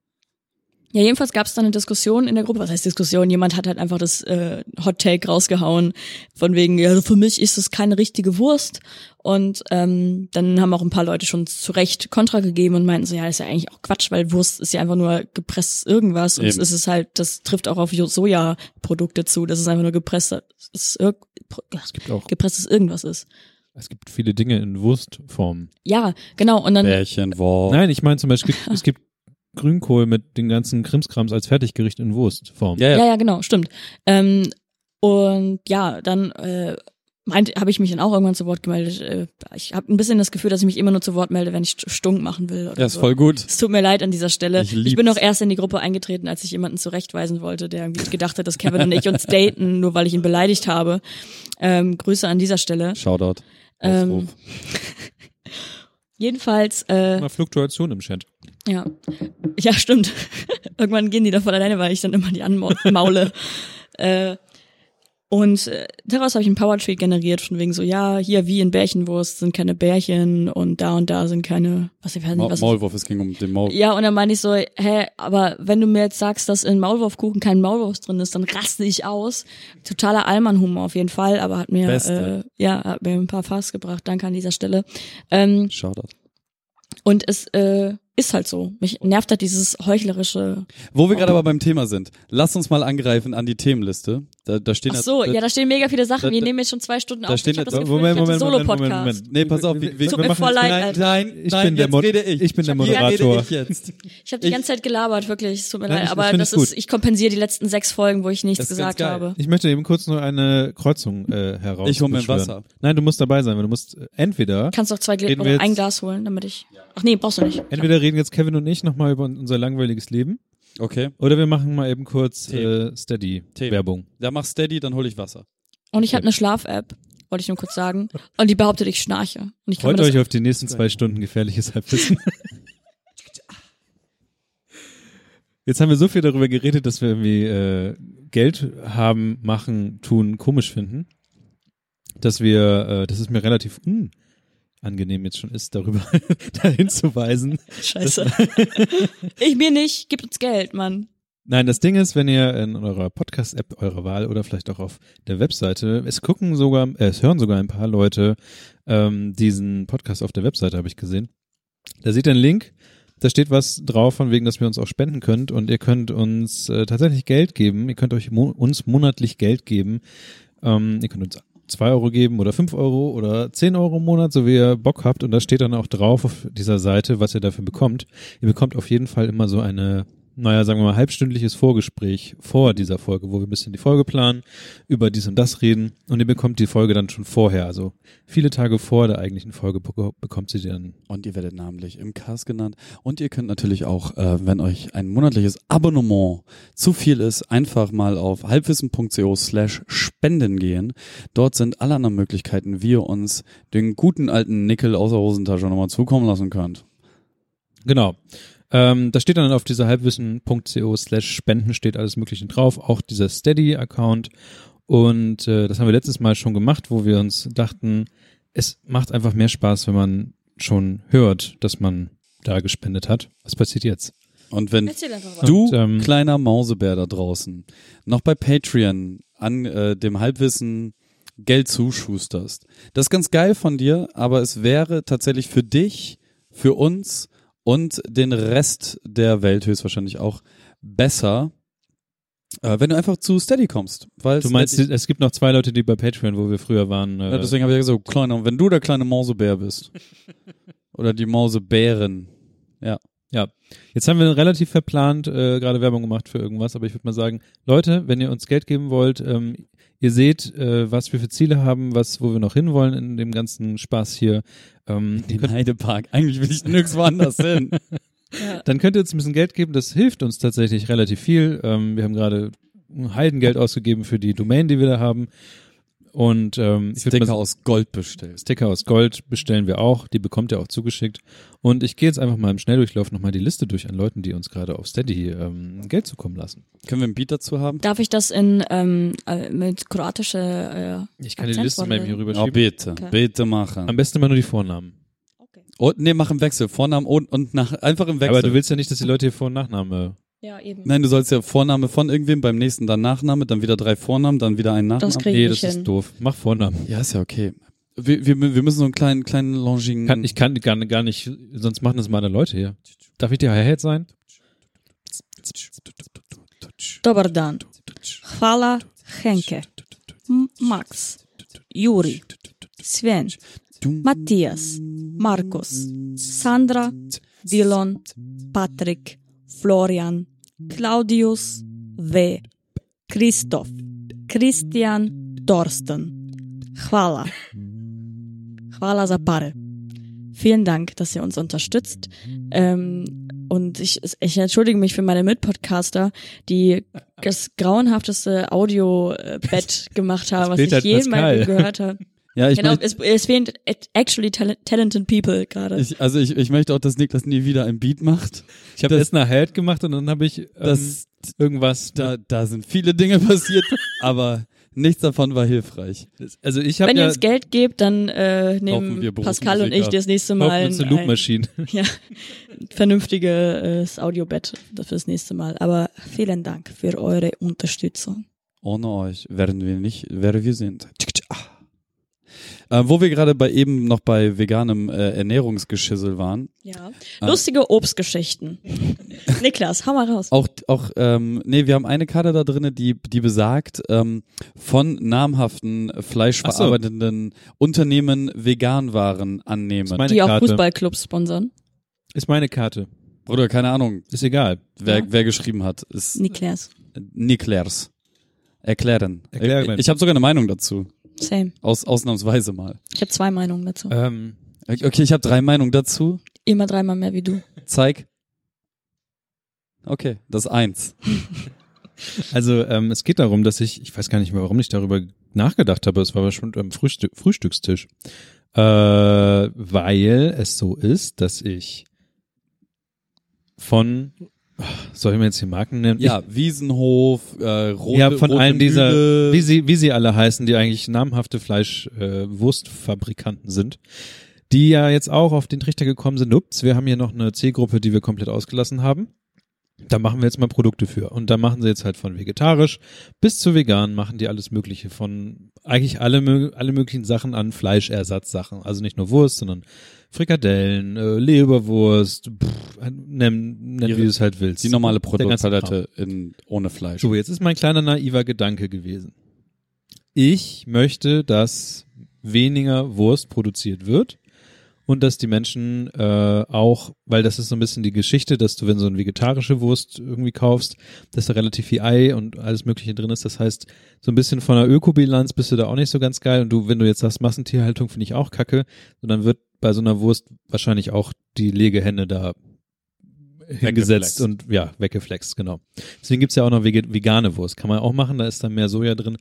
Ja, jedenfalls gab es dann eine Diskussion in der Gruppe. Was heißt Diskussion? Jemand hat halt einfach das äh, Hot Take rausgehauen, von wegen, ja, für mich ist es keine richtige Wurst. Und ähm, dann haben auch ein paar Leute schon zu Recht Kontra gegeben und meinten so, ja, das ist ja eigentlich auch Quatsch, weil Wurst ist ja einfach nur gepresstes irgendwas. Und es Eben. ist es halt, das trifft auch auf Sojaprodukte zu, dass es einfach nur gepresster, es ist Es gibt auch, gepresstes irgendwas ist. Es gibt viele Dinge in Wurstform. Ja, genau. Und dann Bärchen, wow. Nein, ich meine zum Beispiel, es gibt Grünkohl mit den ganzen Krimskrams als Fertiggericht in Wurstform. Ja, ja. Ja, ja, genau, stimmt. Ähm, und ja, dann äh, habe ich mich dann auch irgendwann zu Wort gemeldet. Äh, ich habe ein bisschen das Gefühl, dass ich mich immer nur zu Wort melde, wenn ich st- stunk machen will. Oder Ja, ist so. voll gut. Es tut mir leid an dieser Stelle. Ich Ich, bin auch erst in die Gruppe eingetreten, als ich jemanden zurechtweisen wollte, der irgendwie gedacht hat, dass Kevin und ich uns daten, nur weil ich ihn beleidigt habe. Ähm, Grüße an dieser Stelle. Shoutout. Ähm. Jedenfalls, äh, Immer Fluktuation im Chat. Ja, ja, stimmt. Irgendwann gehen die da von alleine, weil ich dann immer die anmaule. äh, Und äh, daraus habe ich einen Power-Tweet generiert, von wegen so, ja, hier wie in Bärchenwurst sind keine Bärchen und da und da sind keine, was ich weiß nicht, was Maulwurf, es ging um den Maul. Ja, und dann meine ich so, hä, aber wenn du mir jetzt sagst, dass in Maulwurfkuchen kein Maulwurf drin ist, dann raste ich aus. Totaler Allmann-Humor auf jeden Fall, aber hat mir, Beste. äh, ja, hat mir ein paar Fass gebracht. Danke an dieser Stelle. Ähm, Shoutout. und es äh, ist halt so. Mich nervt halt dieses heuchlerische. Wo wir gerade aber beim Thema sind, lass uns mal angreifen an die Themenliste. Da, da stehen Ach so, da, ja, da stehen mega viele Sachen. da- Wir nehmen jetzt schon zwei Stunden da auf. stehen ich das Gefühl, Moment, ich Moment, Moment, Solo-Podcast. Moment, Moment. Nee, pass auf, wir, wir, Tut wir mir machen voll leid, nein, nein, Ich nein, bin der Mod- rede ich. ich bin der Moderator. rede ich jetzt. Ich habe die Ich- ganze Zeit gelabert, wirklich. Es tut mir Nein, leid. ich- aber ich das ist, ich kompensiere die letzten sechs Folgen, wo ich nichts gesagt habe. Ich möchte eben kurz nur eine Kreuzung äh, heraus. Ich hol mir. Wasser. Nein, du musst dabei sein, weil du musst äh, entweder Kannst doch zwei Gläser oder ein Glas holen, damit ich. Ach nee, brauchst du nicht. entweder reden jetzt Kevin und ich nochmal über unser langweiliges Leben Okay, oder wir machen mal eben kurz äh, Steady Themen. Werbung. da mach Steady, dann hole ich Wasser. Und ich habe eine Schlaf-App, wollte ich nur kurz sagen. Und die behauptet, ich schnarche. Und ich kann Freut das euch auf die nächsten zwei Stunden gefährliches Halbwissen. Jetzt haben wir so viel darüber geredet, dass wir irgendwie äh, Geld haben, machen, tun, komisch finden, dass wir, äh, dass es mir relativ unangenehm jetzt schon ist, darüber dahin zu weisen. Scheiße. ich mir nicht, gib uns Geld, Mann. Nein, das Ding ist, wenn ihr in eurer Podcast-App eurer Wahl oder vielleicht auch auf der Webseite, es gucken sogar, äh, es hören sogar ein paar Leute ähm, diesen Podcast auf der Webseite, habe ich gesehen. Da seht ihr einen Link, da steht was drauf, von wegen, dass ihr uns auch spenden könnt und ihr könnt uns äh, tatsächlich Geld geben. Ihr könnt euch mo uns monatlich Geld geben. Ähm, ihr könnt uns zwei Euro geben oder fünf Euro oder zehn Euro im Monat, so wie ihr Bock habt. Und da steht dann auch drauf auf dieser Seite, was ihr dafür bekommt. Ihr bekommt auf jeden Fall immer so eine, naja, sagen wir mal, halbstündliches Vorgespräch vor dieser Folge, wo wir ein bisschen die Folge planen, über dies und das reden. Und ihr bekommt die Folge dann schon vorher. Also viele Tage vor der eigentlichen Folge bek- bekommt sie dann. Und ihr werdet namentlich im Cast genannt. Und ihr könnt natürlich auch, äh, wenn euch ein monatliches Abonnement zu viel ist, einfach mal auf halbwissen.co slash spenden gehen. Dort sind alle anderen Möglichkeiten, wie ihr uns den guten alten Nickel aus der Hosentasche nochmal zukommen lassen könnt. Genau. Ähm, da steht dann auf dieser halbwissen.co slash spenden steht alles Mögliche drauf, auch dieser Steady-Account. Und äh, das haben wir letztes Mal schon gemacht, wo wir uns dachten, es macht einfach mehr Spaß, wenn man schon hört, dass man da gespendet hat. Was passiert jetzt? Und wenn du, Und, ähm, kleiner Mausebär da draußen, noch bei Patreon an äh, dem Halbwissen Geld zuschusterst. Das ist ganz geil von dir, aber es wäre tatsächlich für dich, für uns und den Rest der Welt höchstwahrscheinlich auch besser, äh, wenn du einfach zu Steady kommst. Weil Du meinst, es gibt noch zwei Leute, die bei Patreon, wo wir früher waren. Äh, ja, deswegen habe ich ja gesagt, kleiner, wenn du der kleine Mausebär bist. oder die Mausebären. Ja, jetzt haben wir relativ verplant äh, gerade Werbung gemacht für irgendwas, aber ich würde mal sagen, Leute, wenn ihr uns Geld geben wollt, ähm, ihr seht, äh, was wir für Ziele haben, was wo wir noch hinwollen in dem ganzen Spaß hier. Ähm, Den Heidepark. Eigentlich will ich nirgendwo anders hin. Ja. dann könnt ihr uns ein bisschen Geld geben, das hilft uns tatsächlich relativ viel. Ähm, wir haben gerade Heidengeld ausgegeben für die Domain, die wir da haben. Und ähm, Sticker mal, aus Gold bestellt. Sticker aus Gold bestellen wir auch, die bekommt ihr auch zugeschickt. Und ich gehe jetzt einfach mal im Schnelldurchlauf nochmal die Liste durch an Leuten, die uns gerade auf Steady ähm, Geld zukommen lassen. Können wir einen Beat dazu haben? Darf ich das in ähm, äh, mit kroatische äh, Ich kann die Akzent Liste mal eben hier vorlesen? rüber Ja, schieben. bitte. Okay. Bitte machen. Am besten immer nur die Vornamen. Okay. Und, nee, mach im Wechsel. Vornamen und, und nach, einfach im Wechsel. Aber du willst ja nicht, dass die Leute hier Vor- und Nachname. Ja, eben. Nein, du sollst ja Vorname von irgendwem, beim nächsten dann Nachname, dann wieder drei Vornamen, dann wieder einen Nachnamen. Das krieg Nee, ich das hin. ist doof. Mach Vornamen. ja, ist ja okay. Wir, wir, wir müssen so einen kleinen, kleinen Longing. Kann, ich kann gar, gar nicht, sonst machen das meine Leute hier. Darf ich der Hi-Hat sein? Dobar dan. Hvala Henke. Max. Juri. Sven. Matthias. Markus. Sandra. Dylan. Patrick. Florian. Claudius. W. Christoph. Christian. Thorsten. Hvala. Hvala za pare. Vielen Dank, dass ihr uns unterstützt. Ähm, und ich, ich entschuldige mich für meine Mitpodcaster, die das grauenhafteste Audio-Bett gemacht haben, was ich je in meinem Pascal. Leben gehört habe. Ja, ich, Genau, möchte, es, es fehlen actually tal- talented people gerade. ich, also ich, ich möchte auch, dass Niklas nie wieder ein Beat macht. Ich habe Das- erst eine Hi-Hat gemacht und dann habe ich ähm, Das, irgendwas. da, da sind viele Dinge passiert, aber Nichts davon war hilfreich. Also ich habe Wenn ihr ja uns Geld gebt, dann äh, nehmen wir Pascal und ich Musiker. das nächste Mal eine ein, Loopmaschine. ja, vernünftiges Audiobett fürs nächste Mal. Aber vielen Dank für eure Unterstützung. Ohne euch wären wir nicht, wer wir sind. Äh, wo wir gerade bei eben noch bei veganem äh, Ernährungsgeschissel waren, Ja. Ah. Lustige Obstgeschichten. Niklas, hau mal raus. auch auch ähm, nee, wir haben eine Karte da drinne, die die besagt ähm, von namhaften fleischverarbeitenden Unternehmen Veganwaren Ist annehmen. meine Die auch Karte. Fußballclubs sponsern. Ist meine Karte. Oder keine Ahnung, Ist egal. wer Ja. wer geschrieben hat, ist Niklas. Niklers. Erklären. Erklären. Ich, ich habe sogar eine Meinung dazu. Same. Aus, ausnahmsweise mal. Ich habe zwei Meinungen dazu. Ähm, Okay, ich habe drei Meinungen dazu. Immer dreimal mehr wie du. Zeig. Okay, das ist eins. also ähm, es geht darum, dass ich, ich weiß gar nicht mehr, warum ich darüber nachgedacht habe, es war aber schon am Frühstück, Frühstückstisch. Äh, weil es so ist, dass ich von, soll ich mir jetzt die Marken nennen? Ja, Wiesenhof, äh, Rote, ja, von Rote allen dieser, wie sie, wie sie alle heißen, die eigentlich namhafte Fleischwurstfabrikanten äh, sind, die ja jetzt auch auf den Trichter gekommen sind, ups, wir haben hier noch eine Zielgruppe, die wir komplett ausgelassen haben. Da machen wir jetzt mal Produkte für. Und da machen sie jetzt halt von vegetarisch bis zu vegan, machen die alles Mögliche von eigentlich alle, alle möglichen Sachen an Fleischersatzsachen. Also nicht nur Wurst, sondern Frikadellen, äh, Leberwurst, pff, nenn, nenn wie du es halt willst. die normale. Produktpalette in, ohne Fleisch. So, jetzt ist mein kleiner naiver Gedanke gewesen. Ich möchte, dass weniger Wurst produziert wird und dass die Menschen äh, auch, weil das ist so ein bisschen die Geschichte, dass du, wenn du so eine vegetarische Wurst irgendwie kaufst, dass da relativ viel Ei und alles Mögliche drin ist. Das heißt, so ein bisschen von der Ökobilanz bist du da auch nicht so ganz geil. Und du, wenn du jetzt sagst, Massentierhaltung finde ich auch kacke, und dann wird bei so einer Wurst wahrscheinlich auch die Legehenne da hingesetzt und ja, weggeflext, genau. Deswegen gibt's ja auch noch vegane Wurst. Kann man auch machen, da ist dann mehr Soja drin.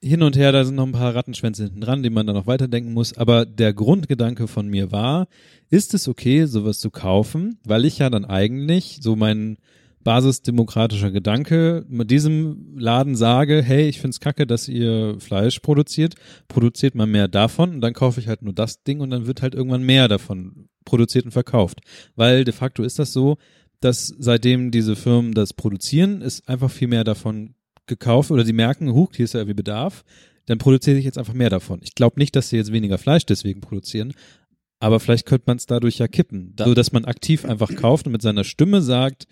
Hin und her, da sind noch ein paar Rattenschwänze hinten dran, die man dann noch weiterdenken muss. Aber der Grundgedanke von mir war, ist es okay, sowas zu kaufen, weil ich ja dann eigentlich so mein basisdemokratischer Gedanke mit diesem Laden sage, hey, ich find's kacke, dass ihr Fleisch produziert, produziert mal mehr davon und dann kaufe ich halt nur das Ding und dann wird halt irgendwann mehr davon produziert und verkauft. Weil de facto ist das so, dass seitdem diese Firmen das produzieren, ist einfach viel mehr davon gekauft oder sie merken, huch, hier ist ja irgendwie Bedarf, dann produziere ich jetzt einfach mehr davon. Ich glaube nicht, dass sie jetzt weniger Fleisch deswegen produzieren, aber vielleicht könnte man es dadurch ja kippen, so dass man aktiv einfach kauft und mit seiner Stimme sagt,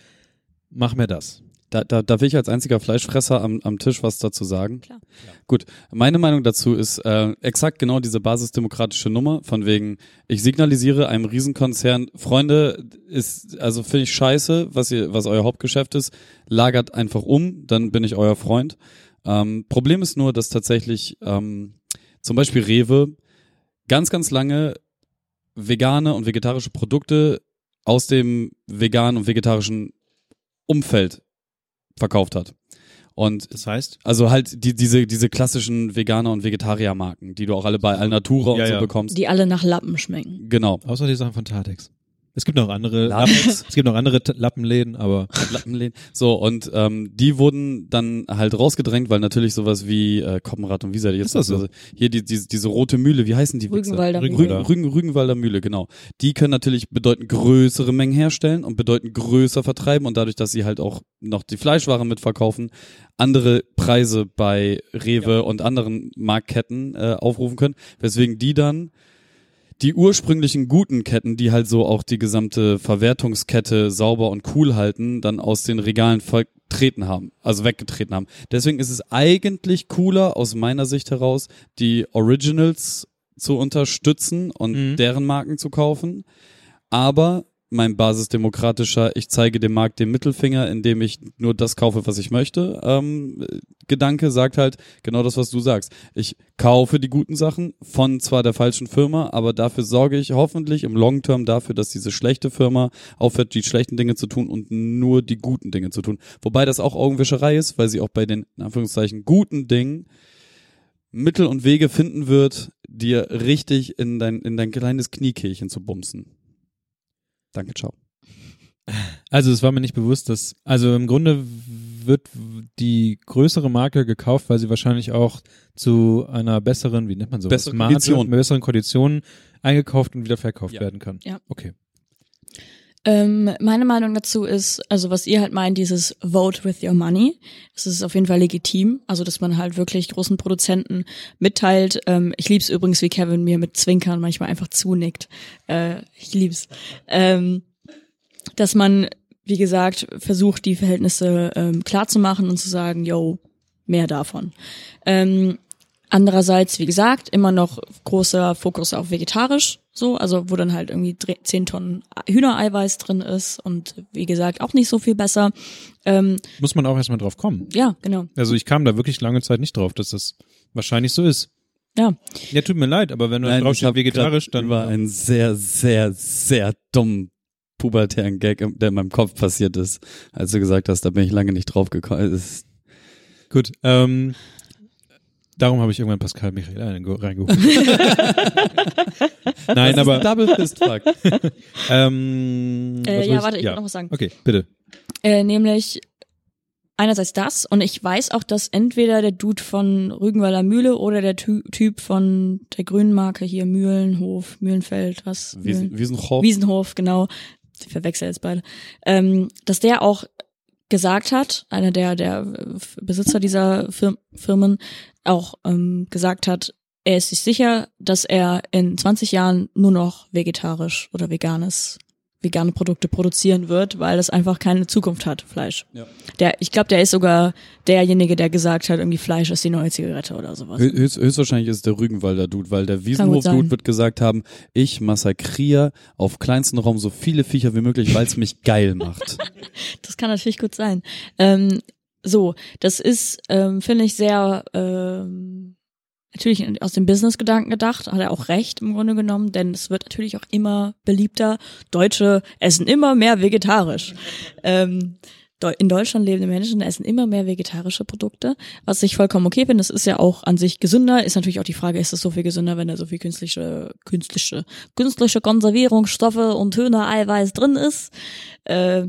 mach mir das. Da, da darf ich als einziger Fleischfresser am, am Tisch was dazu sagen. Klar. Gut, meine Meinung dazu ist äh, exakt genau diese basisdemokratische Nummer, von wegen, ich signalisiere einem Riesenkonzern, Freunde, ist, also finde ich scheiße, was ihr, was euer Hauptgeschäft ist, lagert einfach um, dann bin ich euer Freund. Ähm, Problem ist nur, dass tatsächlich ähm, zum Beispiel Rewe ganz, ganz lange vegane und vegetarische Produkte aus dem veganen und vegetarischen Umfeld verkauft hat. Und Das heißt, also halt die, diese, diese klassischen Veganer- und Vegetarier-Marken, die du auch alle bei Alnatura und Ja, so ja. bekommst. Die alle nach Lappen schmecken. genau. außer die Sachen von Tatex. Es gibt noch andere? Lappen, es gibt noch andere Lappenläden, aber Lappenläden. So, und ähm, die wurden dann halt rausgedrängt, weil natürlich sowas wie äh, Koppenrad und Wiesa, die jetzt Ist das so? also hier die, die, diese rote Mühle, wie heißen die? Rügenwalder Rügen- Mühle. Rügen, Rügen, Rügenwalder Mühle, genau. Die können natürlich bedeutend größere Mengen herstellen und bedeuten größer vertreiben und dadurch, dass sie halt auch noch die Fleischwaren mitverkaufen, andere Preise bei Rewe und anderen Marktketten äh, aufrufen können, weswegen die dann die ursprünglichen guten Ketten, die halt so auch die gesamte Verwertungskette sauber und cool halten, dann aus den Regalen vertreten haben, also weggetreten haben. Deswegen ist es eigentlich cooler aus meiner Sicht heraus, die Originals zu unterstützen und Mhm. deren Marken zu kaufen. Aber mein basisdemokratischer, ich zeige dem Markt den Mittelfinger, indem ich nur das kaufe, was ich möchte. Ähm, Gedanke sagt halt genau das, was du sagst. Ich kaufe die guten Sachen von zwar der falschen Firma, aber dafür sorge ich hoffentlich im Long Term dafür, dass diese schlechte Firma aufhört, die schlechten Dinge zu tun und nur die guten Dinge zu tun. Wobei das auch Augenwischerei ist, weil sie auch bei den, in Anführungszeichen, guten Dingen Mittel und Wege finden wird, dir richtig in dein, in dein kleines Kniekehlchen zu bumsen. Danke, ciao. Also es war mir nicht bewusst, dass, also im Grunde wird die größere Marke gekauft, weil sie wahrscheinlich auch zu einer besseren, wie nennt man so, Bessere Kondition. besseren Konditionen eingekauft und wieder verkauft Ja. werden kann. Ja. Okay. Ähm, meine Meinung dazu ist, also was ihr halt meint, dieses Vote with your money, das ist auf jeden Fall legitim. Also dass man halt wirklich großen Produzenten mitteilt. Ähm, ich lieb's übrigens, wie Kevin mir mit Zwinkern manchmal einfach zunickt. Äh, ich lieb's. Ähm, dass man, wie gesagt, versucht, die Verhältnisse ähm, klar zu machen und zu sagen, yo, mehr davon. Ähm, andererseits, wie gesagt, immer noch großer Fokus auf vegetarisch, so, also wo dann halt irgendwie dre- 10 Tonnen Hühnereiweiß drin ist und wie gesagt auch nicht so viel besser. Ähm, Muss man auch erstmal drauf kommen. ja, genau. Also ich kam da wirklich lange Zeit nicht drauf, dass das wahrscheinlich so ist. Ja, Ja, tut mir leid, aber wenn du Nein, drauf ich steht hab vegetarisch, dann über einen sehr, sehr, sehr dummen pubertären Gag, der in meinem Kopf passiert ist, als du gesagt hast, da bin ich lange nicht drauf gekommen. Es ist- gut. Ähm, darum habe ich irgendwann Pascal Michael reinge- reingeholt. Nein, das aber ist ein Double Fistfuck. ähm, äh, ja, ich- warte, ich will noch was sagen. Okay, bitte. Äh, nämlich einerseits das und ich weiß auch, dass entweder der Dude von Rügenwalder Mühle oder der Ty Typ von der grünen Marke hier Mühlenhof, Mühlenfeld, was? Mühlen- Wiesen, Wiesenhof. Wiesenhof, genau. Ich verwechsel jetzt beide. Ähm, dass der auch gesagt hat, einer der, der äh, Besitzer dieser Fir Firmen, auch ähm, gesagt hat, er ist sich sicher, dass er in 20 Jahren nur noch vegetarisch oder veganes, vegane Produkte produzieren wird, weil das einfach keine Zukunft hat, Fleisch. Ja. Der, ich glaube, der ist sogar derjenige, der gesagt hat, irgendwie Fleisch ist die neue Zigarette oder sowas. Hö- Höchst, höchstwahrscheinlich ist es der Rügenwalder Dude, weil der Wiesenhof-Dude wird gesagt haben, ich massakriere auf kleinsten Raum so viele Viecher wie möglich, weil es mich geil macht. Das kann natürlich gut sein. Ähm, so, das ist, ähm, finde ich, sehr ähm, natürlich aus dem Business-Gedanken gedacht, hat er auch recht im Grunde genommen, denn es wird natürlich auch immer beliebter. Deutsche essen immer mehr vegetarisch. Ähm, in Deutschland lebende Menschen essen immer mehr vegetarische Produkte, was ich vollkommen okay finde. Das ist ja auch an sich gesünder. Ist natürlich auch die Frage, ist es so viel gesünder, wenn da so viel künstliche, künstliche, künstliche Konservierungsstoffe und Hühnereiweiß drin ist? Äh,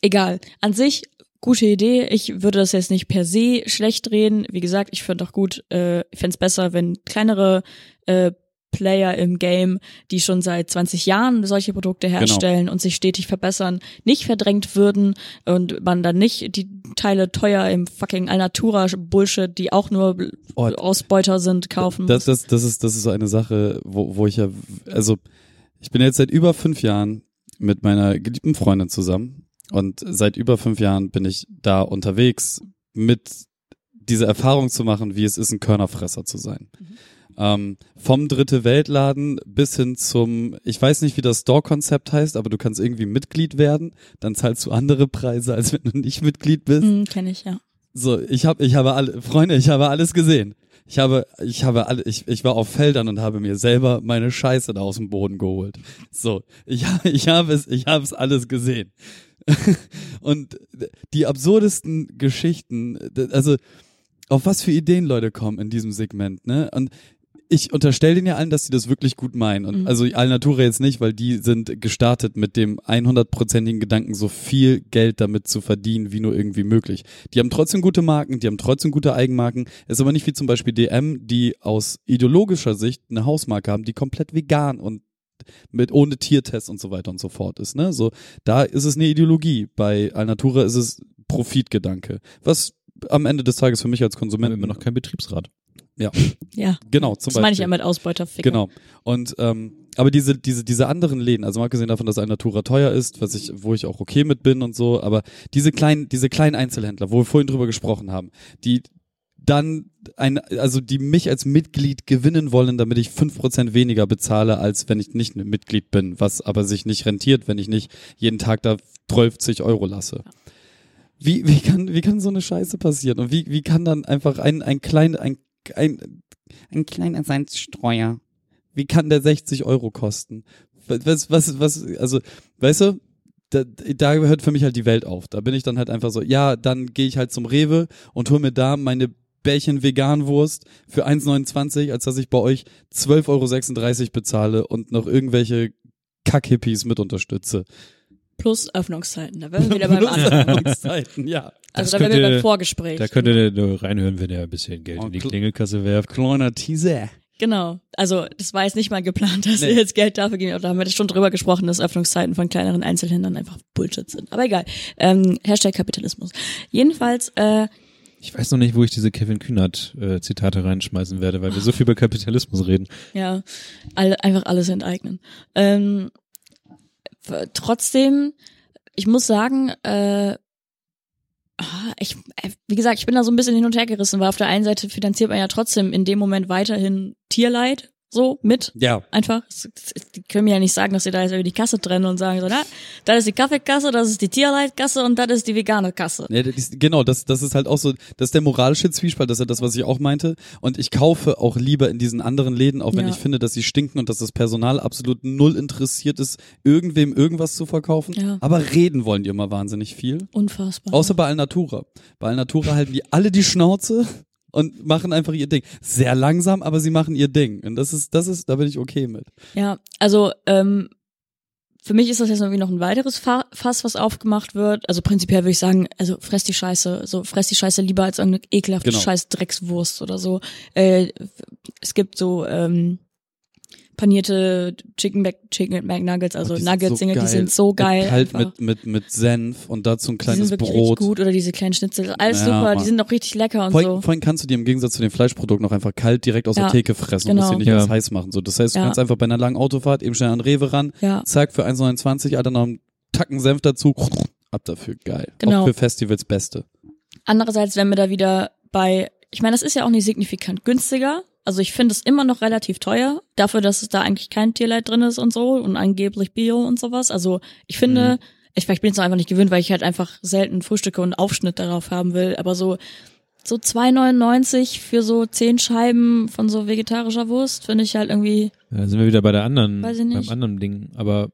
egal. An sich gute Idee. Ich würde das jetzt nicht per se schlecht reden. Wie gesagt, ich finde auch gut, äh, ich fände es besser, wenn kleinere äh, Player im Game, die schon seit 20 Jahren solche Produkte herstellen und sich stetig verbessern, nicht verdrängt würden und man dann nicht die Teile teuer im fucking Alnatura Bullshit, die auch nur Oh, Ausbeuter sind, kaufen Das, das, das, ist, das ist so eine Sache, wo, wo ich ja, also ich bin jetzt seit über fünf Jahren mit meiner geliebten Freundin zusammen und seit über fünf Jahren bin ich da unterwegs mit diese Erfahrung zu machen, wie es ist, ein Körnerfresser zu sein. Ähm, vom Dritte Weltladen bis hin zum, ich weiß nicht, wie das Store-Konzept heißt, aber du kannst irgendwie Mitglied werden, dann zahlst du andere Preise, als wenn du nicht Mitglied bist. Hm, Kenne ich, ja. So, ich habe, ich habe alle, Freunde, ich habe alles gesehen. Ich habe, ich habe alle, ich, ich war auf Feldern und habe mir selber meine Scheiße da aus dem Boden geholt. So, ich habe, ich habe es, ich habe es alles gesehen. und die absurdesten Geschichten, also auf was für Ideen Leute kommen in diesem Segment, ne? Und ich unterstelle denen ja allen, dass sie das wirklich gut meinen. Und Mhm. also Alnatura jetzt nicht, weil die sind gestartet mit dem 100%igen Gedanken, so viel Geld damit zu verdienen, wie nur irgendwie möglich. Die haben trotzdem gute Marken, die haben trotzdem gute Eigenmarken. Ist aber nicht wie zum Beispiel DM, die aus ideologischer Sicht eine Hausmarke haben, die komplett vegan und mit ohne Tiertest und so weiter und so fort ist. Ne? So, da ist es eine Ideologie. Bei Alnatura ist es Profitgedanke. Was am Ende des Tages für mich als Konsument haben immer noch kein Betriebsrat. Ja, genau zum das meine ich Beispiel. ja mit Ausbeuterficker. Genau. Und ähm, aber diese diese diese anderen Läden, also mal abgesehen davon, dass Alnatura teuer ist, was ich wo ich auch okay mit bin und so, aber diese kleinen diese kleinen Einzelhändler, wo wir vorhin drüber gesprochen haben, die dann ein, also die mich als Mitglied gewinnen wollen, damit ich fünf Prozent weniger bezahle, als wenn ich nicht ein Mitglied bin, was aber sich nicht rentiert, wenn ich nicht jeden Tag da 12 Euro lasse. Wie, wie kann, wie kann so eine Scheiße passieren? Und wie, wie kann dann einfach ein, ein klein, ein, ein, ein kleiner Salzstreuer, wie kann der 60 Euro kosten? Was, was, was, also, weißt du, da, da hört für mich halt die Welt auf. Da bin ich dann halt einfach so, ja, dann gehe ich halt zum Rewe und hol mir da meine Bärchen Veganwurst für 1,29, als dass ich bei euch 12,36 Euro bezahle und noch irgendwelche Kackhippies mit unterstütze. Plus Öffnungszeiten. Da wären wir wieder beim anderen. Öffnungszeiten, ja. Also Das da wären wir beim Vorgespräch. Da könnt ihr nur reinhören, wenn ihr ein bisschen Geld Oh, in die kl- Klingelkasse werft. Kleiner Teaser. Genau. Also das war jetzt nicht mal geplant, dass Nee. wir jetzt Geld dafür geben. Aber Da haben wir schon drüber gesprochen, dass Öffnungszeiten von kleineren Einzelhändlern einfach Bullshit sind. Aber egal. Ähm, Hashtag Kapitalismus. Jedenfalls, äh, Ich weiß noch nicht, wo ich diese Kevin Kühnert äh, Zitate reinschmeißen werde, weil wir so viel über Kapitalismus reden. ja, alle, einfach alles enteignen. Ähm, trotzdem, ich muss sagen, äh, ah, ich, äh, wie gesagt, ich bin da so ein bisschen hin und her gerissen, weil auf der einen Seite finanziert man ja trotzdem in dem Moment weiterhin Tierleid so mit. Ja. Einfach, die können mir ja nicht sagen, dass sie da jetzt irgendwie die Kasse trennen und sagen so, na, das ist die Kaffeekasse, das ist die Tierleitkasse und das ist die vegane Kasse. Ja, das ist, genau, das, das ist halt auch so, das ist der moralische Zwiespalt, das ist ja das, was ich auch meinte. Und ich kaufe auch lieber in diesen anderen Läden, auch wenn Ja. ich finde, dass sie stinken und dass das Personal absolut null interessiert ist, irgendwem irgendwas zu verkaufen. Ja. Aber reden wollen die immer wahnsinnig viel. Unfassbar. Außer bei Alnatura. Bei Alnatura halten die alle die Schnauze und machen einfach ihr Ding. Sehr langsam, aber sie machen ihr Ding. Und das ist, das ist, da bin ich okay mit. Ja, also ähm, für mich ist das jetzt irgendwie noch ein weiteres Fa Fass, was aufgemacht wird. Also prinzipiell würde ich sagen, also fress die Scheiße, so fress die Scheiße lieber als irgendeine ekelhafte Genau. scheiß Dreckswurst oder so. Äh, es gibt so ähm, panierte Chicken, Mac Chicken McNuggets, also Oh, die sind Nuggets, so Dinge, die geil. sind so geil. Einfach. mit, mit, mit Senf und dazu ein die kleines sind wirklich Brot. richtig gut oder diese kleinen Schnitzel, alles Ja, super, Mann. die sind auch richtig lecker und Vorhin, so. vorhin kannst du dir im Gegensatz zu dem Fleischprodukt noch einfach kalt direkt aus Ja, der Theke fressen und genau. musst dir nicht Ja. alles heiß machen. So, das heißt, du Ja. kannst einfach bei einer langen Autofahrt eben schnell an Rewe ran, Ja, zack, für 1,29, Alter, noch einen Tacken Senf dazu, ab dafür, geil. Genau. Auch für Festivals Beste. Andererseits wären wir da wieder bei, ich meine, das ist ja auch nicht signifikant günstiger. Also ich finde es immer noch relativ teuer, dafür, dass es da eigentlich kein Tierleid drin ist und so und angeblich Bio und sowas. Also ich finde, ich, ich bin es einfach nicht gewöhnt, weil ich halt einfach selten Frühstücke und Aufschnitt darauf haben will, aber so so 2,99 für so zehn Scheiben von so vegetarischer Wurst finde ich halt irgendwie, Da sind wir wieder bei der anderen, beim anderen Ding. Aber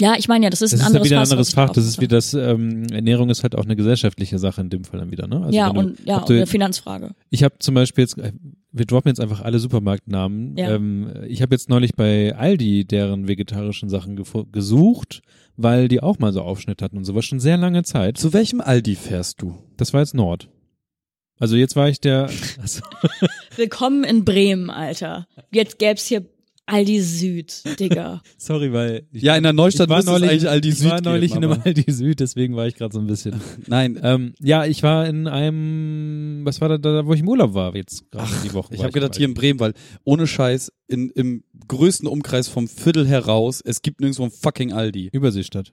ja, ich meine ja, das ist das ein ist ja anderes wieder ein anderes Fach. da Das ist wie das, ähm, Ernährung ist halt auch eine gesellschaftliche Sache in dem Fall dann wieder, ne? Also ja, du- und ja, und eine Finanzfrage. Ich habe zum Beispiel jetzt, äh, wir droppen jetzt einfach alle Supermarktnamen. Ja. Ähm, ich habe jetzt neulich bei Aldi deren vegetarischen Sachen gesucht, weil die auch mal so Aufschnitt hatten und sowas schon sehr lange Zeit. Zu welchem Aldi fährst du? Das war jetzt Nord. Also jetzt war ich der, also, Willkommen in Bremen, Alter. Jetzt gäb's hier Aldi Süd, Digga. sorry, weil ich, Ja, in der Neustadt ich war neulich, eigentlich Aldi ich Süd war neulich geben, in einem Aldi Süd, deswegen war ich gerade so ein bisschen. Nein, Ähm, ja, ich war in einem, was war da, da wo ich im Urlaub war jetzt gerade die Woche. Ich habe gedacht, hier in Bremen, weil ohne Scheiß, in, im größten Umkreis vom Viertel heraus, es gibt nirgendwo ein fucking Aldi. Überseestadt.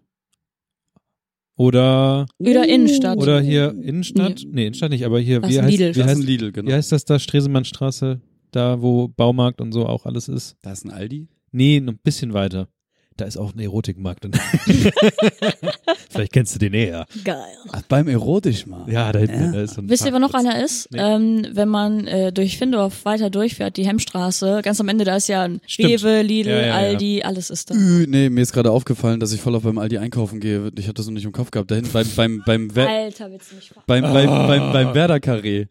Oder Oder Innenstadt. oder hier Innenstadt? Nee, Innenstadt nicht, aber hier Das wie heißt, Lidl. wie Das ist heißt ein Lidl, genau. wie heißt das da Stresemannstraße, da wo Baumarkt und so auch alles ist? Da ist ein Aldi? Nee, noch ein bisschen weiter. Da ist auch ein Erotikmarkt. Vielleicht kennst du den eher. Geil. Ach, beim Erotischmarkt. Ja, da hinten Ja. da ist so ein Wisst ihr, wo noch einer ist? Nee. Ähm, wenn man äh, durch Findorf weiter durchfährt, die Hemmstraße, ganz am Ende, da ist ja ein Stimmt. Rewe, Lidl, Ja, ja, ja. Aldi, alles ist da. Äh, Nee, mir ist gerade aufgefallen, dass ich voll auf beim Aldi einkaufen gehe. Ich hatte das noch nicht im Kopf gehabt. Da hinten beim, beim, beim, Wer Alter, willst du mich beim, beim, Ah. beim, beim Werder Carré.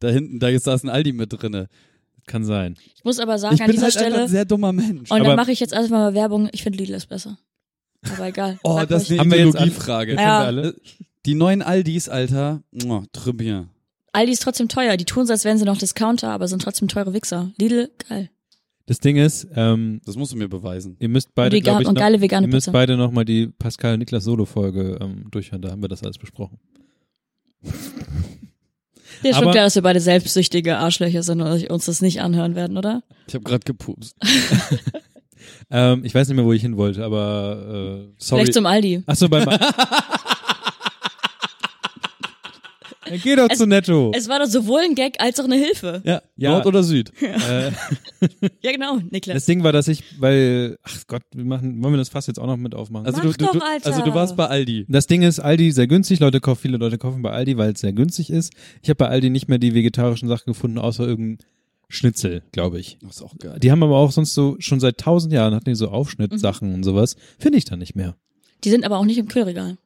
Da hinten, da ist, da ist ein Aldi mit drinne. Kann sein. Ich muss aber sagen, Ich an bin dieser halt Stelle, ein sehr dummer Mensch. und Aber- dann mache ich jetzt einfach mal Werbung, ich finde Lidl ist besser. Aber egal. Oh, Sag das ist eine Haben wir jetzt Ideologiefrage. Ja. Die neuen Aldis, Alter. Oh, très bien. Aldi ist trotzdem teuer. Die tun so, als wären sie noch Discounter, aber sind trotzdem teure Wichser. Lidl, geil. Das Ding ist, ähm, Das musst du mir beweisen. ihr müsst beide, Vegan glaube ich, und noch, geile vegane ihr müsst Pizza. beide noch mal die Pascal Niklas Solo Folge ähm, durchhören. Da haben wir das alles besprochen. Dir ist schon klar, dass wir beide selbstsüchtige Arschlöcher sind und uns das nicht anhören werden, oder? Ich habe gerade gepupst. Ähm, ich weiß nicht mehr, wo ich hin wollte, aber äh, Sorry. Vielleicht zum Aldi. ach so beim. Dann geh doch Es- zu Netto. Es war doch sowohl ein Gag als auch eine Hilfe. ja, Ja. Nord oder Süd? äh, Ja, genau, Niklas. das Ding war, dass ich, weil, ach Gott, wir machen, wollen wir das fast jetzt auch noch mit aufmachen? Also Mach du, du, doch, du, Alter. also du warst bei Aldi. Das Ding ist, Aldi sehr günstig, Leute kaufen, viele Leute kaufen bei Aldi, weil es sehr günstig ist. Ich habe bei Aldi nicht mehr die vegetarischen Sachen gefunden, außer irgendein Schnitzel, glaube ich. Das ist auch geil. Die haben aber auch sonst so, schon seit tausend Jahren hatten die so Aufschnittsachen und sowas. Finde ich da nicht mehr. Die sind aber auch nicht im Kühlregal.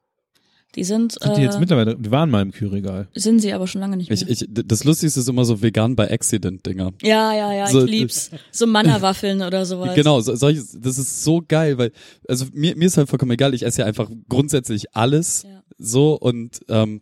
Die sind, Sind die äh, jetzt mittlerweile, die waren mal im Kühlregal. sind sie aber schon lange nicht mehr. Ich, ich, das Lustigste ist immer so vegan bei Accident-Dinger. ja, ja, ja, So, ich lieb's. So Manna-Waffeln oder sowas. Genau, so, solche, das ist so geil, weil, also mir, mir ist halt vollkommen egal, ich esse ja einfach grundsätzlich alles Ja. so und ähm,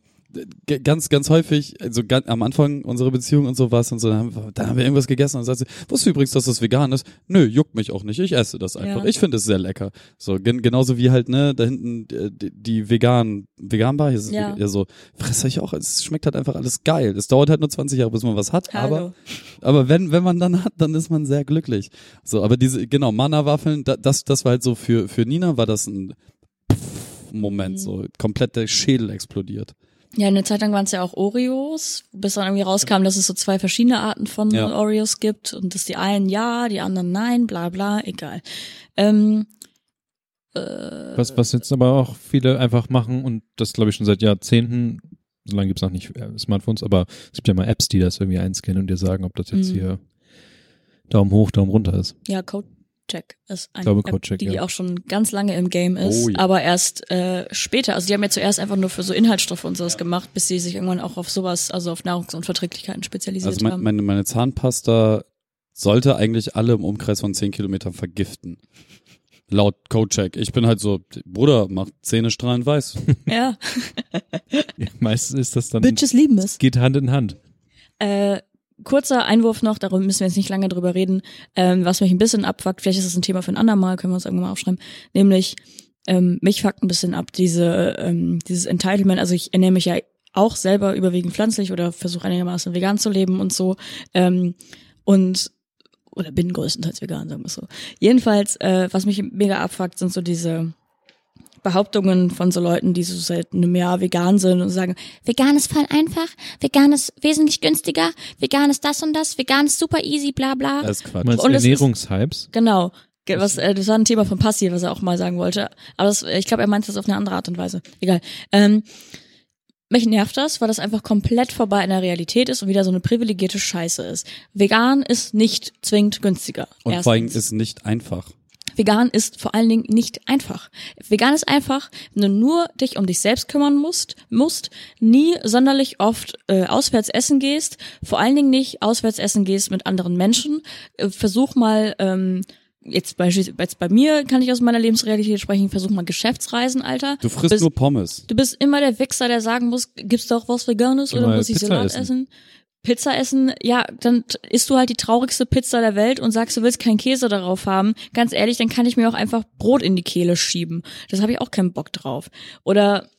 ganz, ganz häufig, also ganz, am Anfang unserer Beziehung und sowas und so, dann haben, wir, dann haben wir irgendwas gegessen und dann sagt sie, wusstest du übrigens, dass das vegan ist? Nö, juckt mich auch nicht, ich esse das einfach. Ja. Ich finde es sehr lecker. So, gen, genauso wie halt, ne, da hinten äh, die, die vegan, vegan-Bar, hier ist Ja. vegan, ja so, fresse ich auch, es schmeckt halt einfach alles geil. Es dauert halt nur 20 Jahre, bis man was hat, aber Hallo. aber wenn, wenn man dann hat, dann ist man sehr glücklich. So, aber diese, genau, Mana-Waffeln, da, das, das war halt so für, für Nina war das ein Moment, Mhm. so komplett der Schädel explodiert. Ja, eine Zeit lang waren es ja auch Oreos, bis dann irgendwie rauskam, dass es so zwei verschiedene Arten von Ja. Oreos gibt und dass die einen ja, die anderen nein, bla bla, egal. Ähm, Was, was jetzt aber auch viele einfach machen und das glaube ich schon seit Jahrzehnten, so lange gibt's noch nicht äh, Smartphones, aber es gibt ja mal Apps, die das irgendwie einscannen und dir sagen, ob das jetzt Mhm. hier Daumen hoch, Daumen runter ist. ja, Codecheck ist ein glaube, App, die ja. auch schon ganz lange im Game ist, Oh ja. aber erst äh, später. Also die haben ja zuerst einfach nur für so Inhaltsstoffe und sowas gemacht, bis sie sich irgendwann auch auf sowas, also auf Nahrungsunverträglichkeiten spezialisiert Also mein, haben. meine, meine Zahnpasta sollte eigentlich alle im Umkreis von 10 Kilometern vergiften. Laut Codecheck. Ich bin halt so, Bruder, mach Zähne strahlend weiß. ja, Ja, meistens ist das dann, Bitches lieben es. geht Hand in Hand. Äh, kurzer Einwurf noch, darum müssen wir jetzt nicht lange drüber reden, ähm, was mich ein bisschen abfuckt, vielleicht ist das ein Thema für ein andermal, können wir uns irgendwann mal aufschreiben, nämlich ähm, mich fuckt ein bisschen ab, diese, ähm, dieses Entitlement, also ich ernähre mich ja auch selber überwiegend pflanzlich oder versuche einigermaßen vegan zu leben und so ähm, und oder bin größtenteils vegan, sagen wir so. Jedenfalls, äh, was mich mega abfuckt, sind so diese Behauptungen von so Leuten, die so seit einem Jahr vegan sind und sagen, vegan ist voll einfach, vegan ist wesentlich günstiger, vegan ist das und das, vegan ist super easy, bla bla. Das ist Quatsch. Du meinst Und ist- Ernährungshypes? Genau. Ge- Was, äh, das war ein Thema von Passi, was er auch mal sagen wollte. Aber das, ich glaube, er meint das auf eine andere Art und Weise. Egal. Ähm, mich nervt das, weil das einfach komplett vorbei in der Realität ist und wieder so eine privilegierte Scheiße ist. Vegan ist nicht zwingend günstiger. Und vor allem Erstens. ist nicht einfach. Vegan ist vor allen Dingen nicht einfach. Vegan ist einfach, wenn du nur dich um dich selbst kümmern musst, musst, nie sonderlich oft äh, auswärts essen gehst, vor allen Dingen nicht auswärts essen gehst mit anderen Menschen. Äh, versuch mal, ähm, jetzt beispielsweise jetzt bei mir kann ich aus meiner Lebensrealität sprechen, versuch mal Geschäftsreisen, Alter. Du frisst bist, nur Pommes. Du bist immer der Wichser, der sagen muss, gibt's doch was Veganes oder muss ich Pizza Salat essen. essen? Pizza essen, ja, dann isst du halt die traurigste Pizza der Welt und sagst, du willst keinen Käse darauf haben. Ganz ehrlich, dann kann ich mir auch einfach Brot in die Kehle schieben. Das habe ich auch keinen Bock drauf. Oder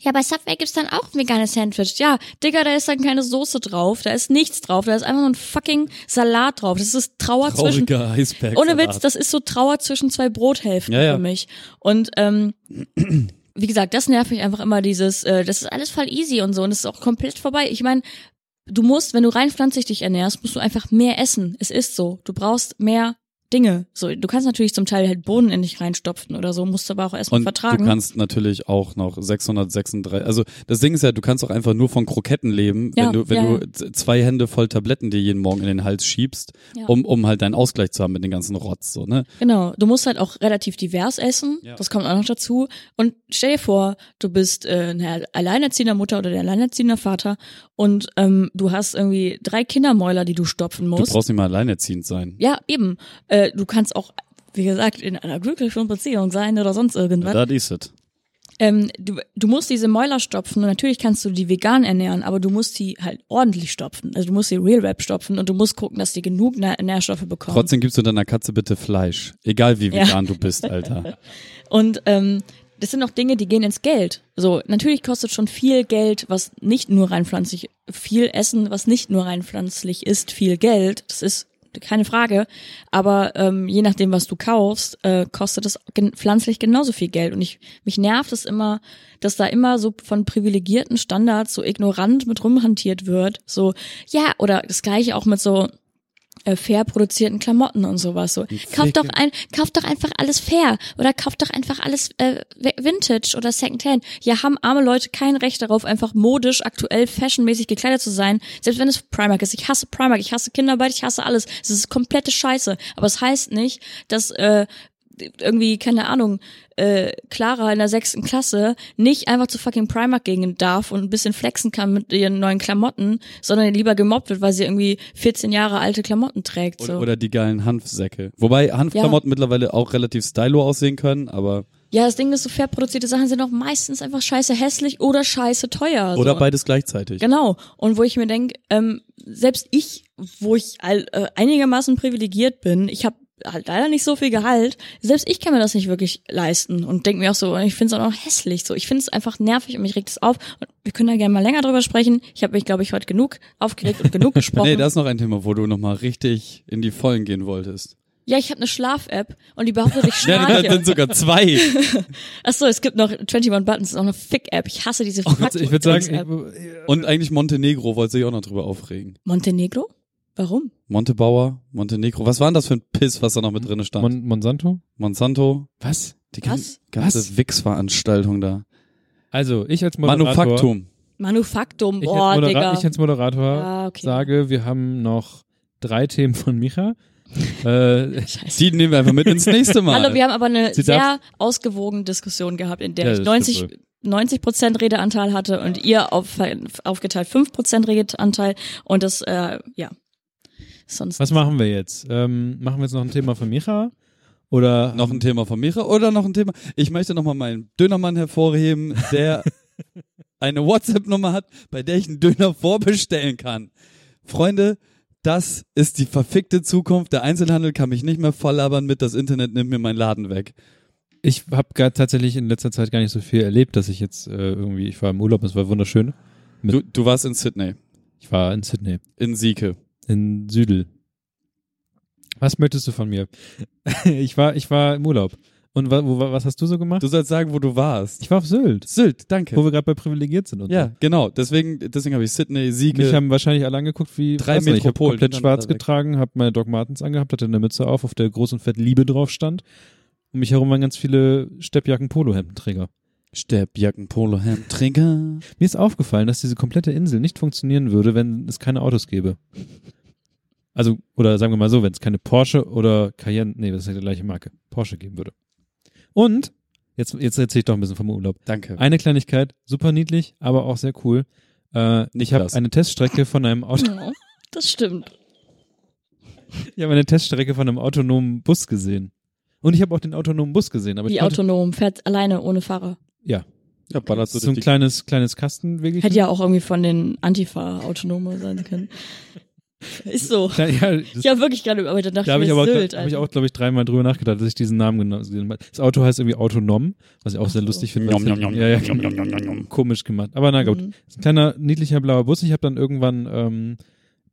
ja, bei Subway gibt's dann auch ein veganes Sandwich. Ja, Digga, da ist dann keine Soße drauf, da ist nichts drauf, da ist einfach nur ein fucking Salat drauf. Das ist Trauer zwischen Trauriger Eisberg. ohne Witz, das ist so Trauer zwischen zwei Brothälften Ja, ja. für mich. Und ähm, wie gesagt, das nervt mich einfach immer dieses, äh, das ist alles voll easy und so und es ist auch komplett vorbei. Ich meine, du musst, wenn du rein pflanzlich dich ernährst, musst du einfach mehr essen. Es ist so. Du brauchst mehr Dinge. So, du kannst natürlich zum Teil halt Bohnen in dich reinstopfen oder so, musst aber auch erstmal vertragen. du kannst natürlich auch noch 636, also das Ding ist ja, du kannst auch einfach nur von Kroketten leben, Ja, wenn du, wenn ja, du zwei Hände voll Tabletten dir jeden Morgen in den Hals schiebst, um, um halt deinen Ausgleich zu haben mit den ganzen Rotz, so, ne? Genau, du musst halt auch relativ divers essen. Das kommt auch noch dazu. Und stell dir vor, du bist äh, eine alleinerziehender Mutter oder der alleinerziehender Vater und ähm, du hast irgendwie drei Kindermäuler, die du stopfen Du musst. brauchst nicht mal alleinerziehend sein. ja, eben. Äh, du kannst auch, wie gesagt, in einer glücklichen Beziehung sein oder sonst irgendwas. Da ist es. Ähm, du, du musst diese Mäuler stopfen und natürlich kannst du die vegan ernähren, aber du musst die halt ordentlich stopfen. Also du musst die Real Rap stopfen und du musst gucken, dass die genug Nä Nährstoffe bekommen. Trotzdem gibst du deiner Katze bitte Fleisch. Egal wie Ja. vegan du bist, Alter. Und ähm, das sind auch Dinge, die gehen ins Geld. So, natürlich kostet schon viel Geld, was nicht nur rein pflanzlich, viel Essen, was nicht nur rein pflanzlich ist, viel Geld. Das ist keine Frage. Aber ähm, je nachdem, was du kaufst, äh, kostet es gen pflanzlich genauso viel Geld. Und ich mich nervt es immer, dass da immer so von privilegierten Standards so ignorant mit rumhantiert wird. So, ja, oder das gleiche auch mit so äh, fair produzierten Klamotten und sowas so. Kauft doch ein, kauft doch einfach alles fair oder kauft doch einfach alles äh, Vintage oder Secondhand. Ja, haben arme Leute kein Recht darauf, einfach modisch, aktuell, fashionmäßig gekleidet zu sein, selbst wenn es Primark ist. Ich hasse Primark, ich hasse Kinderarbeit, ich hasse alles. Es ist komplette Scheiße. Aber es heißt nicht, dass äh, irgendwie, keine Ahnung, äh, Clara in der sechsten Klasse nicht einfach zu fucking Primark gehen darf und ein bisschen flexen kann mit ihren neuen Klamotten, sondern lieber gemobbt wird, weil sie irgendwie 14 Jahre alte Klamotten trägt. So. Oder, oder die geilen Hanfsäcke. Wobei Hanfklamotten mittlerweile auch relativ stylo aussehen können, aber ja, das Ding ist, so fair produzierte Sachen sind auch meistens einfach scheiße hässlich oder scheiße teuer. oder so. beides gleichzeitig. Genau. Und wo ich mir denke, ähm, selbst ich, wo ich all, äh, einigermaßen privilegiert bin, ich habe halt leider nicht so viel Gehalt, selbst ich kann mir das nicht wirklich leisten und denke mir auch so, ich finde es auch noch hässlich so. Ich finde es einfach nervig und mich regt es auf. Und wir können da gerne mal länger drüber sprechen. Ich habe mich, glaube ich, heute genug aufgeregt und genug gesprochen. Nee, das ist noch ein Thema, wo du nochmal richtig in die Vollen gehen wolltest. ja, ich habe eine Schlaf-App und die behauptet, ich Ja, das schlafe. sind sogar zwei. Ach so, es gibt noch 21 Buttons, das ist auch eine Fick-App. Ich hasse diese Ich würd- ich würde sagen, Und eigentlich Montenegro wollte sich auch noch drüber aufregen. Montenegro? Warum? Montebauer, Montenegro. Was war denn das für ein Piss, was da noch mit drin stand? Mon Monsanto? Monsanto. Was? Die gan- Was? ganze Was? Wix-Veranstaltung da. Also, ich als Moderator. Manufaktum. Manufaktum, Ich, boah, als Modera Digga. ich als Moderator Ah, okay. sage, wir haben noch drei Themen von Micha. äh, Scheiße. Die nehmen wir einfach mit ins nächste Mal. Hallo, wir haben aber eine Sie sehr darf- ausgewogene Diskussion gehabt, in der Ja, ich das 90, stimmt 90 Prozent Redeanteil hatte und ihr auf, aufgeteilt 5 Prozent Redeanteil und das, äh, ja. Sonst. was machen wir jetzt? Ähm, machen wir jetzt noch ein Thema von Micha? Oder noch ein Thema von Micha oder noch ein Thema? Ich möchte nochmal meinen Dönermann hervorheben, der eine WhatsApp-Nummer hat, bei der ich einen Döner vorbestellen kann. Freunde, das ist die verfickte Zukunft. Der Einzelhandel kann mich nicht mehr volllabern mit, das Internet nimmt mir meinen Laden weg. Ich habe tatsächlich in letzter Zeit gar nicht so viel erlebt, dass ich jetzt äh, irgendwie, ich war im Urlaub, es war wunderschön. Du, du warst in Sydney, Ich war in Sydney, in Sieke. In Südel. Was möchtest du von mir? ich war, ich war im Urlaub. Und wa, wo, was hast du so gemacht? Du sollst sagen, wo du warst. Ich war auf Sylt, Sylt, danke. wo wir gerade bei privilegiert sind. Und Ja, genau. Deswegen, deswegen habe ich Sydney, so. Sieke. Mich haben wahrscheinlich alle angeguckt wie Drei nicht, Ich habe Metropolen komplett schwarz getragen, habe meine Doc Martens angehabt, hatte eine Mütze auf, auf der groß und fett Liebe drauf stand. Um mich herum waren ganz viele Steppjacken Polohemdenträger. Steppjacken, Polohemd, Träger. Mir ist aufgefallen, dass diese komplette Insel nicht funktionieren würde, wenn es keine Autos gäbe. Also, oder sagen wir mal so, wenn es keine Porsche oder Cayenne, nee, das ist ja die gleiche Marke, Porsche geben würde. Und, jetzt, jetzt erzähle ich doch ein bisschen vom Urlaub. Danke. Eine Kleinigkeit, super niedlich, aber auch sehr cool. Äh, ich habe eine Teststrecke von einem Auto, Ja, das stimmt. ich habe eine Teststrecke von einem autonomen Bus gesehen. Und ich habe auch den autonomen Bus gesehen, aber Wie autonom, fährt alleine ohne Fahrer. Ja, Ja, ballerst du so ein kleines, kleines Kastenweg. Hätte ja auch irgendwie von den Antifa-Autonome sein können. Ist so. Ja, das, Ich habe wirklich gerade überarbeitet, dachte Da habe ich aber Sylt, da hab ich auch, glaube ich, dreimal drüber nachgedacht, dass ich diesen Namen genau gesehen habe. Das Auto heißt irgendwie Autonom, was ich auch Ach sehr so. lustig finde. Nom, nom, ja, ja, nom, nom, nom, nom, komisch gemacht. Aber na gut. Mhm. Ist ein kleiner, niedlicher blauer Bus. Ich habe dann irgendwann, ähm,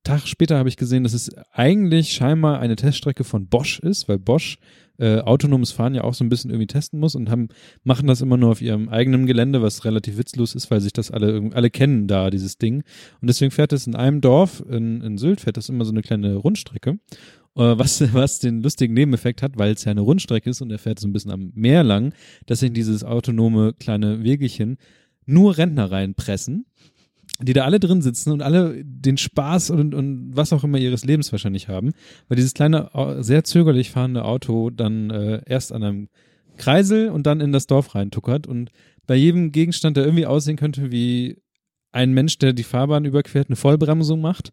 Tag später habe ich gesehen, dass es eigentlich scheinbar eine Teststrecke von Bosch ist, weil Bosch äh, autonomes Fahren ja auch so ein bisschen irgendwie testen muss und haben, machen das immer nur auf ihrem eigenen Gelände, was relativ witzlos ist, weil sich das alle, alle kennen da, dieses Ding. Und deswegen fährt es in einem Dorf, in, in Sylt, fährt das immer so eine kleine Rundstrecke. Äh, was, was den lustigen Nebeneffekt hat, weil es ja eine Rundstrecke ist und er fährt so ein bisschen am Meer lang, dass sich dieses autonome kleine Wegelchen nur Rentner reinpressen, die da alle drin sitzen und alle den Spaß und, und was auch immer ihres Lebens wahrscheinlich haben, weil dieses kleine, sehr zögerlich fahrende Auto dann äh, erst an einem Kreisel und dann in das Dorf reintuckert und bei jedem Gegenstand, der irgendwie aussehen könnte wie ein Mensch, der die Fahrbahn überquert, eine Vollbremsung macht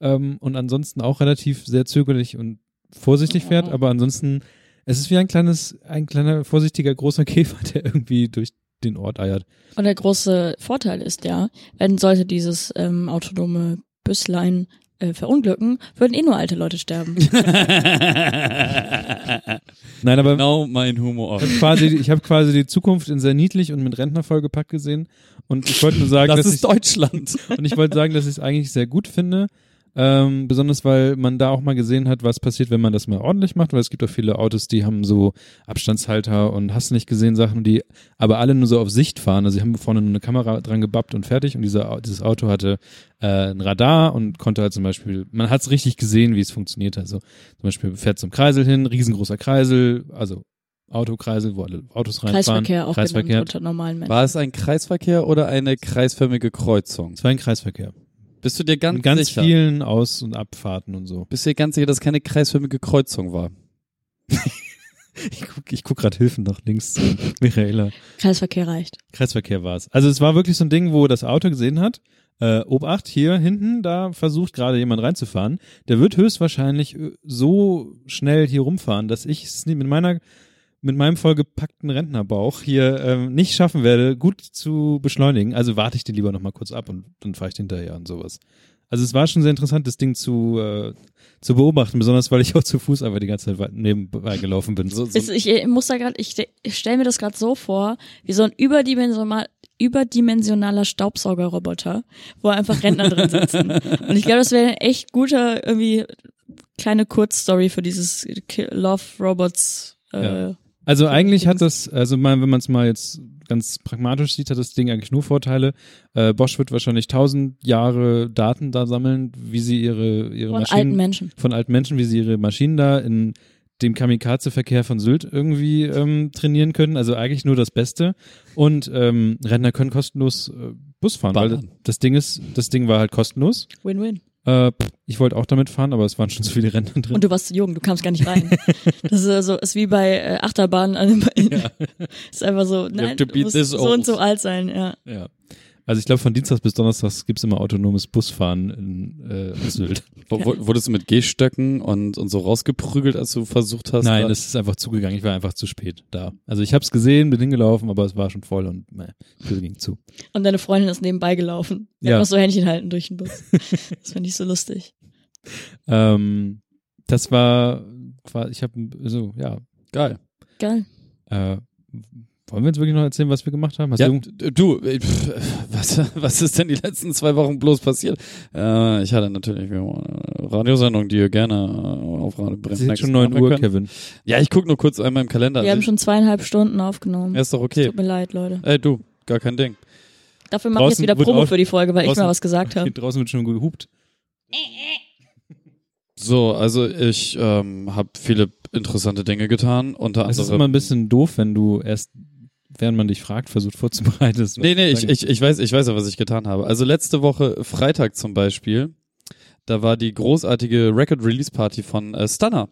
ähm, und ansonsten auch relativ sehr zögerlich und vorsichtig fährt, Mhm. aber ansonsten, es ist wie ein kleines, ein kleiner, vorsichtiger, großer Käfer, der irgendwie durch den Ort eiert. Und der große Vorteil ist ja, wenn sollte dieses ähm, autonome Büsslein äh, verunglücken, würden eh nur alte Leute sterben. Nein, aber Genau mein Humor. Ich habe quasi, ich hab quasi die Zukunft in sehr niedlich und mit Rentner vollgepackt gesehen. Und ich wollte nur sagen, Das dass ist ich, Deutschland. und ich wollte sagen, dass ich es eigentlich sehr gut finde. Ähm, besonders weil man da auch mal gesehen hat, was passiert, wenn man das mal ordentlich macht, weil es gibt auch viele Autos, die haben so Abstandshalter und hast nicht gesehen Sachen, die aber alle nur so auf Sicht fahren. Also sie haben vorne nur eine Kamera dran gebappt und fertig und dieser, dieses Auto hatte äh, ein Radar und konnte halt zum Beispiel, man hat es richtig gesehen, wie es funktioniert. Also zum Beispiel fährt zum Kreisel hin, riesengroßer Kreisel, also Autokreisel, wo alle Autos reinfahren. Kreisverkehr auch Kreisverkehr. genannt unter normalen Menschen. War es ein Kreisverkehr oder eine kreisförmige Kreuzung? Es war ein Kreisverkehr. Bist du dir ganz, Mit ganz sicher? vielen Aus- und Abfahrten und so. Bist du dir ganz sicher, dass es keine kreisförmige Kreuzung war? Ich guck ich guck gerade Hilfen nach links zu Michaela. Kreisverkehr reicht. Kreisverkehr war's. Also es war wirklich so ein Ding, wo das Auto gesehen hat, äh, Obacht, hier hinten, da versucht gerade jemand reinzufahren. Der wird höchstwahrscheinlich äh, so schnell hier rumfahren, dass ich es nie- mit meiner mit meinem vollgepackten Rentnerbauch hier ähm, nicht schaffen werde, gut zu beschleunigen. Also warte ich den lieber noch mal kurz ab und dann fahre ich hinterher und sowas. Also es war schon sehr interessant, das Ding zu, äh, zu beobachten, besonders weil ich auch zu Fuß einfach die ganze Zeit nebenbei gelaufen bin. So, so, Ist, ich muss da gerade, ich, ich stelle mir das gerade so vor, wie so ein überdimensional, überdimensionaler Staubsaugerroboter, wo einfach Rentner drin sitzen. Und ich glaube, das wäre ein echt guter irgendwie kleine Kurzstory für dieses Love Robots. Äh, Ja. Also eigentlich hat das, also mal, wenn man es mal jetzt ganz pragmatisch sieht, hat das Ding eigentlich nur Vorteile. Äh, Bosch wird wahrscheinlich tausend Jahre Daten da sammeln, wie sie ihre ihre Von Maschinen alten Menschen. von alten Menschen, wie sie ihre Maschinen da in dem Kamikaze-Verkehr von Sylt irgendwie ähm, trainieren können. Also eigentlich nur das Beste. Und ähm, Rentner können kostenlos äh, Bus fahren, weil Ballern. das Ding ist, das Ding war halt kostenlos. Win-win. Äh, ich wollte auch damit fahren, aber es waren schon so viele Rentner drin. Und du warst zu jung, du kamst gar nicht rein. Das ist äh, so, ist wie bei äh, Achterbahn. Also, Ist einfach so, nein, du musst so und so alt sein, ja. Ja. Also ich glaube, von Dienstags bis Donnerstags gibt's immer autonomes Busfahren in äh, Sylt. wurdest du mit Gehstöcken und, und so rausgeprügelt, als du versucht hast? Nein, da- es ist einfach zugegangen. Ich war einfach zu spät da. Also ich habe es gesehen, bin hingelaufen, aber es war schon voll und die Tür ging zu. Und deine Freundin ist nebenbei gelaufen. Ja. Noch so Händchen halten durch den Bus. Das finde ich so lustig. Ähm, das war, war ich habe so, ja. geil. Geil. Äh, wollen wir jetzt wirklich noch erzählen, was wir gemacht haben? Hast Ja, du, äh, pf, was, was ist denn die letzten zwei Wochen bloß passiert? Äh, ich hatte natürlich eine Radiosendung, die ihr gerne äh, auf Radio es Bremen ist jetzt Next schon 9 anhören Uhr, könnt. Kevin. Ja, ich guck nur kurz einmal im Kalender. Wir haben schon zweieinhalb Stunden aufgenommen. ja, ist doch okay. Tut mir leid, Leute. Ey, du, gar kein Ding. Dafür mache ich jetzt wieder Promo auch- für die Folge, weil ich draußen- mal was gesagt habe. draußen wird schon gehupt. So, also ich ähm, habe viele interessante Dinge getan, unter Es ist anderem. immer ein bisschen doof, wenn du erst, während man dich fragt, versucht vorzubereiten. Nee, nee, ich, ich, ich weiß, ich weiß ja, was ich getan habe. Also letzte Woche Freitag zum Beispiel, da war die großartige Record Release Party von äh, Stunner.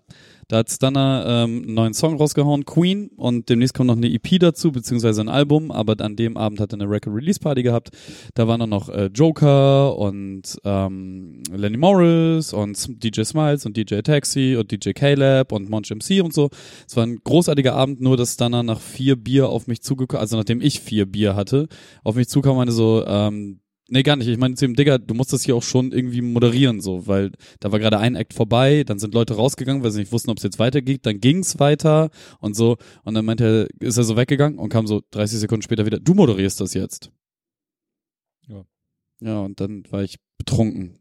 Da hat Stunner ähm, einen neuen Song rausgehauen, Queen, und demnächst kommt noch eine EP dazu, beziehungsweise ein Album, aber an dem Abend hat er eine Record Release Party gehabt. Da waren dann noch äh, Joker und ähm, Lenny Morris und DJ Smiles und DJ Taxi und DJ Caleb und Monch MC und so. Es war ein großartiger Abend, nur dass Stunner nach vier Bier auf mich zugekommen, also nachdem ich vier Bier hatte, auf mich zukam und meinte so, ähm, nee, gar nicht. Ich meine zu ihm, Digga, du musst das hier auch schon irgendwie moderieren, so, weil da war gerade ein Act vorbei, dann sind Leute rausgegangen, weil sie nicht wussten, ob es jetzt weitergeht, dann ging's weiter und so. Und dann meinte er, ist er so weggegangen und kam so 30 Sekunden später wieder, du moderierst das jetzt. Ja. Ja, und dann war ich betrunken.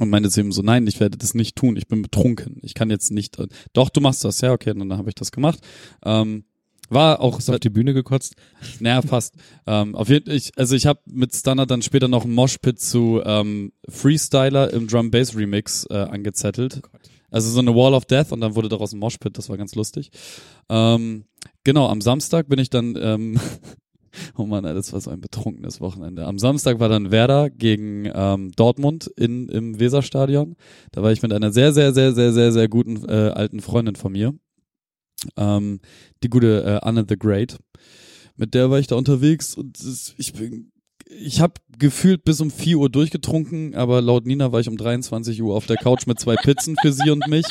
Und meinte zu ihm so, nein, ich werde das nicht tun, ich bin betrunken. Ich kann jetzt nicht, doch, du machst das, ja, okay, und dann habe ich das gemacht. Ähm, war auch du auf die Bühne gekotzt? naja, fast. ähm, auf jeden ich, also ich habe mit Stunner dann später noch einen Moshpit zu ähm, Freestyler im Drum Bass Remix äh, angezettelt. Also so eine Wall of Death und dann wurde daraus ein Moshpit, das war ganz lustig. Ähm, genau, am Samstag bin ich dann, ähm, oh Mann, das war so ein betrunkenes Wochenende. Am Samstag war dann Werder gegen ähm, Dortmund in, im Weserstadion. Da war ich mit einer sehr, sehr, sehr, sehr, sehr, sehr guten äh, alten Freundin von mir. Ähm, die gute äh, Anna the Great. Mit der war ich da unterwegs und es, ich bin, ich habe gefühlt bis um 4 Uhr durchgetrunken, aber laut Nina war ich um 23 Uhr auf der Couch mit zwei Pizzen für sie und mich.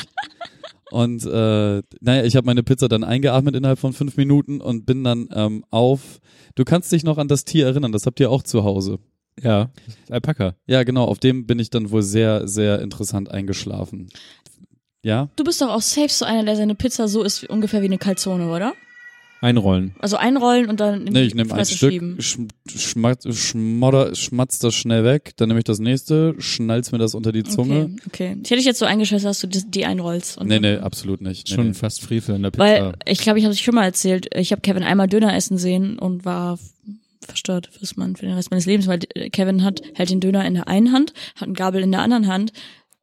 Und äh, naja, ich habe meine Pizza dann eingeatmet innerhalb von fünf Minuten und bin dann ähm, auf. Du kannst dich noch an das Tier erinnern, das habt ihr auch zu Hause. Ja. Alpaka. Ja, genau, auf dem bin ich dann wohl sehr, sehr interessant eingeschlafen. Ja? Du bist doch auch safe so einer, der seine Pizza so isst, wie, ungefähr wie eine Calzone, oder? Einrollen. Also einrollen und dann in Nee, die ich nehme ein Stück, schm, schmatz, schmodder, schmatz das schnell weg, dann nehme ich das nächste, schnall's mir das unter die Zunge. Okay, okay. Ich hätte dich jetzt so eingeschätzt, dass du die, die einrollst. Und Nee, nee, absolut nicht. Nee, Schon nee. fast Frevel in der Pizza. Weil ich glaube, ich habe es schon mal erzählt. Ich habe Kevin einmal Döner essen sehen und war verstört fürs Mann, für den Rest meines Lebens, weil Kevin hat hält den Döner in der einen Hand, hat einen Gabel in der anderen Hand,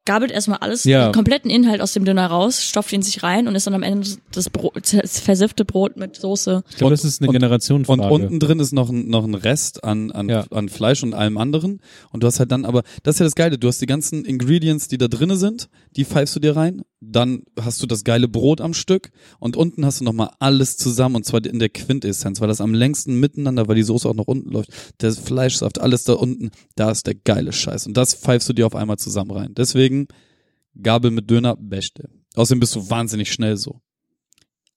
gabelt erstmal alles, Ja. den kompletten Inhalt aus dem Döner raus, stopft ihn sich rein und ist dann am Ende das, Brot, das versiffte Brot mit Soße. ich glaube, und- das ist eine und- Generationenfrage. Und unten drin ist noch ein, noch ein Rest an, an, Ja. an Fleisch und allem anderen. Und du hast halt dann aber, das ist ja das Geile, du hast die ganzen Ingredients, die da drinne sind, die pfeifst du dir rein. Dann hast du das geile Brot am Stück und unten hast du nochmal alles zusammen und zwar in der Quintessenz, weil das am längsten miteinander, weil die Soße auch noch unten läuft, der Fleischsaft, alles da unten, da ist der geile Scheiß und das pfeifst du dir auf einmal zusammen rein. Deswegen Gabel mit Döner, beste. Außerdem bist du wahnsinnig schnell so.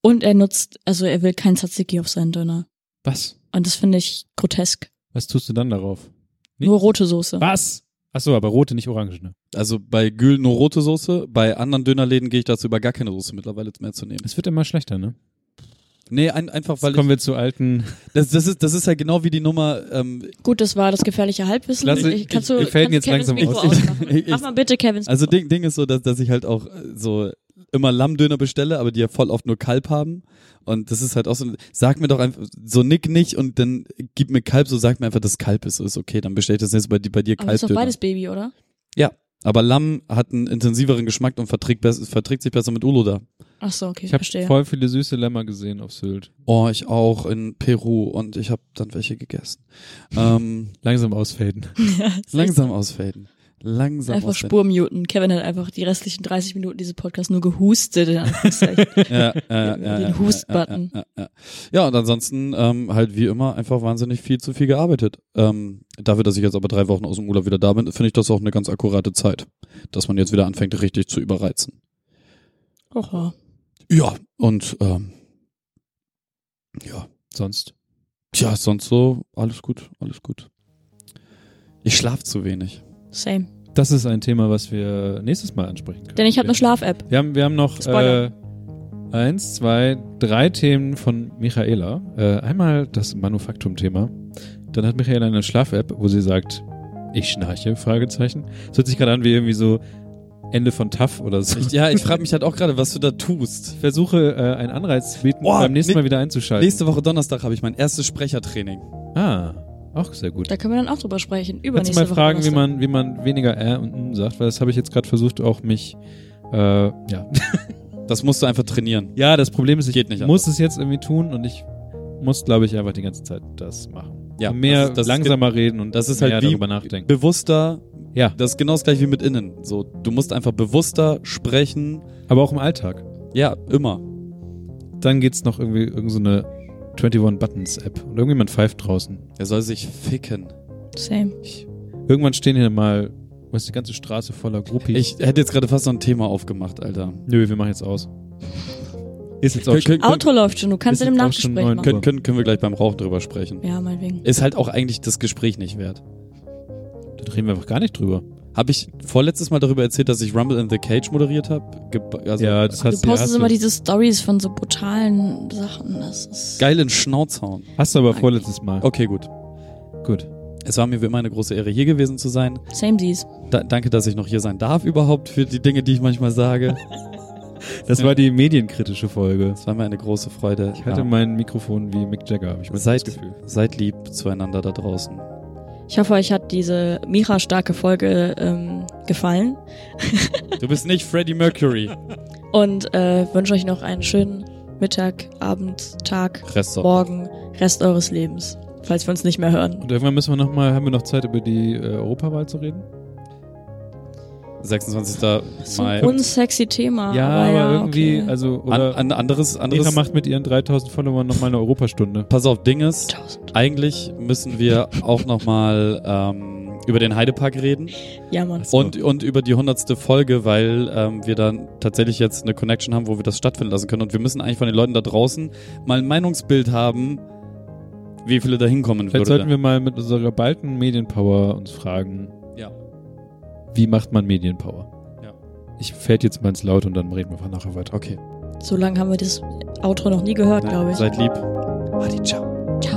Und er nutzt, also er will kein Tzatziki auf seinen Döner. Was? Und das finde ich grotesk. Was tust du dann darauf? Nicht- Nur rote Soße. Was? Ach so, aber rote, nicht orange, ne? Also bei Gül nur rote Soße, bei anderen Dönerläden gehe ich dazu über gar keine Soße mittlerweile mehr zu nehmen. Es wird immer schlechter, ne? Nee, ein, einfach Jetzt weil kommen ich, wir zu alten. das, das ist das ist halt genau wie die Nummer ähm, Gut, das war das gefährliche Halbwissen. Lass- ich, kannst du, ich- wir faden kannst jetzt Kevins langsam Mikro aus. ausmachen? Ich- ich- Mach mal bitte Kevins Also. Ding, Ding ist so, dass, dass ich halt auch äh, so immer Lammdöner bestelle, aber die ja voll oft nur Kalb haben. Und das ist halt auch so, sag mir doch einfach, so nick nicht und dann gib mir Kalb, so sag mir einfach, dass Kalb ist, so ist okay, dann bestell ich das nächste bei, dir- bei dir Aber ist doch beides Baby, oder? Ja, aber Lamm hat einen intensiveren Geschmack und verträgt, verträgt sich besser mit Uluda. Ach so, okay, Ich habe verstehe. voll viele süße Lämmer gesehen auf Sylt. Oh, ich auch in Peru und ich habe dann welche gegessen. ähm, Langsam ausfaden. Ja, langsam ausfaden. Langsam Einfach ausfaden. Spurmuten. Kevin hat einfach die restlichen 30 Minuten dieses Podcasts nur gehustet. In Anführungszeichen. ja, äh, Den- ja, den ja, Hust-Button. Ja, ja, ja. ja, und ansonsten ähm, halt wie immer einfach wahnsinnig viel zu viel gearbeitet. Ähm, dafür, dass ich jetzt aber drei Wochen aus dem Urlaub wieder da bin, finde ich das auch eine ganz akkurate Zeit, dass man jetzt wieder anfängt, richtig zu überreizen. Oha. Ja, und ähm, ja, Sonst. tja, sonst so alles gut, alles gut. Ich schlaf zu wenig. Same. Das ist ein Thema, was wir nächstes Mal ansprechen können. Denn ich habe eine Schlaf-App. Wir haben, wir haben noch äh, eins, zwei, drei Themen von Michaela. Äh, einmal das Manufaktum-Thema. Dann hat Michaela eine Schlaf-App, wo sie sagt, ich schnarche, Fragezeichen. Das hört sich gerade an wie irgendwie so Ende von TAF oder so. Ich, ja, ich frage mich halt auch gerade, was du da tust. Versuche, äh, einen Anreiz zu bieten, Boah, beim nächsten ne- Mal wieder einzuschalten. Nächste Woche Donnerstag habe ich mein erstes Sprechertraining. Ah, auch sehr gut. Da können wir dann auch drüber sprechen. Kannst du mal fragen, wie man, wie man weniger R und M sagt, weil das habe ich jetzt gerade versucht, auch mich, äh, ja. Das musst du einfach trainieren. Ja, das Problem ist, ich Geht nicht muss anders. es jetzt irgendwie tun und ich muss, glaube ich, einfach die ganze Zeit das machen. Ja, Und mehr das ist- das ist langsamer reden und das ist mehr halt wie- darüber nachdenken. Bewusster, Ja, das ist genau das gleiche wie mit innen. So, du musst einfach bewusster sprechen. aber auch im Alltag. Ja, immer. Dann geht's noch irgendwie irgendeine so eine 21 Buttons App und irgendjemand pfeift draußen. Er soll sich ficken. Same. Ich, irgendwann stehen hier mal, was ist die ganze Straße voller Groupies. Ich hätte jetzt gerade fast so ein Thema aufgemacht, Alter. Nö, wir machen jetzt aus. Ist jetzt auch Können, schon, können, Outro läuft schon, du kannst in dem Nachgespräch machen. können, können, können wir gleich beim Rauchen drüber sprechen. Ja, meinetwegen. Ist halt auch eigentlich das Gespräch nicht wert. da reden wir einfach gar nicht drüber. Habe ich vorletztes Mal darüber erzählt, dass ich Rumble in the Cage moderiert habe? Also, ja, das Du hast, postest hast, immer du, diese Stories von so brutalen Sachen. Das ist. Geil in Schnauzhauen. hast du aber vorletztes Mal. Okay, gut. Gut. Es war mir wie immer eine große Ehre, hier gewesen zu sein. Same dies. Da, danke, dass ich noch hier sein darf überhaupt für die Dinge, die ich manchmal sage. Das war die medienkritische Folge. Es war mir eine große Freude. Ich hatte Ja. mein Mikrofon wie Mick Jagger, habe ich mal Seid, das Gefühl. seid lieb zueinander da draußen. Ich hoffe, euch hat diese Mira-starke Folge ähm, gefallen Du bist nicht Freddie Mercury. und äh, wünsche euch noch einen schönen Mittag, Abend, Tag, Rest Morgen, Rest eures Lebens, falls wir uns nicht mehr hören. Und irgendwann müssen wir noch mal, haben wir noch Zeit über die äh, Europawahl zu reden? 26. So Mai. ein unsexy Thema. ja, aber, aber ja, irgendwie, okay. also An, oder an anderes, Eva anderes. macht mit ihren 3000 Followern noch mal eine Europastunde. Pass auf, Ding ist, 1000. eigentlich müssen wir auch nochmal ähm, über den Heidepark reden Ja, Mann. So. und, und über die hundertste Folge, weil ähm, wir dann tatsächlich jetzt eine Connection haben, wo wir das stattfinden lassen können. Und wir müssen eigentlich von den Leuten da draußen mal ein Meinungsbild haben, wie viele da hinkommen Vielleicht würde. sollten wir mal mit unserer balten Medienpower uns fragen. Wie macht man Medienpower? Ja. Ich fährt jetzt mal ins Laut und dann reden wir nachher weiter. Okay. So lange haben wir das Outro noch nie gehört, glaube ich. Seid lieb. Adi, ciao. Ciao.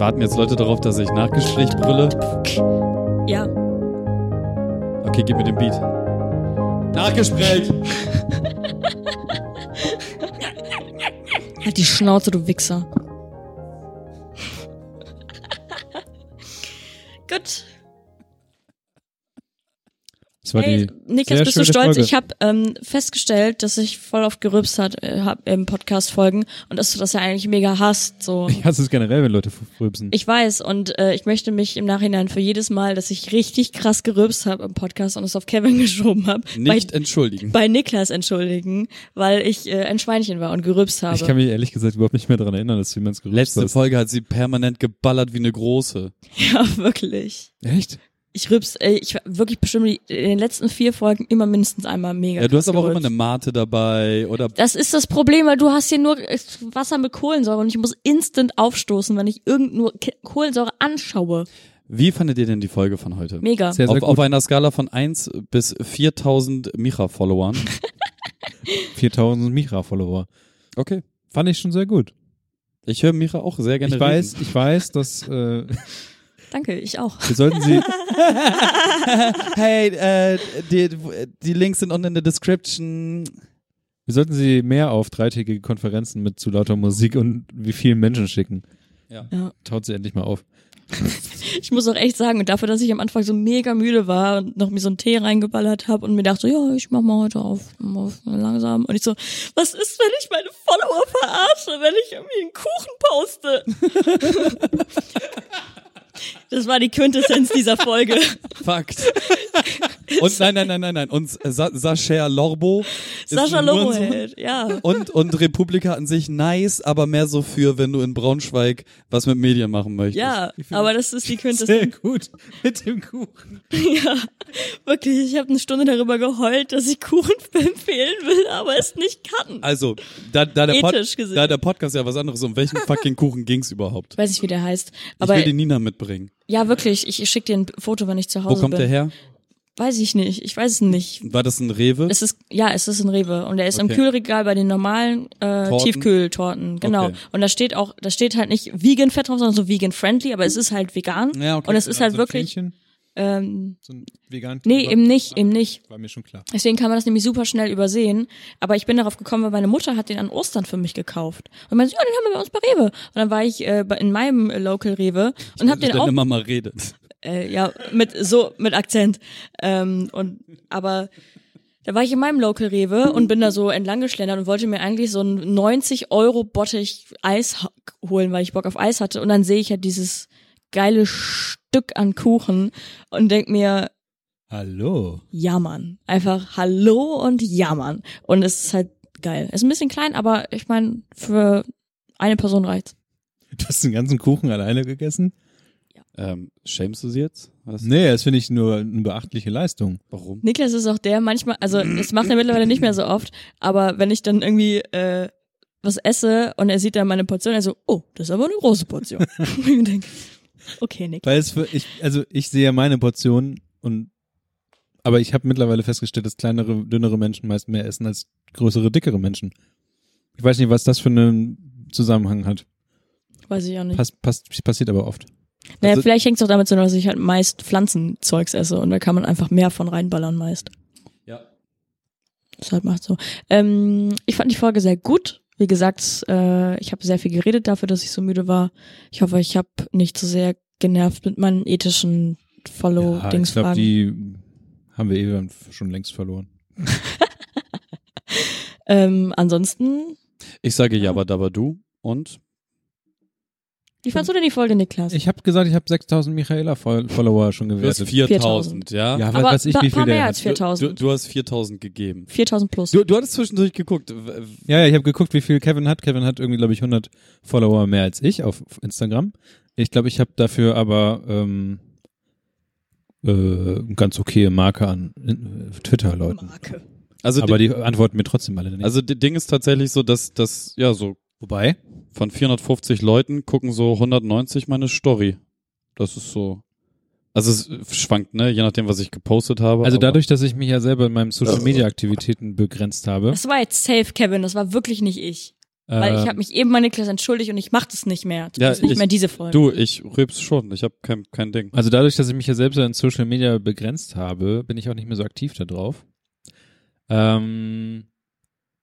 Warten jetzt Leute darauf, dass ich Nachgespräch brülle? Ja. Okay, gib mir den Beat. Nachgespräch! Halt die Schnauze, du Wichser. Das war Hey, die Niklas, sehr bist du stolz? Folge. Ich habe ähm, festgestellt, dass ich voll oft gerübst hat, äh, hab im Podcast folgen und dass du das ja eigentlich mega hasst. So, Ich hasse es generell, wenn Leute rülpsen. ich weiß und äh, ich möchte mich im Nachhinein für jedes Mal, dass ich richtig krass gerübst habe im Podcast und es auf Kevin geschoben habe, bei, Nicht entschuldigen. bei Niklas entschuldigen, weil ich äh, ein Schweinchen war und gerübst habe. Ich kann mich ehrlich gesagt überhaupt nicht mehr daran erinnern, dass du jemals gerülpst Letzte. Folge hat sie permanent geballert wie eine große. ja, wirklich. Echt? Ich rübs, äh, ich war wirklich bestimmt die- in den letzten vier Folgen immer mindestens einmal mega. Ja, du hast aber auch immer eine Mate dabei oder Das ist das Problem, weil du hast hier nur äh, Wasser mit Kohlensäure und ich muss instant aufstoßen, wenn ich irgend nur Kohlensäure anschaue. Wie fandet ihr denn die Folge von heute? Mega. Sehr, sehr Auf, auf einer Skala von 1 bis 4000 Micha-Followern. 4000 Micha-Follower. Okay. Fand ich schon sehr gut. Ich höre Micha auch sehr gerne Ich weiß, reden. ich weiß, dass äh, Danke, ich auch. wir sollten sie. Hey, äh, die, die Links sind unten in der Description. Wir sollten sie mehr auf dreitägige Konferenzen mit zu lauter Musik und wie vielen Menschen schicken. Ja. Ja. Taut sie endlich mal auf. Ich muss auch echt sagen, und dafür, dass ich am Anfang so mega müde war und noch mir so einen Tee reingeballert habe und mir dachte, ja, ich mach mal heute auf, auf langsam. Und ich so, was ist, wenn ich meine Follower verarsche, wenn ich irgendwie einen Kuchen poste? Das war die Quintessenz dieser Folge. Fakt. Und nein, nein, nein, nein, nein. Und Sa Sascha Lorbo. ist Sascha hält, ja. Und, und Republika an sich nice, aber mehr so für, wenn du in Braunschweig was mit Medien machen möchtest. Ja, aber das ist die Sehr Quintessenz. gut. Mit dem Kuchen. Ja, wirklich. Ich habe eine Stunde darüber geheult, dass ich Kuchen empfehlen will, aber es nicht kann. Also, da, da, der Pod, da der Podcast ja was anderes, um welchen fucking Kuchen ging's überhaupt? Ich weiß nicht, wie der heißt. Ich Aber will die Nina mitbringen. Ja, wirklich. Ich, ich schicke dir ein Foto, wenn ich zu Wo Hause kommt bin. der her? Weiß ich nicht. Ich weiß es nicht. War das ein Rewe? Es ist ja, es ist ein Rewe und der ist im Okay. Kühlregal bei den normalen äh, Torten? Tiefkühltorten, genau. Okay. Und da steht auch, da steht halt nicht vegan Fett drauf, sondern so vegan friendly, aber es ist halt vegan. Ja, okay. Und es ist halt so ein wirklich, Fähnchen, ähm, so ein vegan nee, eben nicht, eben nicht. War mir schon klar. Deswegen kann man das nämlich super schnell übersehen. Aber ich bin darauf gekommen, weil meine Mutter hat den an Ostern für mich gekauft. Und meinte, ja, den haben wir bei uns bei Rewe. Und dann war ich äh, in meinem äh, Local Rewe und habe den Wenn auch immer mal redet. äh, ja, mit so mit Akzent. Ähm, und aber da war ich in meinem Local Rewe und bin da so entlang geschlendert und wollte mir eigentlich so ein 90 Euro Bottich Eis holen, weil ich Bock auf Eis hatte. Und dann sehe ich ja dieses geile Stück an Kuchen und denk mir, Hallo. ja Mann. Einfach Hallo und ja Mann. Und es ist halt geil. Ist ein bisschen klein, aber ich meine, für eine Person reicht's. Du hast den ganzen Kuchen alleine gegessen? Ähm, schämst du sie jetzt? Was? Nee, das finde ich nur eine beachtliche Leistung. Warum? Niklas ist auch der manchmal, also das macht er mittlerweile nicht mehr so oft, aber wenn ich dann irgendwie äh, was esse und er sieht dann meine Portion, er so, oh, das ist aber eine große Portion. und ich denke, okay, Nick. Weil es für ich, also ich sehe ja meine Portion und aber ich habe mittlerweile festgestellt, dass kleinere, dünnere Menschen meist mehr essen als größere, dickere Menschen. Ich weiß nicht, was das für einen Zusammenhang hat. Weiß ich auch nicht. Pass, pass, passiert aber oft. naja, also- vielleicht hängt es auch damit zusammen, dass ich halt meist Pflanzenzeugs esse und da kann man einfach mehr von reinballern meist. Ja. Das halt macht so. Ähm, ich fand die Folge sehr gut. Wie gesagt, äh, ich habe sehr viel geredet dafür, dass ich so müde war. Ich hoffe, ich habe nicht zu sehr genervt mit meinen ethischen Ja, ich Follow-Dings glaube, die haben wir eh schon längst verloren. Ähm, ansonsten, Ich sage Jabba Dabba Du und wie fandst du denn die Folge, Niklas? Ich habe gesagt, ich habe 6000 Michaela-Follower schon du hast gewertet. 4000, ja? Ja, Aber weiß ich, wie viel paar der hat. als Du, 4000. du hast 4000 gegeben. 4000 plus. Du, du hattest zwischendurch geguckt. Ja, ja, ich habe geguckt, wie viel Kevin hat. Kevin hat irgendwie, glaube ich, 100 Follower mehr als ich auf Instagram. Ich glaube, ich habe dafür aber ähm, äh, ganz okay Marke an äh, Twitter-Leuten. Marke. Also, Aber die, die antworten mir trotzdem alle nicht. also das Ding ist tatsächlich so, dass das ja so wobei, von 450 Leuten gucken so 190 meine Story. Das ist so. Also es schwankt, ne, je nachdem, was ich gepostet habe. also dadurch, dass ich mich ja selber in meinen Social-Media-Aktivitäten begrenzt habe, Das war jetzt safe, Kevin. Das war wirklich nicht ich. Weil äh, ich habe mich eben bei Niklas entschuldigt und ich mach das nicht mehr. Ja, Das ist nicht ich- mehr diese Folge. Du, ich rübs schon. Ich habe kein, kein Ding. also dadurch, dass ich mich ja selbst in Social Media begrenzt habe, bin ich auch nicht mehr so aktiv da drauf. Ähm,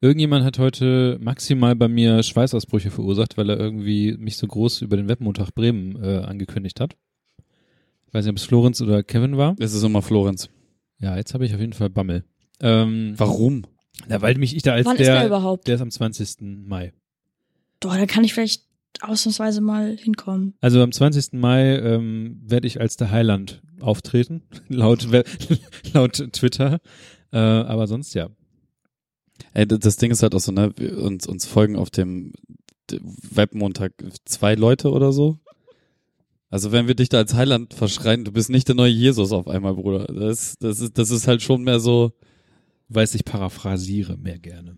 irgendjemand hat heute maximal bei mir Schweißausbrüche verursacht, weil er irgendwie mich so groß über den Webmontag Bremen äh, angekündigt hat. Ich weiß nicht, ob es Florenz oder Kevin war. Es ist immer Florenz. Ja, jetzt habe ich auf jeden Fall Bammel. Ähm, Warum? na, weil mich ich da als Wann der, ist der überhaupt? der ist am 20. Mai. Doch, da kann ich vielleicht ausnahmsweise mal hinkommen. Also am 20. Mai ähm, werde ich als der Heiland auftreten, laut, laut Twitter. Äh, aber sonst ja. Ey, das Ding ist halt auch so, ne, uns, uns folgen auf dem Webmontag zwei Leute oder so. Also wenn wir dich da als Heiland verschreien, du bist nicht der neue Jesus auf einmal, Bruder. Das, das ist, das ist halt schon mehr so. Weiß ich paraphrasiere mehr gerne.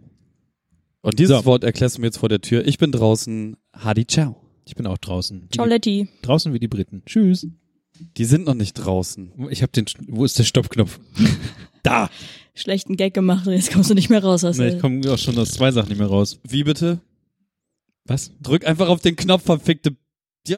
Und dieses So. Wort erklärst du mir jetzt vor der Tür. Ich bin draußen. Hadi ciao. Ich bin auch draußen. Ciao, Letty. draußen wie die Briten. Tschüss. Die sind noch nicht draußen. Ich habe den. Wo ist der Stoppknopf? da. Schlechten Gag gemacht und jetzt kommst du nicht mehr raus aus Nee, ich komme auch schon aus zwei Sachen nicht mehr raus. Wie bitte? Was? Drück einfach auf den Knopf, verfickte